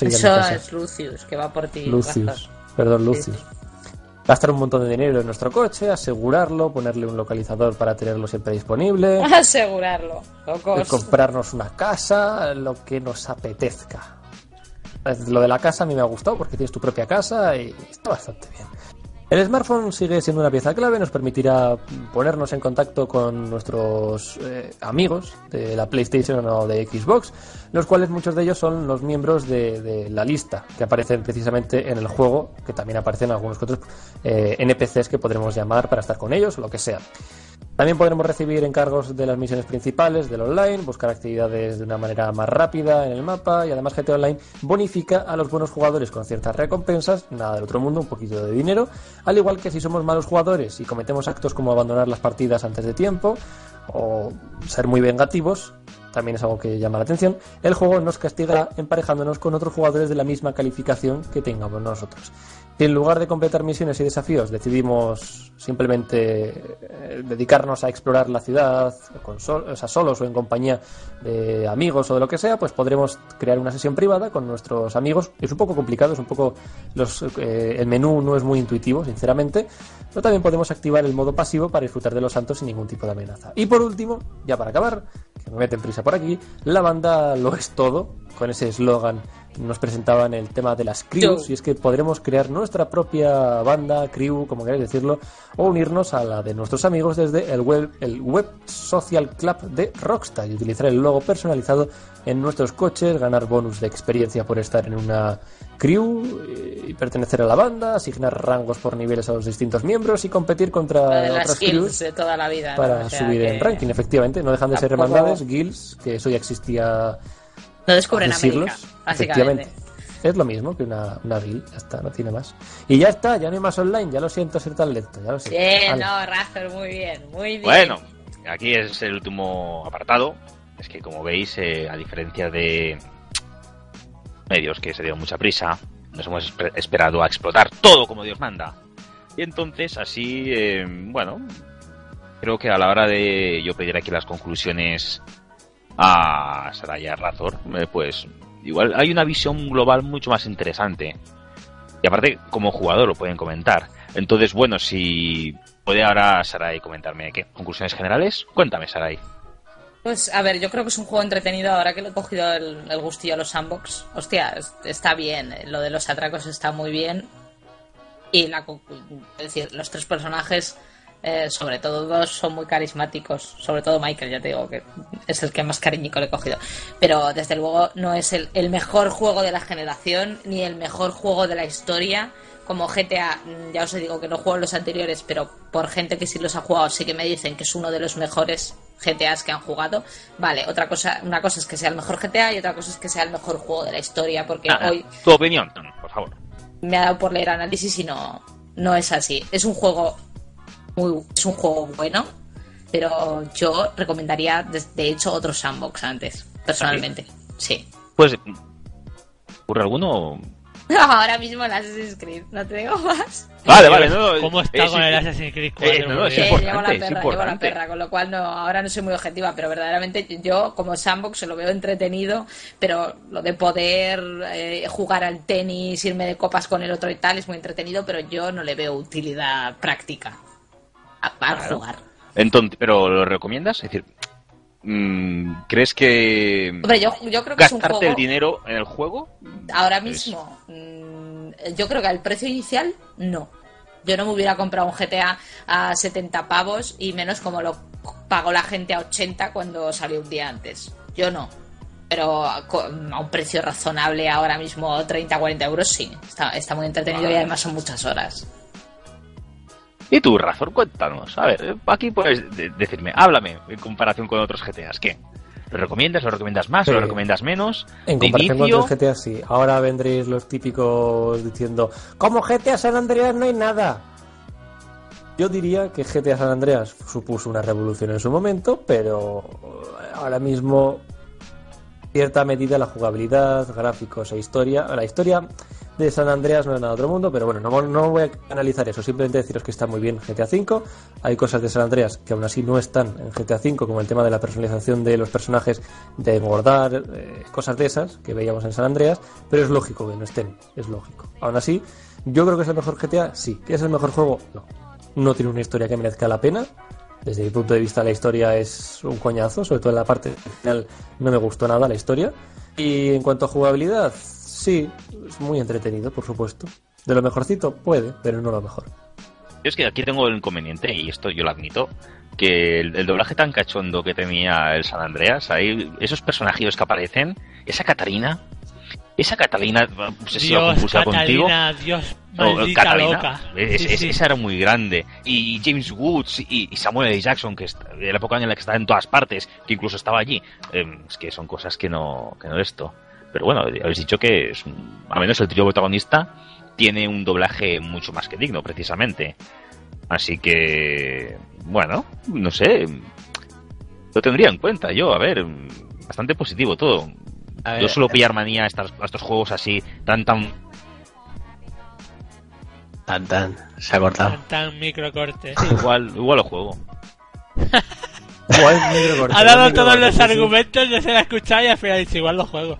B: Eso
F: casa.
B: es Lucius, que va por ti.
F: Lucius,
B: Razo.
F: perdón,
B: Sí,
F: Lucius. Gastar un montón de dinero en nuestro coche, asegurarlo, ponerle un localizador para tenerlo siempre disponible,
B: Asegurarlo,
F: eh,
B: locos.
F: comprarnos una casa, lo que nos apetezca. Eh, Lo de la casa a mí me ha gustado porque tienes tu propia casa y está bastante bien. El smartphone sigue siendo una pieza clave, nos permitirá ponernos en contacto con nuestros eh, amigos de la PlayStation o de Xbox, los cuales muchos de ellos son los miembros de, la lista que aparecen precisamente en el juego, que también aparecen algunos otros eh, NPCs que podremos llamar para estar con ellos o lo que sea. También podremos recibir encargos de las misiones principales del online, buscar actividades de una manera más rápida en el mapa y además GTA Online bonifica a los buenos jugadores con ciertas recompensas, nada del otro mundo, un poquito de dinero, al igual que si somos malos jugadores y cometemos actos como abandonar las partidas antes de tiempo o ser muy vengativos, también es algo que llama la atención, el juego nos castigará emparejándonos con otros jugadores de la misma calificación que tengamos nosotros. Si en lugar de completar misiones y desafíos decidimos simplemente eh, dedicarnos a explorar la ciudad, con sol- o solos o en compañía de amigos o de lo que sea, pues podremos crear una sesión privada con nuestros amigos. Es un poco complicado, es un poco los, eh, el menú no es muy intuitivo, sinceramente, pero también podemos activar el modo pasivo para disfrutar de los santos sin ningún tipo de amenaza. Y por último, ya para acabar, me meten prisa por aquí, la banda lo es todo, con ese eslogan nos presentaban el tema de las crews, y es que podremos crear nuestra propia banda, crew, como queráis decirlo, o unirnos a la de nuestros amigos desde el web, el web Social Club de Rockstar y utilizar el logo personalizado en nuestros coches, ganar bonus de experiencia por estar en una crew eh, y pertenecer a la banda, asignar rangos por niveles a los distintos miembros y competir contra otras crews
B: de toda la vida.
F: para
B: ¿no? O sea
F: subir
B: que
F: en ranking, efectivamente. No dejan de ser hermandades, guilds, que eso ya existía
B: No descubren
F: hace
B: América, básicamente.
F: Efectivamente. Es lo mismo que una, una ya está, no tiene más. Y ya está, ya no hay más online, ya lo siento ser tan lento, ya lo sé.
B: Bien,
F: Vale.
B: no, Razer, muy bien, muy bien.
D: Bueno, aquí es el último apartado. Es que, como veis, eh, a diferencia de medios que se dieron mucha prisa, nos hemos esper- esperado a explotar todo como Dios manda. Y entonces, así, eh, bueno, creo que a la hora de yo pedir aquí las conclusiones a Saraya Razor, eh, pues igual hay una visión global mucho más interesante. Y aparte, como jugador lo pueden comentar. Entonces, bueno, si puede ahora Sarai comentarme qué conclusiones generales, cuéntame, Sarai.
B: Pues a ver, yo creo que es un juego entretenido ahora que le he cogido el, gustillo a los sandbox. Hostia, es- está bien, lo de los atracos está muy bien. Y la, es decir, los tres personajes, eh, sobre todo dos, son muy carismáticos. Sobre todo Michael, ya te digo que es el que más cariñico le he cogido. Pero desde luego no es el, el mejor juego de la generación, ni el mejor juego de la historia. Como GTA, mm, ya os digo que no juego los anteriores, pero por gente que sí los ha jugado, sí que me dicen que es uno de los mejores GTAs que han jugado. Vale, otra cosa, una cosa es que sea el mejor GTA y otra cosa es que sea el mejor juego de la historia, porque
D: Ah,
B: hoy
D: Tu opinión, por favor.
B: me ha dado por leer análisis y no, no es así. Es un juego muy, es un juego bueno, pero yo recomendaría de, de hecho otro sandbox antes, personalmente. Sí.
D: Pues, ¿ocurre alguno?
B: Ahora mismo el Assassin's Creed, no te digo más.
D: Vale, vale, no.
E: ¿Cómo está
D: eh,
E: con
D: sí,
E: el. Assassin's Creed 4?
D: Eh, no, no, es
B: Eh,
D: importante,
B: llevo la
D: es
B: perra, llevo la
D: importante.
B: perra, con lo cual no, ahora no soy muy objetiva, pero verdaderamente yo como sandbox lo veo entretenido, pero lo de poder eh, jugar al tenis, irme de copas con el otro y tal es muy entretenido, pero yo no le veo utilidad práctica a- al
D: Claro.
B: jugar.
D: Entonces, ¿pero lo recomiendas? Es decir, mm, ¿crees que
B: Hombre, yo, yo creo que es un
D: gastarte
B: juego
D: el dinero en el juego?
B: ahora mismo, mm, yo creo que al precio inicial no. Yo no me hubiera comprado un GTA a 70 pavos y menos como lo pagó la gente a 80 cuando salió un día antes. Yo no. Pero a a un precio razonable ahora mismo, 30, 40 euros, sí. Está, está muy entretenido y además son muchas horas.
D: Y tú, Razor, cuéntanos. A ver, aquí puedes de- decirme, háblame en comparación con otros GTAs. ¿Qué? ¿Lo recomiendas? ¿Lo recomiendas más? ¿Lo
F: Sí.
D: recomiendas menos?
F: En
D: ¿De
F: comparación con otros GTA, sí. Ahora vendréis los típicos diciendo, como GTA San Andreas no hay nada. Yo diría que GTA San Andreas supuso una revolución en su momento, pero ahora mismo cierta medida la jugabilidad, gráficos e historia. La historia de San Andreas no es nada otro mundo, pero bueno, no, no voy a analizar eso, simplemente deciros que está muy bien GTA V. Hay cosas de San Andreas que aún así no están en GTA V, como el tema de la personalización de los personajes, de engordar, eh, cosas de esas que veíamos en San Andreas, pero es lógico que no estén, es lógico. Aún así, yo creo que es el mejor GTA, sí. ¿Que es el mejor juego? No. No tiene una historia que merezca la pena. Desde mi punto de vista la historia es un coñazo, sobre todo en la parte final no me gustó nada la historia. Y en cuanto a jugabilidad, sí, es muy entretenido, por supuesto. De lo mejorcito puede, pero no lo mejor.
D: Yo es que aquí tengo el inconveniente, y esto yo lo admito, que el, el doblaje tan cachondo que tenía el San Andreas, ahí, esos personajes que aparecen, esa Catarina, esa Catalina obsesiva
E: Dios,
D: contigo.
E: Catalina, Dios,
D: No, Catalina,
E: loca.
D: es-
E: Sí,
D: es-
E: sí.
D: Esa era muy grande. Y James Woods y, y Samuel L. Jackson, que está- de la época en la que estaba en todas partes, que incluso estaba allí. Eh, es que son cosas que no, que no esto. Pero bueno, habéis dicho que es, un- al menos el trío protagonista tiene un doblaje mucho más que digno, precisamente. Así que, bueno, no sé. Lo tendría en cuenta yo, a ver, bastante positivo todo.
A: A
D: Yo
A: ver,
D: suelo pillar manía a, estas- a estos juegos así, tan, tan
A: Tan, tan, se ha cortado.
E: Tan, tan microcortes.
D: igual, igual lo juego.
F: Buah, negro corto,
E: Ha dado todos los
F: sí, sí.
E: argumentos, yo se la he escuchado y al final dice igual lo juego.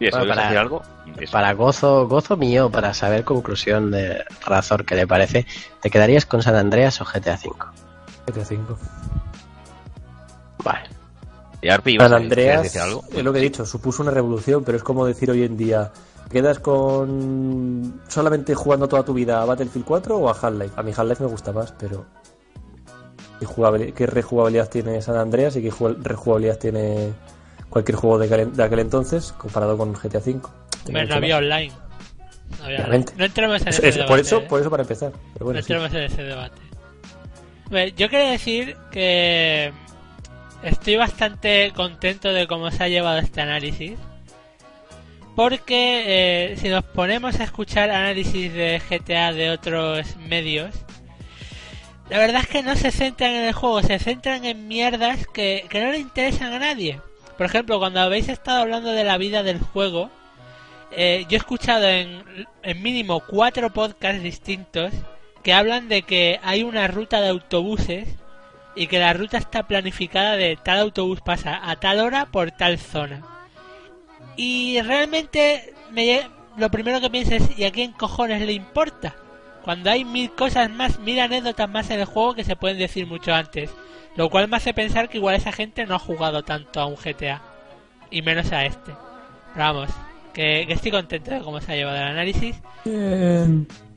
D: ¿Y eso,
A: Bueno, para-
D: decir algo? Eso.
A: Para gozo, gozo mío, para saber conclusión de Razor que le parece, ¿te quedarías con San Andreas o GTA V?
F: GTA V.
A: Vale.
D: Y Arpi, ¿ibas
F: San Andreas,
D: decir algo?
F: es lo que he dicho, supuso una revolución, pero es como decir hoy en día, ¿quedas con solamente jugando toda tu vida a Battlefield 4 o a Half-Life? A mí Half-Life me gusta más, pero ¿qué, jugabili- qué rejugabilidad tiene San Andreas y qué ju- rejugabilidad tiene cualquier juego de, aquel- de aquel entonces comparado con GTA V?
E: No había online. No, había online. No entremos en ese debate.
F: por, eso,
E: ¿eh?
F: por eso para empezar. Pero bueno,
E: no
F: sí.
E: entremos en ese debate. Yo quiero decir que estoy bastante contento de cómo se ha llevado este análisis. Porque eh, si nos ponemos a escuchar análisis de GTA de otros medios, la verdad es que no se centran en el juego, se centran en mierdas que, que no le interesan a nadie. Por ejemplo, cuando habéis estado hablando de la vida del juego, eh, yo he escuchado en, en mínimo cuatro podcasts distintos que hablan de que hay una ruta de autobuses y que la ruta está planificada de tal autobús pasa a tal hora por tal zona. Y realmente me, lo primero que pienso es, ¿y a quién cojones le importa? Cuando hay mil cosas más, mil anécdotas más en el juego que se pueden decir mucho antes. Lo cual me hace pensar que igual esa gente no ha jugado tanto a un GTA. Y menos a este. Pero vamos, que, que estoy contento de cómo se ha llevado el análisis.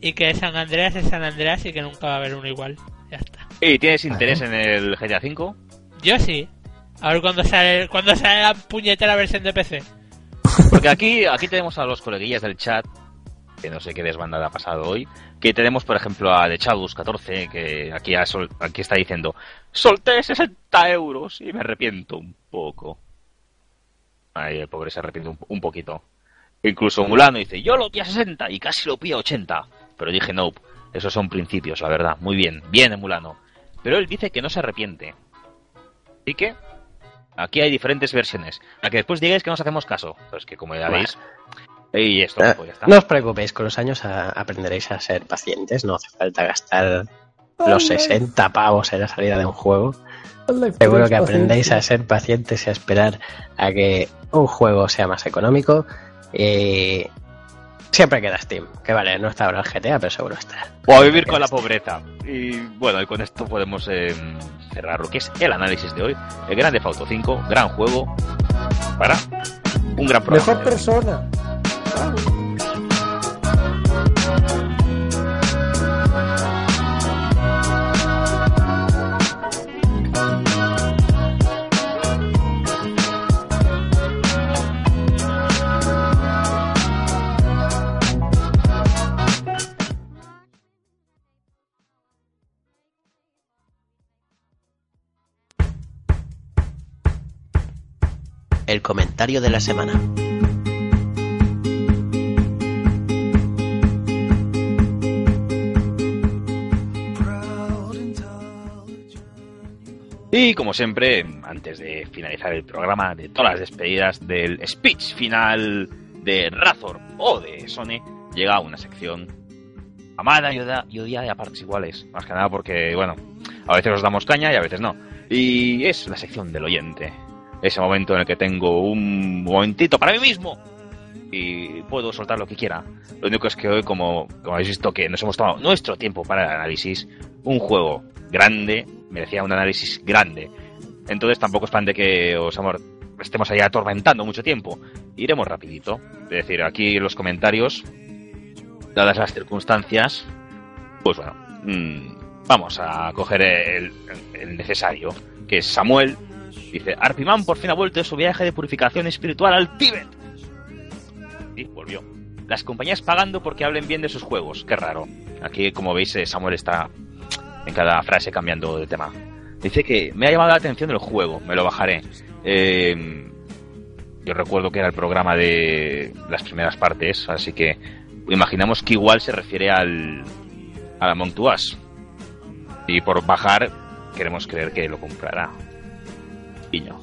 E: Y que San Andreas es San Andreas y que nunca va a haber uno igual. Ya está.
D: ¿Y tienes interés en el GTA V?
E: Yo sí. A ver cuando sale, cuando sale la puñetera versión de PC.
D: Porque aquí, aquí tenemos a los coleguillas del chat, que no sé qué desbandada ha pasado hoy, que tenemos, por ejemplo, a The Chadus 14, que aquí, sol- aquí está diciendo, solté 60 euros y me arrepiento un poco. Ahí el pobre se arrepiente un, un poquito. Incluso Mulano dice, yo lo pillé a 60 y casi lo pillé a 80. Pero dije, no, esos son principios, la verdad. Muy bien, bien Mulano. Pero él dice que no se arrepiente. Así que, aquí hay diferentes versiones. A que después digáis que no os hacemos caso. Pues que como ya veis, y esto,
A: Eh,
D: pues ya está.
A: no os preocupéis, con los años a- aprenderéis a ser pacientes, no hace falta gastar los 60 pavos en la salida de un juego. Seguro que aprendéis a ser pacientes y a esperar a que un juego sea más económico. Y siempre queda Steam, que vale, no está ahora el GTA, pero seguro está.
D: O a vivir con la pobreza. Y bueno, y con esto podemos eh, cerrar lo que es el análisis de hoy. El Grande Auto 5, gran juego para un gran programa.
F: Mejor persona.
A: El comentario de la semana.
D: Y como siempre, antes de finalizar el programa, de todas las despedidas del speech final de Razor o de Sony, llega una sección amada y odia- y odiada a partes iguales. Más que nada porque, bueno, a veces os damos caña y a veces no. Y es la sección del oyente. Ese momento en el que tengo un momentito para mí mismo y puedo soltar lo que quiera. Lo único es que hoy, como, como habéis visto, que nos hemos tomado nuestro tiempo para el análisis, un juego grande merecía un análisis grande. Entonces tampoco es plan de que os amor, estemos ahí atormentando mucho tiempo. Iremos rapidito. Es decir, aquí los comentarios, dadas las circunstancias, pues bueno, mm, vamos a coger el, necesario, que es Samuel. Dice, Arpiman por fin ha vuelto de su viaje de purificación espiritual al Tíbet. Y volvió. Las compañías pagando porque hablen bien de sus juegos. Qué raro. Aquí, como veis, eh, Samuel está en cada frase cambiando de tema. Dice que me ha llamado la atención el juego, me lo bajaré. Eh, yo recuerdo que era el programa de las primeras partes, así que imaginamos que igual se refiere al, a la Montuas. Y por bajar, queremos creer que lo comprará. Guiño.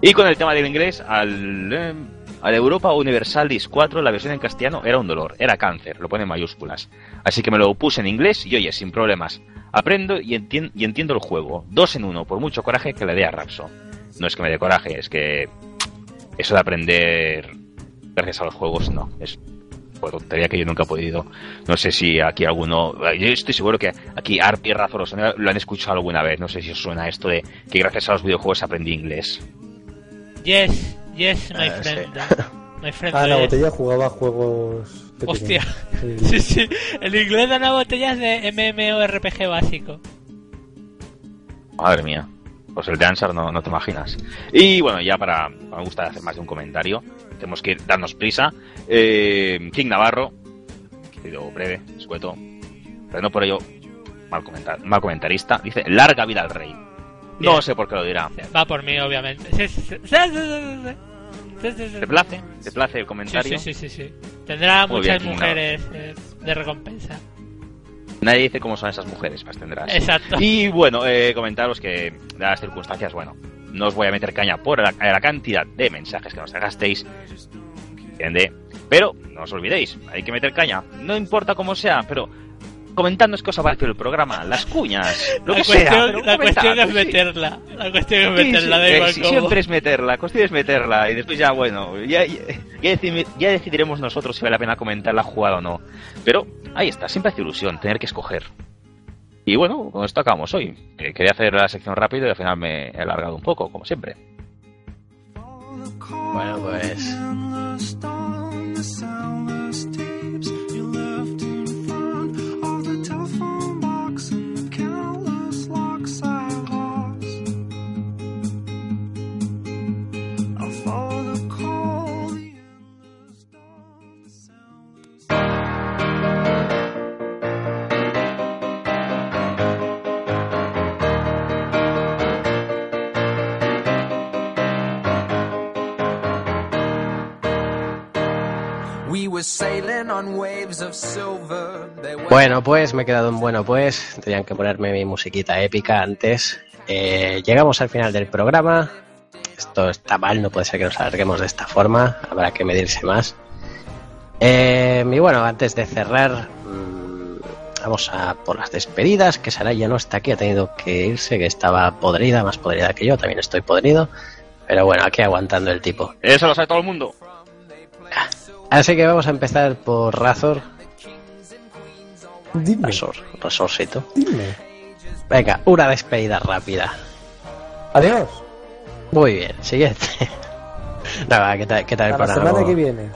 D: Y con el tema del inglés, al, eh, al Europa Universalis 4, la versión en castellano era un dolor, era cáncer, lo pone en mayúsculas. Así que me lo puse en inglés y oye, sin problemas. Aprendo y, entien- y entiendo el juego. Dos en uno, por mucho coraje que le dé a Rapso. No es que me dé coraje, es que eso de aprender gracias a los juegos, no. Es por tontería que yo nunca he podido. No sé si aquí alguno. Yo estoy seguro que aquí Arp y Osona lo han escuchado alguna vez. No sé si os suena esto de que gracias a los videojuegos aprendí inglés.
E: Yes, yes, my
A: Ah,
E: friend. My friend.
F: Ah, la
E: yes.
F: botella jugaba juegos.
E: Hostia. Sí, sí. El inglés da una botella de MMORPG básico.
D: Madre mía. Pues el de Ansar no, no te imaginas. Y bueno, ya para. Me gusta hacer más de un comentario. Tenemos que darnos prisa. Eh, King Navarro. Pido breve, escueto. Pero no por ello. Mal, comentar, mal comentarista. Dice: Larga vida al rey. No sé por qué lo dirá.
E: Va por mí, obviamente. Sí, sí, sí. Sí, sí.
D: ¿Te place? ¿Te place el comentario?
E: sí, sí, sí, sí. Tendrá
D: Muy
E: muchas
D: bien,
E: mujeres eh, de recompensa.
D: Nadie dice cómo son esas mujeres, más tendrás.
E: Exacto.
D: Y bueno, eh, comentaros que, dadas las circunstancias, bueno, no os voy a meter caña por la, la cantidad de mensajes que nos dejasteis. ¿Entiende? Pero no os olvidéis, hay que meter caña. No importa cómo sea, pero comentadnos qué os ha parecido el programa, las cuñas, lo
E: la
D: que
E: cuestión,
D: sea. pero
E: la cuestión es
D: sí.
E: meterla. La cuestión es meterla,
D: sí,
E: da igual
D: sí,
E: cómo.
D: siempre es meterla, la cuestión es meterla y después ya, bueno, ya, ya, ya decidi- ya decidiremos nosotros si vale la pena comentar la jugada o no. Pero ahí está, siempre hace ilusión tener que escoger. Y bueno, con esto acabamos hoy. Quería hacer la sección rápido y al final me he alargado un poco, como siempre.
A: Bueno, pues Bueno, pues me he quedado en bueno, pues tenían que ponerme mi musiquita épica antes. Eh, llegamos al final del programa. Esto está mal, no puede ser que nos alarguemos de esta forma. Habrá que medirse más. Eh, y bueno, antes de cerrar, mm, vamos a por las despedidas. Que Saray ya no está aquí, ha tenido que irse, que estaba podrida, más podrida que yo. También estoy podrido. Pero bueno, aquí aguantando el tipo.
D: Eso lo sabe todo el mundo.
A: Así que vamos a empezar por Razor.
F: Dime,
A: Razor, Razorcito.
F: dime.
A: Venga, una despedida rápida.
F: Adiós.
A: Muy bien, siguiente. Nada, ¿qué tal, qué tal el
F: A la semana que
A: ¿Cómo-
F: viene.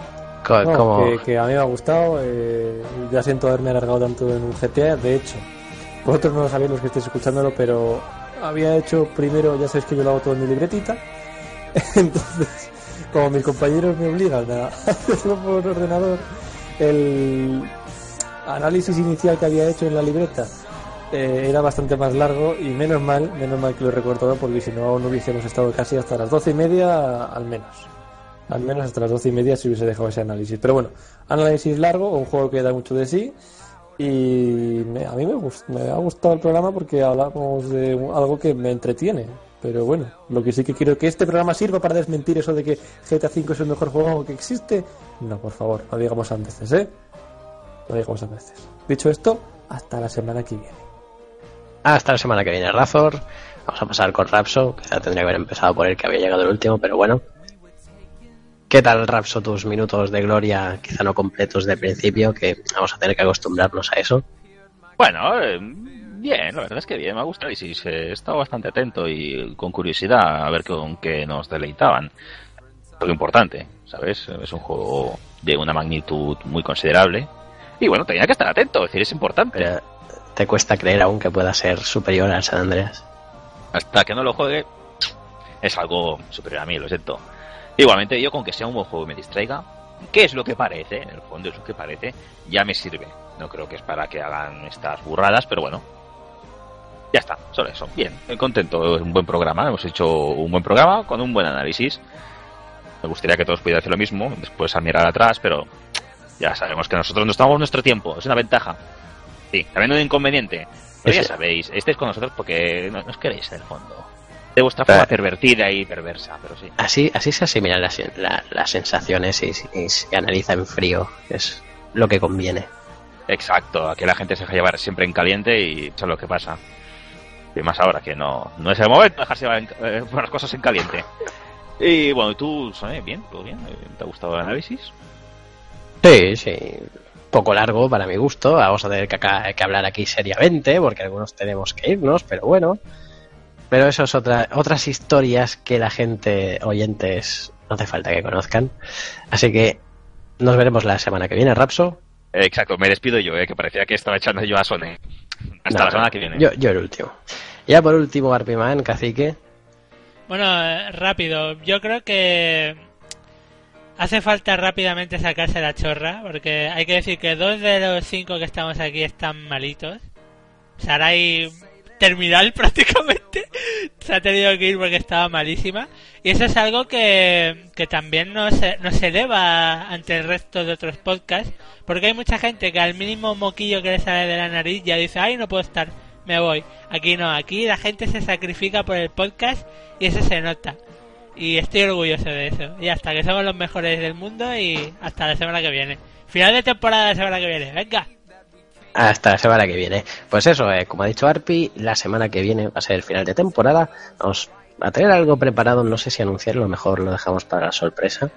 A: co-
F: No,
A: cómo-
F: que, que a mí me ha gustado. eh, ya siento haberme alargado tanto en un GTA. De hecho, vosotros no lo sabéis los que estéis escuchándolo, pero había hecho primero, ya sabéis que yo lo hago todo en mi libretita. Entonces, como mis compañeros me obligan a hacerlo por ordenador, el análisis inicial que había hecho en la libreta eh, era bastante más largo y menos mal, menos mal que lo he recortado porque si no, no hubiésemos estado casi hasta las doce y media al menos. Al menos hasta las doce y media si hubiese dejado ese análisis. Pero bueno, análisis largo, un juego que da mucho de sí. Y me- a mí me, gust- me ha gustado el programa porque hablamos de algo que me entretiene. Pero bueno, lo que sí que quiero es que este programa sirva para desmentir eso de que GTA V es el mejor juego que existe. No, por favor, no digamos a veces, ¿eh? No digamos a veces. Dicho esto, hasta la semana que viene.
A: Hasta la semana que viene, Razor. Vamos a pasar con Rapso. Quizá tendría que haber empezado por el que había llegado el último, pero bueno. ¿Qué tal, Rapso, tus minutos de gloria, quizá no completos de principio, que vamos a tener que acostumbrarnos a eso?
D: Bueno, eh, bien, la verdad es que bien, me ha gustado y sí, he estado bastante atento y con curiosidad a ver con qué nos deleitaban. Lo importante, ¿sabes? Es un juego de una magnitud muy considerable. Y bueno, tenía que estar atento, es decir, es importante.
A: Pero te cuesta creer aún que pueda ser superior al San Andreas.
D: Hasta que no lo juegue, es algo superior a mí, lo siento. Igualmente, yo con que sea un buen juego y me distraiga, ¿qué es lo que parece? En el fondo es lo que parece, ya me sirve. No creo que es para que hagan estas burradas, pero bueno. Ya está, solo eso. Bien, eh, contento, es un buen programa, hemos hecho un buen programa con un buen análisis. Me gustaría que todos pudieran hacer lo mismo, después a mirar atrás, pero ya sabemos que nosotros no estamos nuestro tiempo, es una ventaja. Sí, también un inconveniente. Pero ya sabéis, estáis con nosotros porque no- nos queréis en el fondo. De vuestra forma
A: Ah.
D: pervertida y perversa, pero sí.
A: Así, así se asimilan las, la- las sensaciones y, y se analiza en frío, es lo que conviene.
D: Exacto, aquí la gente se deja llevar siempre en caliente y eso es lo que pasa. Y más ahora que no, no es el momento de dejarse eh, las cosas en caliente. Y bueno, ¿y tú, Soné, bien, todo bien, ¿te ha gustado el análisis?
A: Sí, sí. Poco largo para mi gusto. Vamos a tener que, acá- que hablar aquí seriamente, porque algunos tenemos que irnos, pero bueno. Pero eso es otra, otras historias que la gente, oyentes, no hace falta que conozcan. Así que nos veremos la semana que viene, Rapso.
D: Exacto, me despido yo, eh, que parecía que estaba echando yo a Soné. Hasta
A: No,
D: la semana que viene.
A: Yo, yo el último. Ya por último, Arpiman, cacique.
E: Bueno, eh, rápido. Yo creo que hace falta rápidamente sacarse la chorra, porque hay que decir que dos de los cinco que estamos aquí están malitos. Sarai terminal prácticamente. Se ha tenido que ir porque estaba malísima. Y eso es algo que, que también no se, no se eleva ante el resto de otros podcasts. Porque hay mucha gente que al mínimo moquillo que le sale de la nariz ya dice, ay, no puedo estar, me voy. Aquí no, aquí la gente se sacrifica por el podcast y eso se nota. Y estoy orgulloso de eso. Y hasta que somos los mejores del mundo y hasta la semana que viene. Final de temporada la semana que viene. Venga.
A: Hasta la semana que viene. Pues eso, eh, como ha dicho Arpi, la semana que viene va a ser el final de temporada. Vamos a tener algo preparado, no sé si anunciarlo, mejor lo dejamos para la sorpresa.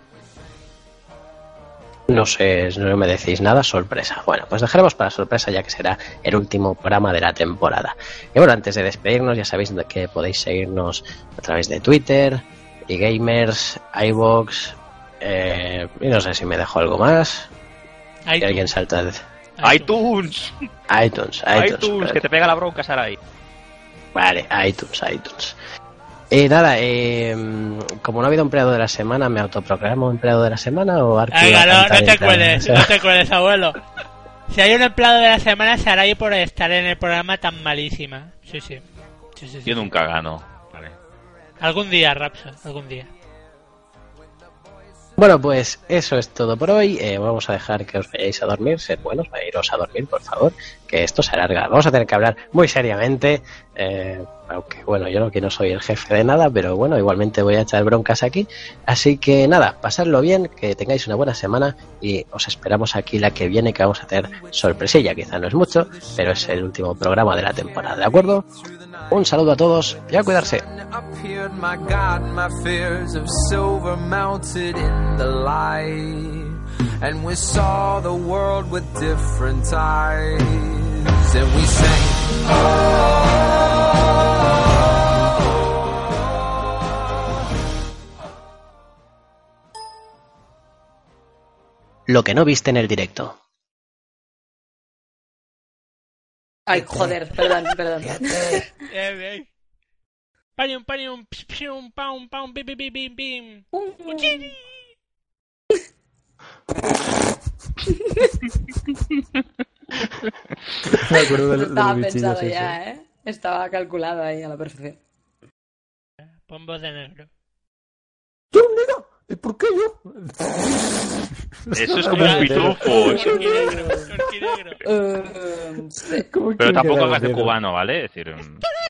A: No sé, no me decís nada, sorpresa. Bueno, pues dejaremos para sorpresa ya que será el último programa de la temporada. Y bueno, antes de despedirnos, ya sabéis que podéis seguirnos a través de Twitter, y gamers, iBox, eh, y no sé si me dejo algo más. Que alguien salta de
D: iTunes.
A: iTunes, iTunes.
D: iTunes, que te pega la bronca, Sarai.
A: Vale, iTunes, iTunes. Y nada, eh, como no ha habido empleado de la semana, ¿me autoproclamo empleado de la semana o
E: Venga, no, te cueles, no te cueles, abuelo. Si hay un empleado de la semana, será ahí por estar en el programa tan malísima. Sí, sí. sí, sí, sí.
D: Yo nunca gano. Vale.
E: Algún día, Rapso, algún día.
A: Bueno, pues eso es todo por hoy. Eh, vamos a dejar que os vayáis a dormir. Sed buenos, iros a dormir, por favor, que esto se alarga. Vamos a tener que hablar muy seriamente. eh, aunque, bueno, yo no que no soy el jefe de nada, pero bueno, igualmente voy a echar broncas aquí. Así que nada, pasadlo bien, que tengáis una buena semana y os esperamos aquí la que viene, que vamos a tener sorpresilla. Quizá no es mucho, pero es el último programa de la temporada, ¿de acuerdo? Un saludo a todos y a cuidarse. Lo que no viste en el directo.
B: Ay, joder, perdón, perdón.
E: Bien, bien. Panium, panium, psh, pshum, paum, paum, bim, bim, bim, bim.
F: Me acuerdo de, de
B: Estaba
F: los bichillos
B: pensado ya, ¿eh? Estaba calculado ahí a la perfección.
E: Pon voz de negro.
F: ¡Yo, mira! ¿Y por qué yo?
D: Eso es como un pitufo.
B: Eh, sí.
F: ¿Cómo
D: Pero tampoco
F: queda
D: hagas de
F: negro?
D: cubano, ¿vale? Es decir, mm,